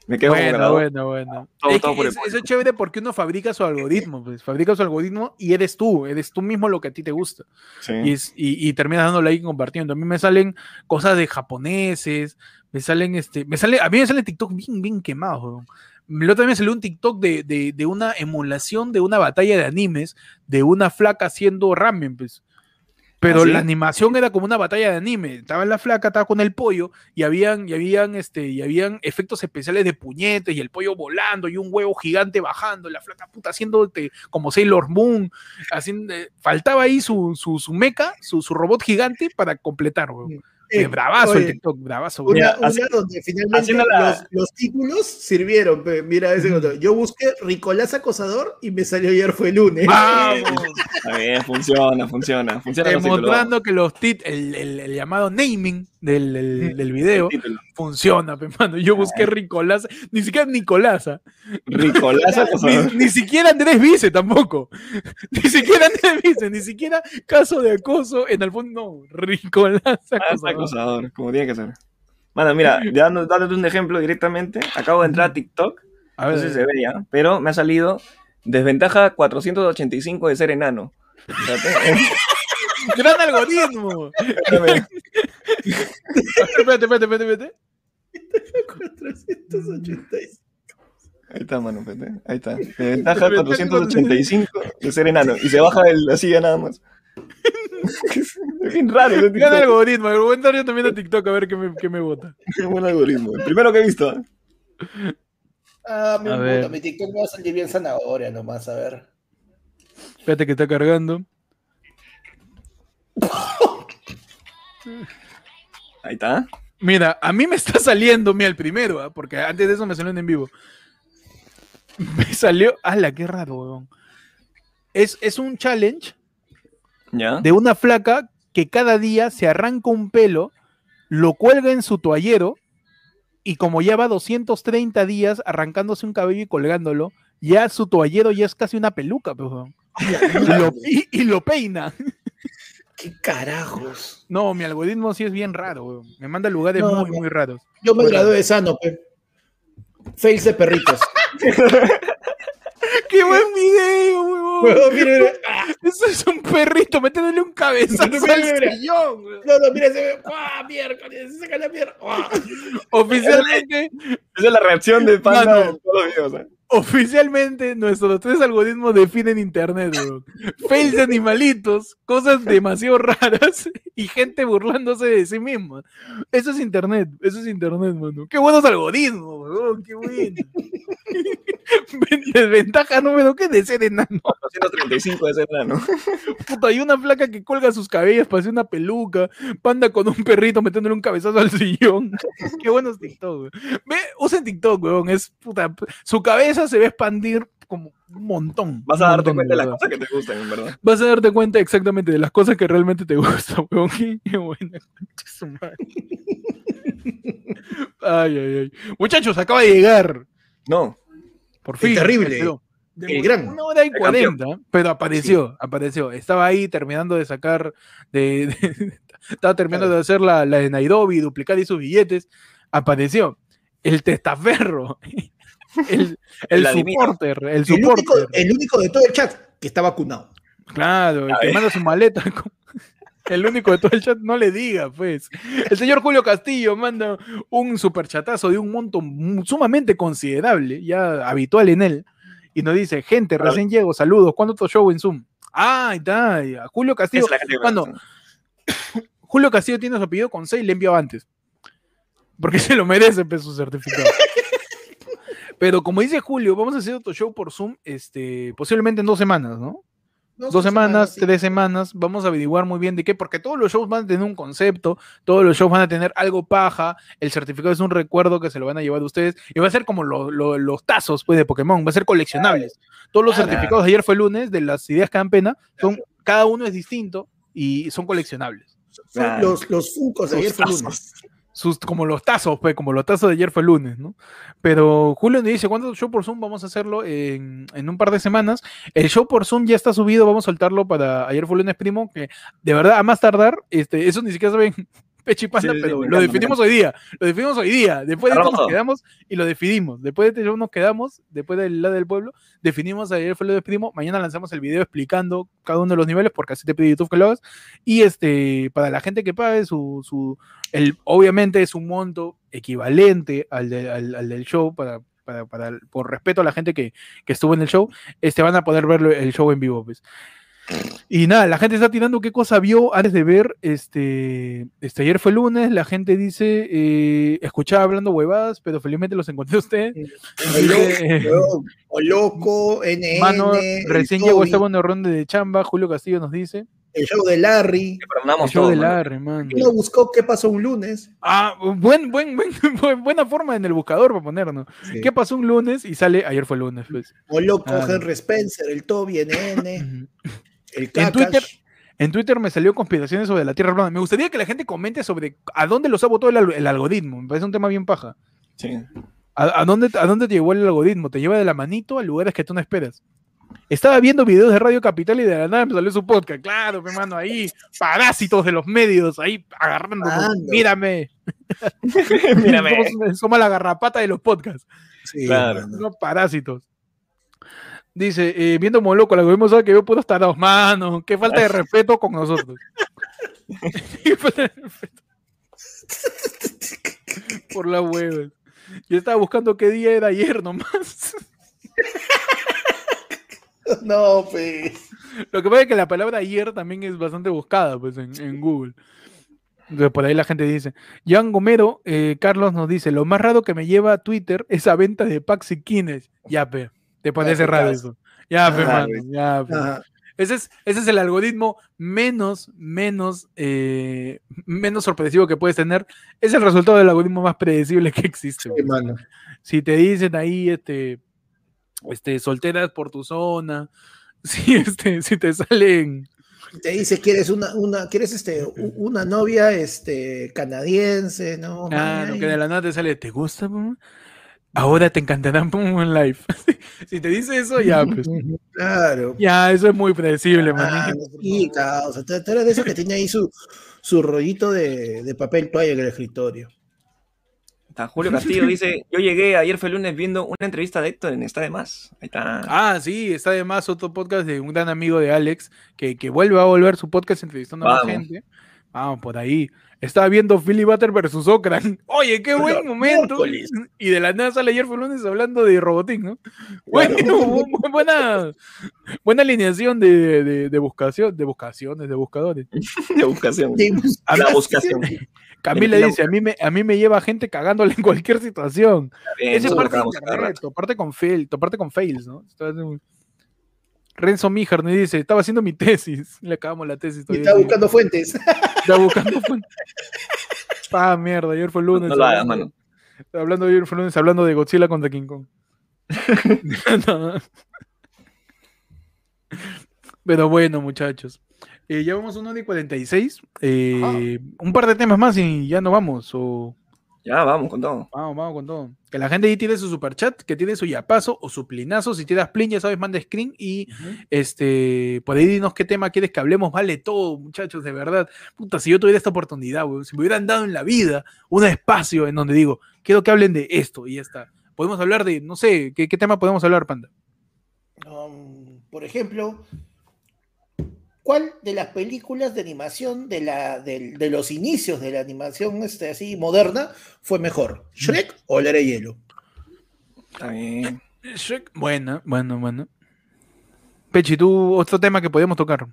Me quedo Bueno, bueno, bueno. Todo- Es todo por el es- eso es chévere porque uno fabrica su algoritmo, pues. Fabrica su algoritmo y eres tú, eres tú mismo lo que a ti te gusta. Sí. y, es- y- y terminas dando like y compartiendo. A mí me salen cosas de japoneses, me salen este, me sale, a mí me sale TikTok bien, bien quemado, weón. El otro día me salió un TikTok de, de, de una emulación de una batalla de animes de una flaca haciendo ramen, pues. Pero ¿Ah, sí? la animación era como una batalla de anime. Estaba la flaca, estaba con el pollo, y habían, y habían, este, y habían efectos especiales de puñetes, y el pollo volando, y un huevo gigante bajando, y la flaca puta haciendo este, como Sailor Moon, haciendo, eh, faltaba ahí su, su, su mecha, su, su robot gigante para completar, weón. Eh, bravazo el oye, TikTok, bravazo. Una, Mira, una así- donde finalmente la- los, los títulos sirvieron. Mira ese otro. Yo busqué Ricolás acosador y me salió ayer fue lunes. ¡Vamos! Está bien, funciona, funciona. Funciona los Demostrando que los tit, el, el- el llamado naming del, video. Funciona, pe, mano. Yo busqué Ricolás, ni siquiera Nicolasa, Ricolás acosador. ni, ni siquiera Andrés Vice tampoco, ni siquiera Andrés Vice, ni siquiera caso de acoso en el fondo, no, Ricolás Ah, acosador. acosador, como tiene que ser. Mano, mira, dándote un ejemplo directamente, acabo de entrar a TikTok, A no ver, sé si se ve ya, pero me ha salido desventaja 485 de ser enano. Espérate, gran algoritmo. espérate, espérate, espérate, espérate. 486. Ahí está, mano, espérate. Ahí está. Desventaja 485 de ser enano. Y se baja el, la silla nada más. es bien raro TikTok. algoritmo. Entrar yo también a TikTok a ver qué me, qué me vota. Qué buen algoritmo. El primero que he visto. ¿eh? Ah, mi, A puta, ver. mi TikTok me va a salir bien zanahoria nomás, a ver. Espérate que está cargando. Ahí está. Mira, a mí me está saliendo, mira, el primero, ¿ah? porque antes de eso me salió en vivo. Me salió. ¡Hala, qué raro, weón! Es, es un challenge Ya. de una flaca que cada día se arranca un pelo, lo cuelga en su toallero y como ya va 230 días arrancándose un cabello y colgándolo, ya su toallero ya es casi una peluca, pues, weón. Y lo, y- y lo peina. ¿Qué carajos? No, mi algoritmo sí es bien raro, weón. Me manda lugares No, muy, muy raros. Yo me Bueno. gradué de sano, pe. Fails de perritos. ¡Qué buen video, weón! Huevón, mira, mira. Ah, Eso es un perrito metiéndole un cabezazo Mira, al mira. sillón, weón. No, no, mira, se ve. ¡Ah, miércoles! Se saca la mierda. Oficialmente, Esa es la reacción de Panda todos los videos. ¿eh? Oficialmente nuestros tres algoritmos definen internet, weón. Fails de animalitos, cosas demasiado raras y gente burlándose de sí misma. Eso es internet, eso es internet, mano. Qué buenos algoritmos, weón, qué bueno. Desventaja número que de ser enano. 435 de ser enano. Puta, hay una flaca que cuelga sus cabellos, parece una peluca, panda con un perrito metiéndole un cabezazo al sillón. Qué buenos TikTok, weón. Ve, usen TikTok, weón. Es puta. Su cabeza se a expandir como un montón. Vas a darte cuenta de las cosas que te gustan, en verdad. Vas a darte cuenta exactamente de las cosas que realmente te gustan, weón. Qué, buena concha su madre. Ay, ay, ay. Muchachos, acaba de llegar. No. Por El fin. terrible, Pero- el gran. Una hora y cuarenta, pero apareció, apareció. Estaba ahí terminando de sacar, de, de- estaba terminando de hacer la, la de Nairobi, duplicar y sus billetes. Apareció el testaferro, el, el supporter, el El único, el único de todo el chat que está vacunado. Claro, el que manda su maleta. con- El único de todo el chat, no le diga, pues. El señor Julio Castillo manda un superchatazo de un monto sumamente considerable, ya habitual en él, y nos dice, gente, recién llego, saludos, ¿cuándo tu show en Zoom? Ah, está. Julio Castillo, cuando. Julio Castillo tiene su apellido con C y le envió antes. Porque se lo merece, pues, su certificado. Pero como dice Julio, vamos a hacer otro show por Zoom, este, posiblemente en dos semanas, ¿no? No, dos semanas, sí. tres semanas, vamos a averiguar muy bien de qué, porque todos los shows van a tener un concepto, todos los shows van a tener algo paja, el certificado es un recuerdo que se lo van a llevar de ustedes, y va a ser como lo- lo- los tazos pues, de Pokémon, va a ser coleccionables. Todos los Claro. certificados de ayer fue lunes, de las ideas que dan pena, son, cada uno es distinto y son coleccionables. Son. Los, los funcos de Los ayer fue lunes. Sus, como los tazos, pues, como los tazos de ayer fue lunes, ¿no? Pero Julio nos dice, ¿cuánto show por Zoom? Vamos a hacerlo en, en un par de semanas. El show por Zoom ya está subido, vamos a soltarlo para ayer fue lunes primo, que de verdad, a más tardar, este, eso ni siquiera saben Sí, pero lo definimos hoy día. Lo definimos hoy día. Después de esto nos quedamos y lo definimos. Después de esto nos quedamos, después del lado del pueblo, definimos, ayer fue lo despedimos. Mañana lanzamos el video explicando cada uno de los niveles, porque así te pide YouTube que lo hagas. Y este, para la gente que pague su, su el, obviamente es un monto equivalente al, de- al, al del show para, para, para- por respeto a la gente que, que estuvo en el show, este, van a poder ver el show en vivo. Pues. Y nada, la gente está tirando qué cosa vio antes de ver. Este, este ayer fue lunes, la gente dice, eh, escuchaba hablando huevadas, pero felizmente los encontré a ustedes. O loco, o loco, NN. Mano, el recién llegó esta buena ronda de chamba, Julio Castillo nos dice. El show de Larry. El show todos, de. Larry, man. Uno buscó qué pasó un lunes. Ah, buen, buen, buen, buen- buena forma en el buscador para ponernos. Sí. ¿Qué pasó un lunes? Y sale, ayer fue lunes, pues. O loco, Ah. Henry Spencer, el Toby, NN, el En. Twitter, en Twitter me salió conspiraciones sobre la Tierra plana. Me gustaría que la gente comente sobre a dónde los ha votado el, el algoritmo. Me parece un tema bien paja. Sí. ¿A, a dónde, ¿A dónde te llevó el algoritmo? Te lleva de la manito a lugares que tú no esperas. Estaba viendo videos de Radio Capital y de la nada me salió su podcast. Claro, mi mano, ahí, parásitos de los medios, ahí agarrándonos. Ando. Mírame. Mírame. Somos, somos la garrapata de los podcasts. Sí, Claro. parásitos. Dice, eh, viendo Moloco, el algoritmo sabe que veo puros tarados. Mano, qué falta de respeto con nosotros. Qué falta de respeto. Por la hueva. Yo estaba buscando qué día era ayer nomás. No, pues. Lo que pasa es que la palabra ayer también es bastante buscada pues, en, en Google. Entonces, por ahí la gente dice. Jan Gomero, eh, Carlos nos dice: Lo más raro que me lleva a Twitter es a venta de packs y kines. Ya, pe. Qué raro caso. eso. Ya, mano, ya. Ajá. Ese es, ese es el algoritmo menos, menos, eh, menos sorpresivo que puedes tener. Es el resultado del algoritmo más predecible que existe. Sí, güey. mano. Si te dicen ahí, este, este, solteras por tu zona, si, este, si te salen, Te dice, ¿quieres una, una, quieres este, una novia este, canadiense? No, claro, man, que de la nada te sale, ¿te gusta? pum? Ahora te encantarán pum, en live. si te dice eso, ya, pues, Claro. ya, eso es muy predecible, man. Ah, sí, causa. Tú tú eres de esos que tiene ahí su, su rollito de, de papel toalla en el escritorio. Está Julio Castillo dice, yo llegué ayer fue lunes viendo una entrevista de Héctor en Está de Más. Ahí está. Ah, sí, está además otro podcast de un gran amigo de Alex que, que vuelve a volver su podcast entrevistando a más gente. Vamos, por ahí. Estaba viendo Philly Butter versus Okran. Oye, qué buen Pero, momento. miércoles. Y de la nada sale ayer fue lunes hablando de Robotín, ¿no? Bueno, bu- bu- buena, buena alineación de, de, de buscación, de buscaciones, de buscadores. De buscación. A la buscación. Camila la- dice, a mí, me, a mí me lleva gente cagándole en cualquier situación. Bien, Ese es parte de acabamos cada internet, rato. o parte con fail, o parte con fails, ¿no? Renzo Mijar me dice, estaba haciendo mi tesis, le acabamos la tesis y todavía. está buscando fuentes. Estaba buscando fuentes. Ah, mierda, ayer fue lunes. No lo hagas, mano. Hablando de ayer fue lunes, hablando de Godzilla contra King Kong. Pero bueno, muchachos. Eh, ya vamos a una hora y 46. Eh, un par de temas más y ya no vamos. O... Ya, vamos con todo. Vamos, vamos con todo. Que la gente ahí tiene su superchat, que tiene su yapazo o su plinazo. Si tienes plin, ya sabes, manda screen. Y este, por ahí dinos qué tema quieres que hablemos. Vale todo, muchachos, de verdad. Puta, si yo tuviera esta oportunidad, weón, si me hubieran dado en la vida un espacio en donde digo, quiero que hablen de esto y ya está. Podemos hablar de, no sé, ¿qué, qué tema podemos hablar, Panda? Um, por ejemplo, ¿cuál de las películas de animación de, la, del- de los inicios de la animación este, así moderna fue mejor? ¿Shrek o La Era de Hielo? Está bien. Shrek. Buena, bueno, bueno. Pechi, tú, otro tema que podemos tocar.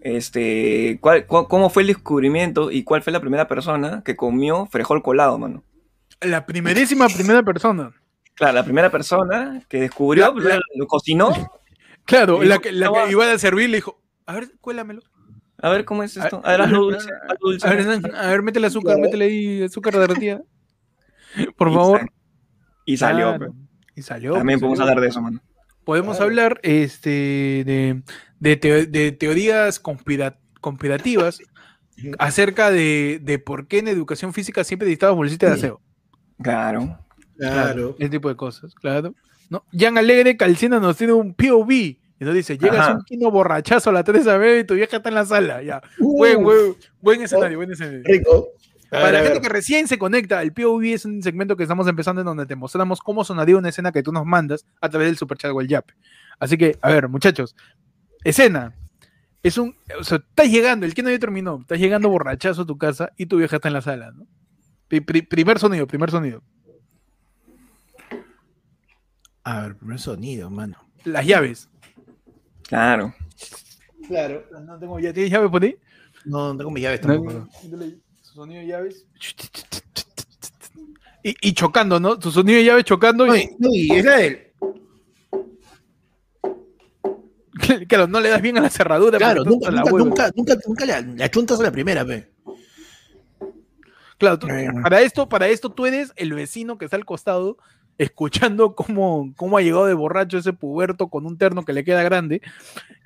Este, ¿cuál, cu- ¿Cómo fue el descubrimiento y cuál fue la primera persona que comió frijol colado, mano? La primerísima primera persona. Claro, la primera persona que descubrió, La- lo cocinó. Claro, la que, iba a servir le dijo, a ver, cuélamelo. A ver cómo es esto. A- A ver, hazlo dulce. hazlo dulce. A ver, a ver, métele azúcar, métele ahí azúcar derretida. Por favor. Y salió. Claro, pues. Y salió. También pues, podemos salió. hablar de eso, mano. Podemos Claro. hablar este, de, de, teo- de teorías conspira- conspirativas acerca de, de por qué en educación física siempre necesitamos bolsita de aseo. Claro. Claro. Ese tipo de cosas, claro. ¿No? Jan Alegre Calcina nos tiene un POV entonces dice, llegas Ajá. un kino borrachazo a la 3 b y tu vieja está en la sala. Ya. Uh, Buen, buen, buen escenario, buen escenario. Rico. A Para ver, la a gente que recién se conecta, el POV es un segmento que estamos empezando en donde te mostramos cómo sonaría una escena que tú nos mandas a través del superchat o el Yap. Así que, a ver, muchachos, escena. Es un, o sea, estás llegando, el que no ya terminó, estás llegando borrachazo a tu casa y tu vieja está en la sala, ¿no? Pri- pri- primer sonido, primer sonido. A ver, primer sonido, mano. Las llaves. Claro. Claro. No tengo ya, ¿tienes llave por ahí? No, no tengo mi llave No, tampoco. no. sonido de llaves. Y, y chocando, ¿no? Su sonido de llaves chocando No, y, no, y es del. claro, no le das bien a la cerradura. Claro, nunca, la nunca, nunca, nunca, nunca la, la chuntas a la primera, pe. Claro, tú- para esto, para esto tú eres el vecino que está al costado escuchando cómo, cómo ha llegado de borracho ese puberto con un terno que le queda grande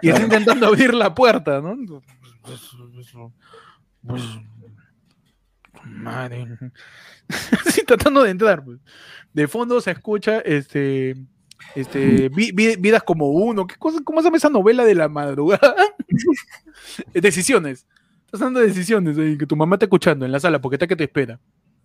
y está intentando abrir la puerta, ¿no? Pues, madre. Así tratando de entrar. pues. De fondo se escucha este. Este, vi- vi- vidas como uno, ¿qué cosa, ¿cómo se llama esa novela de la madrugada? decisiones. Estás dando decisiones, ahí, que tu mamá está escuchando en la sala porque está que te espera.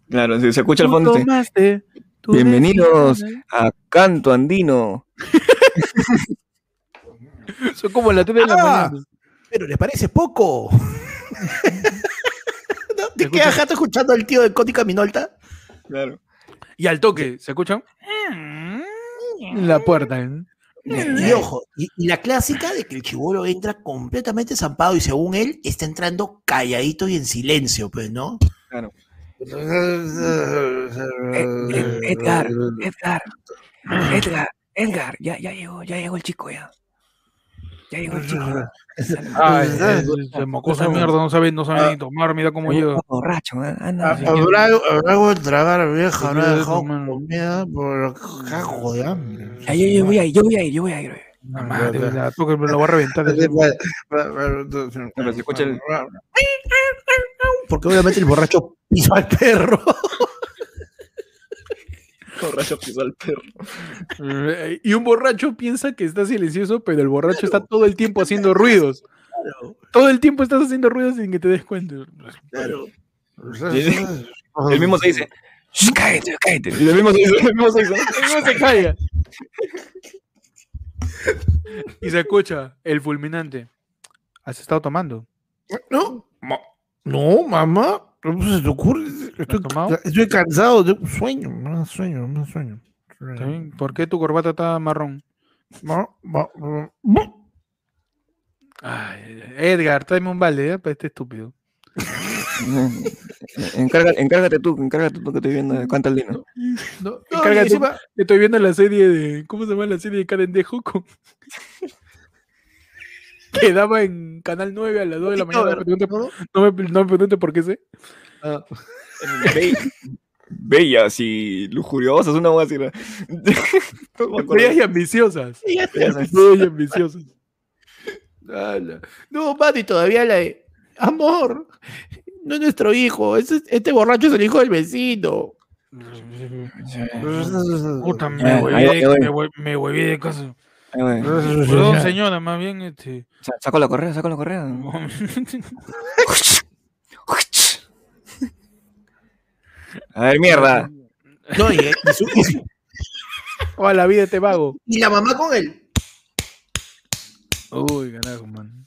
Claro, si se escucha al fondo. tomaste tu Bienvenidos a Canto Andino. Son como las 3 de la Ah. mañana. Pero ¿les parece poco? ¿No? ¿Te quedas jato escuchando al tío de Cótica Minolta? Claro. Y al toque, ¿se escuchan? La puerta. ¿eh? Y ojo, y, y la clásica de que el chivolo entra completamente zampado y según él está entrando calladito y en silencio, pues, ¿no? Claro. Eh, Edgar, Edgar, Edgar, Edgar, ya, ya llegó, ya llegó el chico ya. Ya llegó el chico. Ay, se mocosa mierda, no sabe, no sabe ni tomar, mira cómo llega. Borracho, ¿eh? Anda. sí. Habrá, algo de tragar, vieja, habrá dejado comida por cago de hambre. Ya, yo, yo voy a ir, yo voy a ir, yo voy a ir. La madre, la toque me lo va a reventar. Pero se escucha el- Porque obviamente el borracho pisó al perro. Borracho pisó al perro. Eh, Y un borracho piensa que está silencioso, pero el borracho está todo el tiempo haciendo ruidos. Todo el tiempo estás haciendo ruidos sin que te des cuenta. Claro. El mismo se dice. Cállate, cállate. Y el mismo se dice. El mismo se dice. se. Y se escucha el fulminante. ¿Has estado tomando? No, no, mamá. ¿Cómo se te ocurre? Estoy, tomado? estoy cansado de un sueño, da sueño, me da sueño. ¿Por qué tu corbata está marrón? Ma- ma- ma- Ay, Edgar, tráeme un balde, ¿eh? Para este estúpido. Encárgate tú, encárgate tú que estoy viendo. Canta el Dino. No, No, encárgate, y encima- Estoy viendo la serie de. ¿Cómo se llama la serie de Karen de Con... que daba en Canal 9 a las 2 de la mañana. No me pregunte, ¿no? me, no me pregunte por qué sé. Ah, Be- Bellas y lujuriosas, una acuerdo. Bellas y ambiciosas. Bellas. Y ambiciosas. No, Mati, todavía la de. Amor, no es nuestro hijo, este, este borracho es el hijo del vecino. Puta, me hueví me hueví de casa. Perdón, señora, más bien este. Sa- Saco la correa, saco la correa. A ver, mierda. No, y, y su- y su- O a la vida este vago. y la mamá con él. Uy, carajo, man.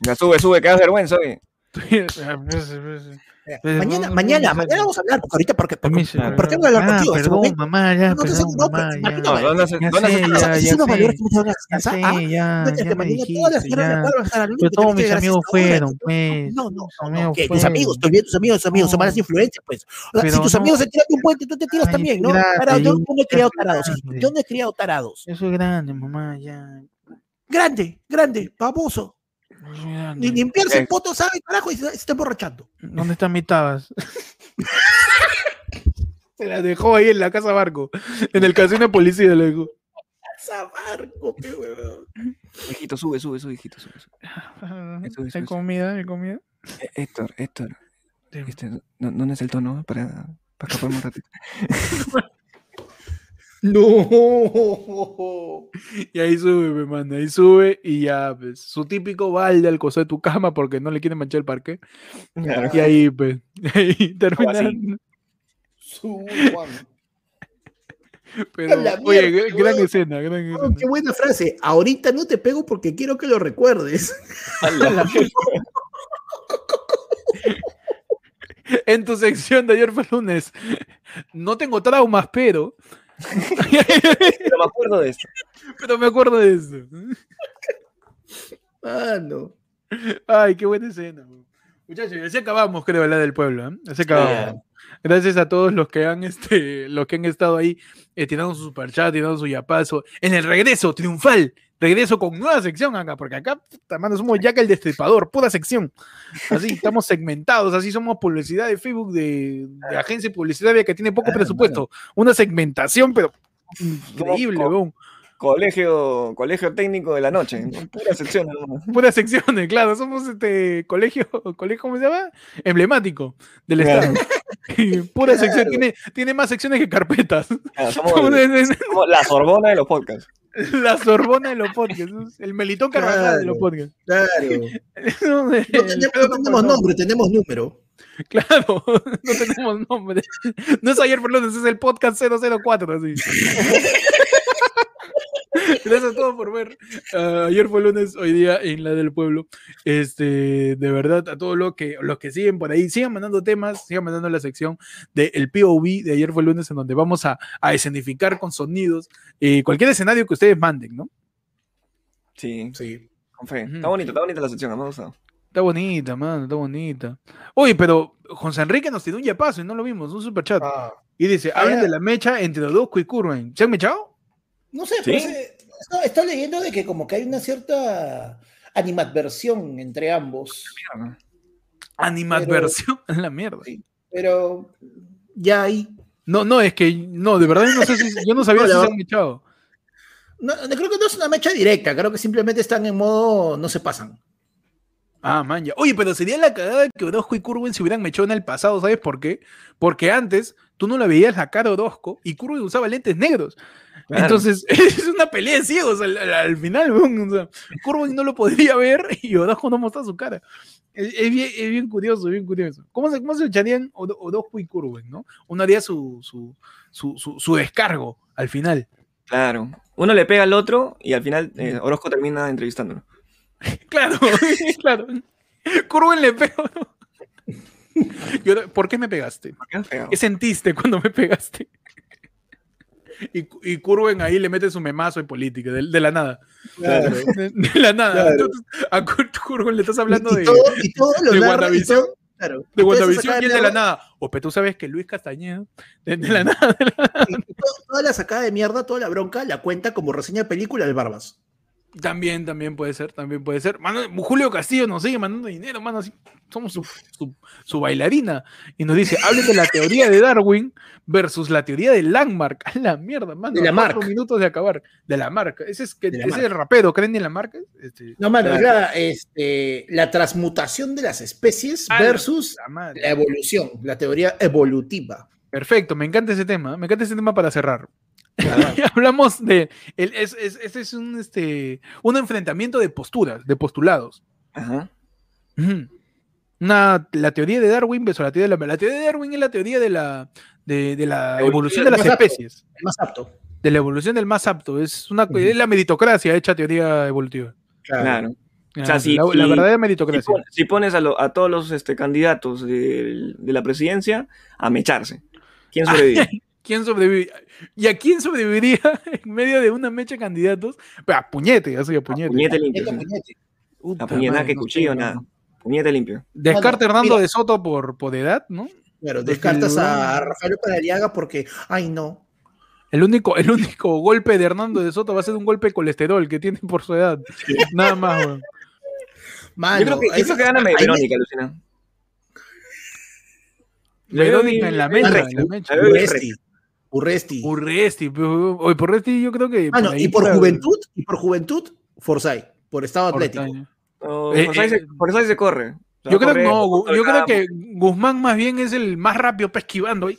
Ya sube, sube, que vergüenza, oye. Mañana, mañana, mañana vamos a hablar, porque ahorita, porque, porque, Permiso, ¿por qué voy a hablar ah, contigo? perdón, mamá, ya, No, no, perdón, no, mamá, ya. no, No, ¿dónde haces- Ya dónde haces- sé, O sea, ya, es ya no me dijiste, ya. Pero todos mis amigos fueron, pues. No, no, Tus no, amigos tus estoy viendo tus amigos, tus amigos son No. malas influencias, pues. O sea, si tus no. amigos se tiran de un puente, tú te tiras también, ¿no? yo, no he criado tarados, yo no he criado tarados. Yo soy grande, mamá, ya. Grande, grande, baboso. Ni limpiarse el poto, sabe, carajo, y se, se está emborrachando. ¿Dónde están mis tabas? Se las dejó ahí en la casa barco. En el casino de policía, le dijo. Zabarco, qué huevón. Hijito, sube, sube, sube, hijito, sube. sube. Eso, eso, Hay eso. comida, hay comida. Eh, Héctor, Héctor. Este, ¿no, ¿Dónde es el tono para, para escaparme un ratito? No. Y ahí sube, me manda, ahí sube y ya, pues, su típico balde al costado de tu cama porque no le quieren manchar el parque. Claro. Y ahí, pues, ahí termina. así. Su Juan. Pero, la oye, mierda, gran escena, gran Oh, escena. qué buena frase. Ahorita no te pego porque quiero que lo recuerdes. En tu sección de ayer fue lunes, no tengo traumas, pero, Pero me acuerdo de esto. pero me acuerdo de eso. Mano. Ay, qué buena escena. Muchachos, así acabamos, creo, la del pueblo. ¿eh? Así acabamos. Gracias a todos los que han, este, los que han estado ahí eh, tirando su superchat, tirando su yapazo. En el regreso triunfal, regreso con nueva sección acá, porque acá, mano, somos Jack el Destripador, pura sección. Así, estamos segmentados, así somos publicidad de Facebook de, de agencia publicitaria que tiene poco Ah, presupuesto. Una segmentación, pero increíble, weón. Colegio, colegio técnico de la noche. ¿no? Pura sección. Puras secciones, claro, somos este colegio, colegio, ¿cómo se llama? Emblemático del Claro. Estado. Pura sección, tiene, tiene más secciones que carpetas. Claro, somos, somos la Sorbona de los podcasts. la Sorbona de los podcasts, el Melitón Carvajal de los podcasts. Claro. No, No tenemos, no tenemos nombre, tenemos número. Claro, no tenemos nombre. No es ayer por lunes, es el podcast 004, así. Gracias a todos por ver. Ah, ayer fue lunes, hoy día en la del pueblo. Este, de verdad, a todos los que, los que siguen por ahí, sigan mandando temas, sigan mandando la sección del POV de ayer fue lunes, en donde vamos a, a escenificar con sonidos eh, cualquier escenario que ustedes manden, ¿no? Sí, Sí. con fe. Ujú. Está bonita, está bonita la sección, me ha gustado. Está bonita, mano, está bonita. Oye, pero José Enrique nos tiró un yapazo y no lo vimos, un super chat. Ah, Y dice, Ah, hablen de la mecha entre Odosco y Curwen. ¿Se han mechado? no sé, ¿Sí? pero ese- estoy, estoy leyendo de que como que hay una cierta animadversión entre ambos. Animadversión. Es la mierda. Sí. Pero ya hay. No, no, es que no, de verdad yo no sé si, yo no sabía No, si la- se han mechado. No, no, creo que no es una mecha directa, creo que simplemente están en modo no se pasan. Ah, man, ya. Oye, pero sería la cagada que Orozco y Curwen se hubieran mechado en el pasado, ¿sabes por qué? Porque antes tú no le veías la cara a Orozco y Curwen usaba lentes negros. Claro. Entonces, es una pelea de ciegos al, al- al final, o sea, no lo podría ver y Orozco no mostraba su cara. Es, es bien, es bien curioso, bien curioso. ¿Cómo se, cómo se echarían Oro- Orozco y Curwen, no? Uno haría su, su, su, su, su descargo al final. Claro. Uno le pega al otro y al final eh, Orozco termina entrevistándolo. Claro, claro. Curwen le ahora, ¿Por qué me pegaste? ¿Qué sentiste cuando me pegaste? Y, y Curwen ahí le mete su memazo en política, de, de la nada. Claro. De, de la nada. Claro. Entonces, a Curwen le estás hablando y, de, todo, y todo lo de narra, y WandaVision. todo- claro. de y él de la nada. O pero tú sabes que Luis Castañeda, de, la nada, de la- y todo- toda la sacada de mierda, toda la bronca, la cuenta como reseña de película del Barbas. También, también puede ser, también puede ser. Mano, Julio Castillo nos sigue mandando dinero, mano, así, somos su, su- su bailarina. Y nos dice, hablen de la teoría de Darwin versus la teoría de Landmark. A la mierda, mano. De a Lamarck. cuatro minutos de acabar. De la marca. Ese es, que, ese es el rapero, ¿creen en la marca? Este, No, mano, es la, este, la transmutación de las especies Ah, versus la la evolución, la teoría evolutiva. Perfecto, me encanta ese tema. Me encanta ese tema para cerrar. Hablamos de. El, es, es, ese es un, este, un enfrentamiento de posturas, de postulados. Ajá. Una, la teoría de Darwin versus la teoría de la, la teoría de Darwin es la teoría de la, de, de la Evolución de las más apto. especies, El más apto. de la evolución del más apto. Es una es la meritocracia hecha teoría evolutiva. Claro. Ah, sea, si- la, la si- verdadera Si, meritocracia. pon- si pones a, lo- a todos los este, candidatos de, de la presidencia a mecharse, ¿quién sobrevive? ¿Quién sobrevive? ¿Y a quién sobreviviría en medio de una mecha de candidatos? Pero a puñete, así a puñete. limpio. A puñete, nada madre, que no cuchillo, nada. Puñete limpio. Descarte Mano, Hernando mira. de Soto por, por edad, ¿no? Claro, descartas el- a Rafael Paraliaga porque, ay no, El único, el único golpe de Hernando de Soto va a ser un golpe de colesterol que tiene por su edad. Nada más, weón. mano. yo creo que, creo que gana ahí- Verónica, Lucina. Verónica en la mecha, en la mecha. Urresti. Urresti. Oye, por Urresti yo creo que. Mano, ahí y por juventud, y por juventud, Forsyth, por estado por atlético. No, Eh, por, eso ahí eh, se, ahí se corre. Yo creo que no, yo el creo que Guzmán más bien es el más rápido, pe, esquivando ahí.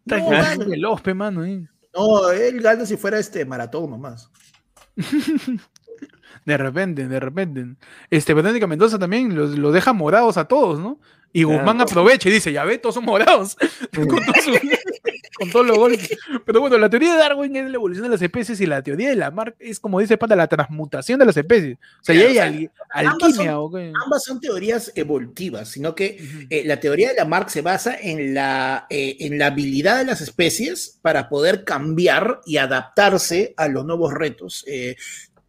Está No, como mano. veloz, pe, mano. No, él gana si fuera este maratón nomás. De repente, de repente. Este, Verónica Mendoza también los, los deja morados a todos, ¿no? Y Claro. Guzmán aprovecha y dice, ya ve, todos son morados. con, todo su- con todos los golpes. Pero bueno, la teoría de Darwin es la evolución de las especies y la teoría de Lamarck es, como dice Panda, la transmutación de las especies. O sea, Claro, ya o hay sea, al- ambas alquimia. son- ¿o? Ambas son teorías evolutivas, sino que eh, la teoría de Lamarck se basa en la, eh, en la habilidad de las especies para poder cambiar y adaptarse a los nuevos retos. Eh,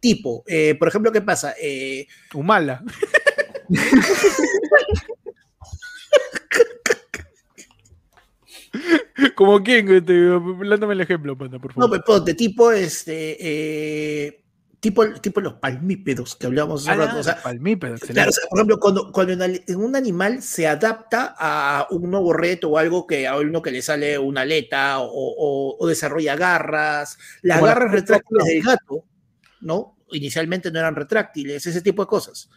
tipo, eh, por ejemplo, ¿qué pasa? Eh, Humala. ¿Como quién? Este, Lándame el ejemplo, Panda, por no, favor. pues ponte, tipo, este, eh, tipo, tipo los palmípedos que hablábamos hace Ah, rato. O sea, palmípedo, excelente. Claro, o sea, por ejemplo, cuando, cuando un animal se adapta a un nuevo reto o algo que a uno que le sale una aleta o, o- o desarrolla garras, las Como garras retráctiles del gato, ¿no? Inicialmente no eran retráctiles, ese tipo de cosas.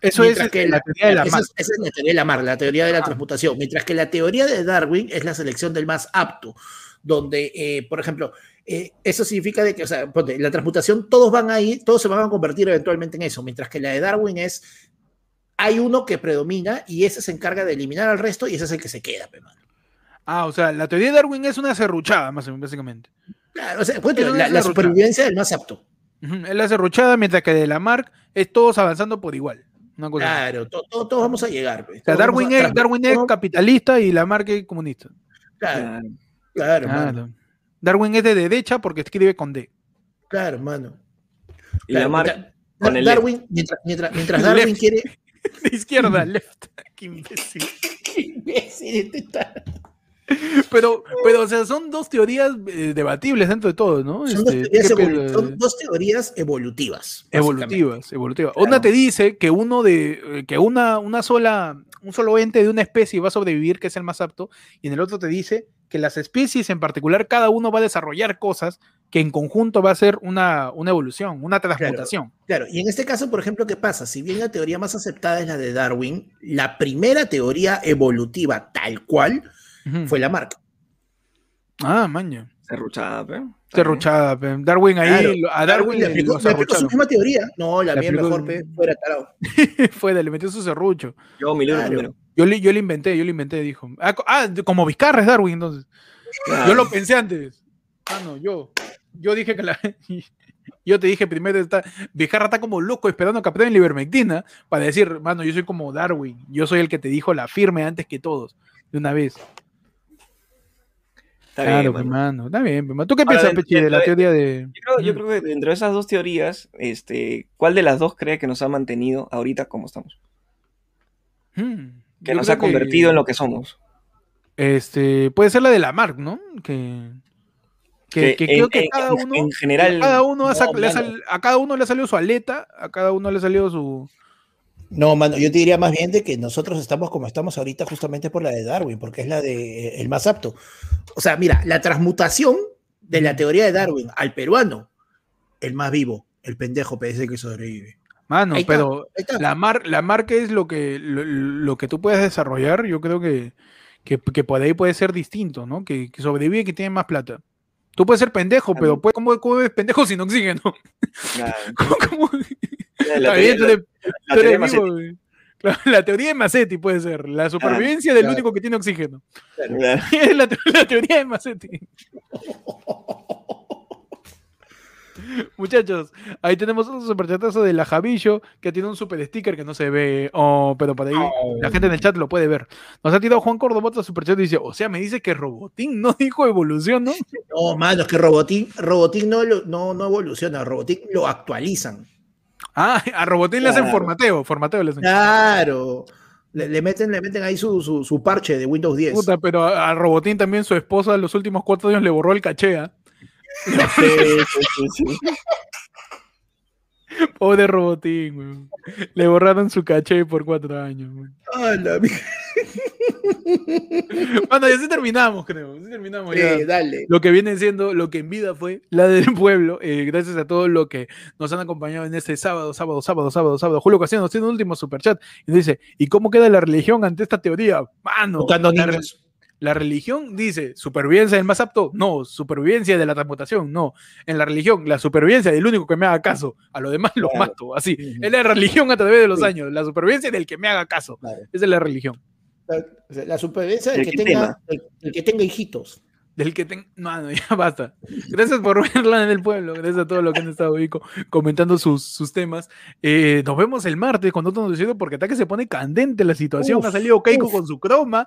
Eso es que la teoría de esa, es, esa es la teoría de Lamarck, la teoría de la Ah. transmutación. Mientras que la teoría de Darwin es la selección del más apto, donde, eh, por ejemplo, eh, eso significa de que, o sea, ponte, la transmutación, todos van ahí, todos se van a convertir eventualmente en eso, mientras que la de Darwin es, hay uno que predomina y ese se encarga de eliminar al resto y ese es el que se queda, pe, mano. Ah, o sea, la teoría de Darwin es una serruchada, más o menos, básicamente. Claro, o sea, ponte, la, la la supervivencia del más apto. Es la serruchada, mientras que de Lamarck es todos avanzando por igual. Una cosa así. Claro, to- to- todos vamos a llegar. O sea, vamos Darwin a- es, Darwin capitalista y Lamarck es comunista. Claro, Claro. claro. Darwin es de derecha porque escribe con D. claro, mano. Y Claro, Lamarck mientras- con el Darwin, mientras, mientras, mientras Darwin Left. quiere. De izquierda, left. Qué imbécil. imbécil este está. Pero, pero, o sea, son dos teorías eh, debatibles dentro de todo, ¿no? Son, dos Este, teorías ¿qué evolu- son dos teorías evolutivas. Evolutivas, evolutivas. Claro. Una te dice que uno de, eh, que una, una sola, un solo ente de una especie va a sobrevivir, que es el más apto, y en el otro te dice que las especies en particular, cada uno va a desarrollar cosas que en conjunto va a ser una, una evolución, una transmutación. Claro, y en este caso, por ejemplo, ¿qué pasa? Si bien la teoría más aceptada es la de Darwin, la primera teoría evolutiva tal cual Fue la marca. Ah, maño. Serruchada, pe. Serruchada, pe. Darwin ahí, Claro, a Darwin le le, aplicó, lo le aplicó su misma teoría. No, la Le mía aplicó- mejor, pe, fuera tarado. Fue, le metió su serrucho. Yo, mi libro Claro. Yo le, yo le inventé, yo le inventé, dijo. Ah, ah, como Vizcarra es Darwin, entonces. Claro. Yo lo pensé antes. Ah, no, yo. Yo dije que la. Yo te dije primero, está, Vizcarra está como loco esperando que aprueben la ivermectina para decir, mano, yo soy como Darwin. Yo soy el que te dijo la firme antes que todos, de una vez. Está claro, bien, mano. Está bien, mano. ¿Tú qué Ahora, piensas, Pechi, de la teoría de. Yo creo, yo creo que dentro de esas dos teorías, este, ¿cuál de las dos cree que nos ha mantenido ahorita como estamos? Mm, Que yo nos ha convertido en lo que somos. Este, puede ser la de Lamarck, ¿no? Que, que, que en- creo que en- cada en- uno, en general, cada uno ha no, ha a cada uno le ha salido su aleta, a cada uno le ha salido su. No, mano, yo te diría más bien de que nosotros estamos como estamos ahorita justamente por la de Darwin, porque es la de eh, el más apto. O sea, mira, la transmutación de la teoría de Darwin al peruano, el más vivo, el pendejo parece que sobrevive. Mano, Ahí pero está. la, mar, la marca es lo que, lo, lo que tú puedes desarrollar. Yo creo que, que, que por ahí puede ser distinto, ¿no? Que, que sobrevive y que tiene más plata. Tú puedes ser pendejo, Claro. pero puedes, ¿cómo, cómo eres pendejo sin oxígeno? La, ¿Cómo, cómo? la teoría- la. La, de Macetti puede ser. La supervivencia del claro. único que tiene oxígeno. Claro. Es la teoría de Macetti. Muchachos, ahí tenemos un superchatazo de la Javillo que tiene un super sticker que no se ve, oh, pero por ahí la gente en el chat lo puede ver. Nos ha tirado Juan Córdoba otro superchat y dice, o sea, me dice que Robotín no dijo evolución, ¿no? No, mano, es que Robotín, Robotín no, no, no evoluciona, Robotín lo actualizan. Ah, a Robotín le hacen formateo, formateo le hacen. Claro. Le, le meten, le meten ahí su, su, su parche de Windows 10. Puta, pero a, Robotín también su esposa los últimos cuatro años le borró el caché. Sí, sí, sí, sí. Pobre Robotín, weón. Le borraron su caché por cuatro años, weón. Bueno, ya sí terminamos, creo. Sí terminamos ya. Dale. Lo que viene siendo lo que en vida fue la del pueblo. Eh, gracias a todos los que nos han acompañado en este sábado, sábado, sábado, sábado, sábado. Julio Castillo nos tiene un último superchat y nos dice: ¿Y cómo queda la religión ante esta teoría? Mano, Buscando la, niños. La religión dice supervivencia del más apto, no, supervivencia de la transmutación, no. En la religión, la supervivencia del único que me haga caso, a lo demás lo Claro. mato, así. Es la religión a través de los Sí. años, la supervivencia del que me haga caso. Claro. Esa es la religión. La, la supervivencia del El que, tenga, el, el que tenga hijitos. Del que tenga. No, no, ya basta. Gracias por verla en el pueblo. Gracias a todos los que han estado ahí co- comentando sus, sus temas. Eh, nos vemos el martes con otro noticiero porque hasta que se pone candente la situación. Uf, ha salido Keiko uf. con su croma.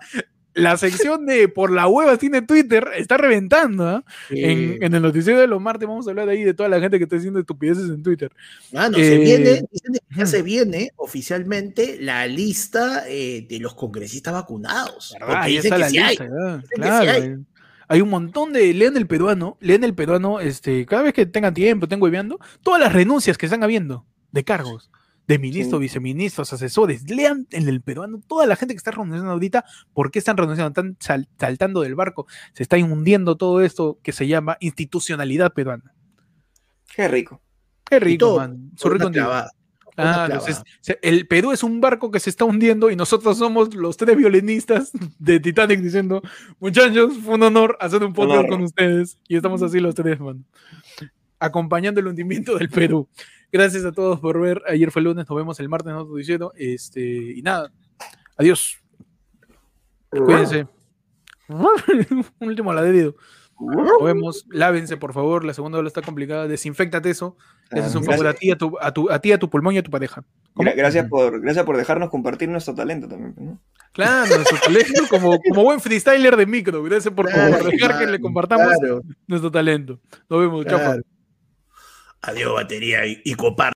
La sección de Por la hueva tiene Twitter está reventando. ¿ah? Eh, En, en el noticiero de los martes vamos a hablar ahí de toda la gente que está haciendo estupideces en Twitter. Mano, Eh, se viene, dicen que ya se viene oficialmente la lista eh, de los congresistas vacunados. Ahí está que la sí hay. lista, ya, que claro, sí hay. Hay un montón de. Lean el peruano, lean el peruano, este, cada vez que tengan tiempo, estén hueveando, todas las renuncias que están habiendo de cargos, de ministros, Sí. viceministros, asesores, lean en el peruano, toda la gente que está renunciando ahorita, ¿por qué están renunciando? Están sal- saltando del barco, se está hundiendo todo esto que se llama institucionalidad peruana. Qué rico. Qué rico, todo man. Ah, entonces, el Perú es un barco que se está hundiendo y nosotros somos los tres violinistas de Titanic diciendo, muchachos, fue un honor hacer un podcast Honor. con ustedes y estamos así los tres, man. Acompañando el hundimiento del Perú. Gracias a todos por ver. Ayer fue lunes, nos vemos el martes en otro diciendo. Este, y nada, adiós. Cuídense. un último ladrido. Nos vemos. Lávense, por favor. La segunda ola está complicada. Desinfectate eso. Ese es un Gracias. favor a ti, a tu, a, tu, a ti, a tu pulmón y a tu pareja. Gracias por, gracias por dejarnos compartir nuestro talento también. ¿no? Claro, nuestro talento como, como buen freestyler de micro. Gracias por Claro, dejar que le compartamos claro, nuestro talento. Nos vemos. Chao. Fabio. Adiós, batería y, y copar.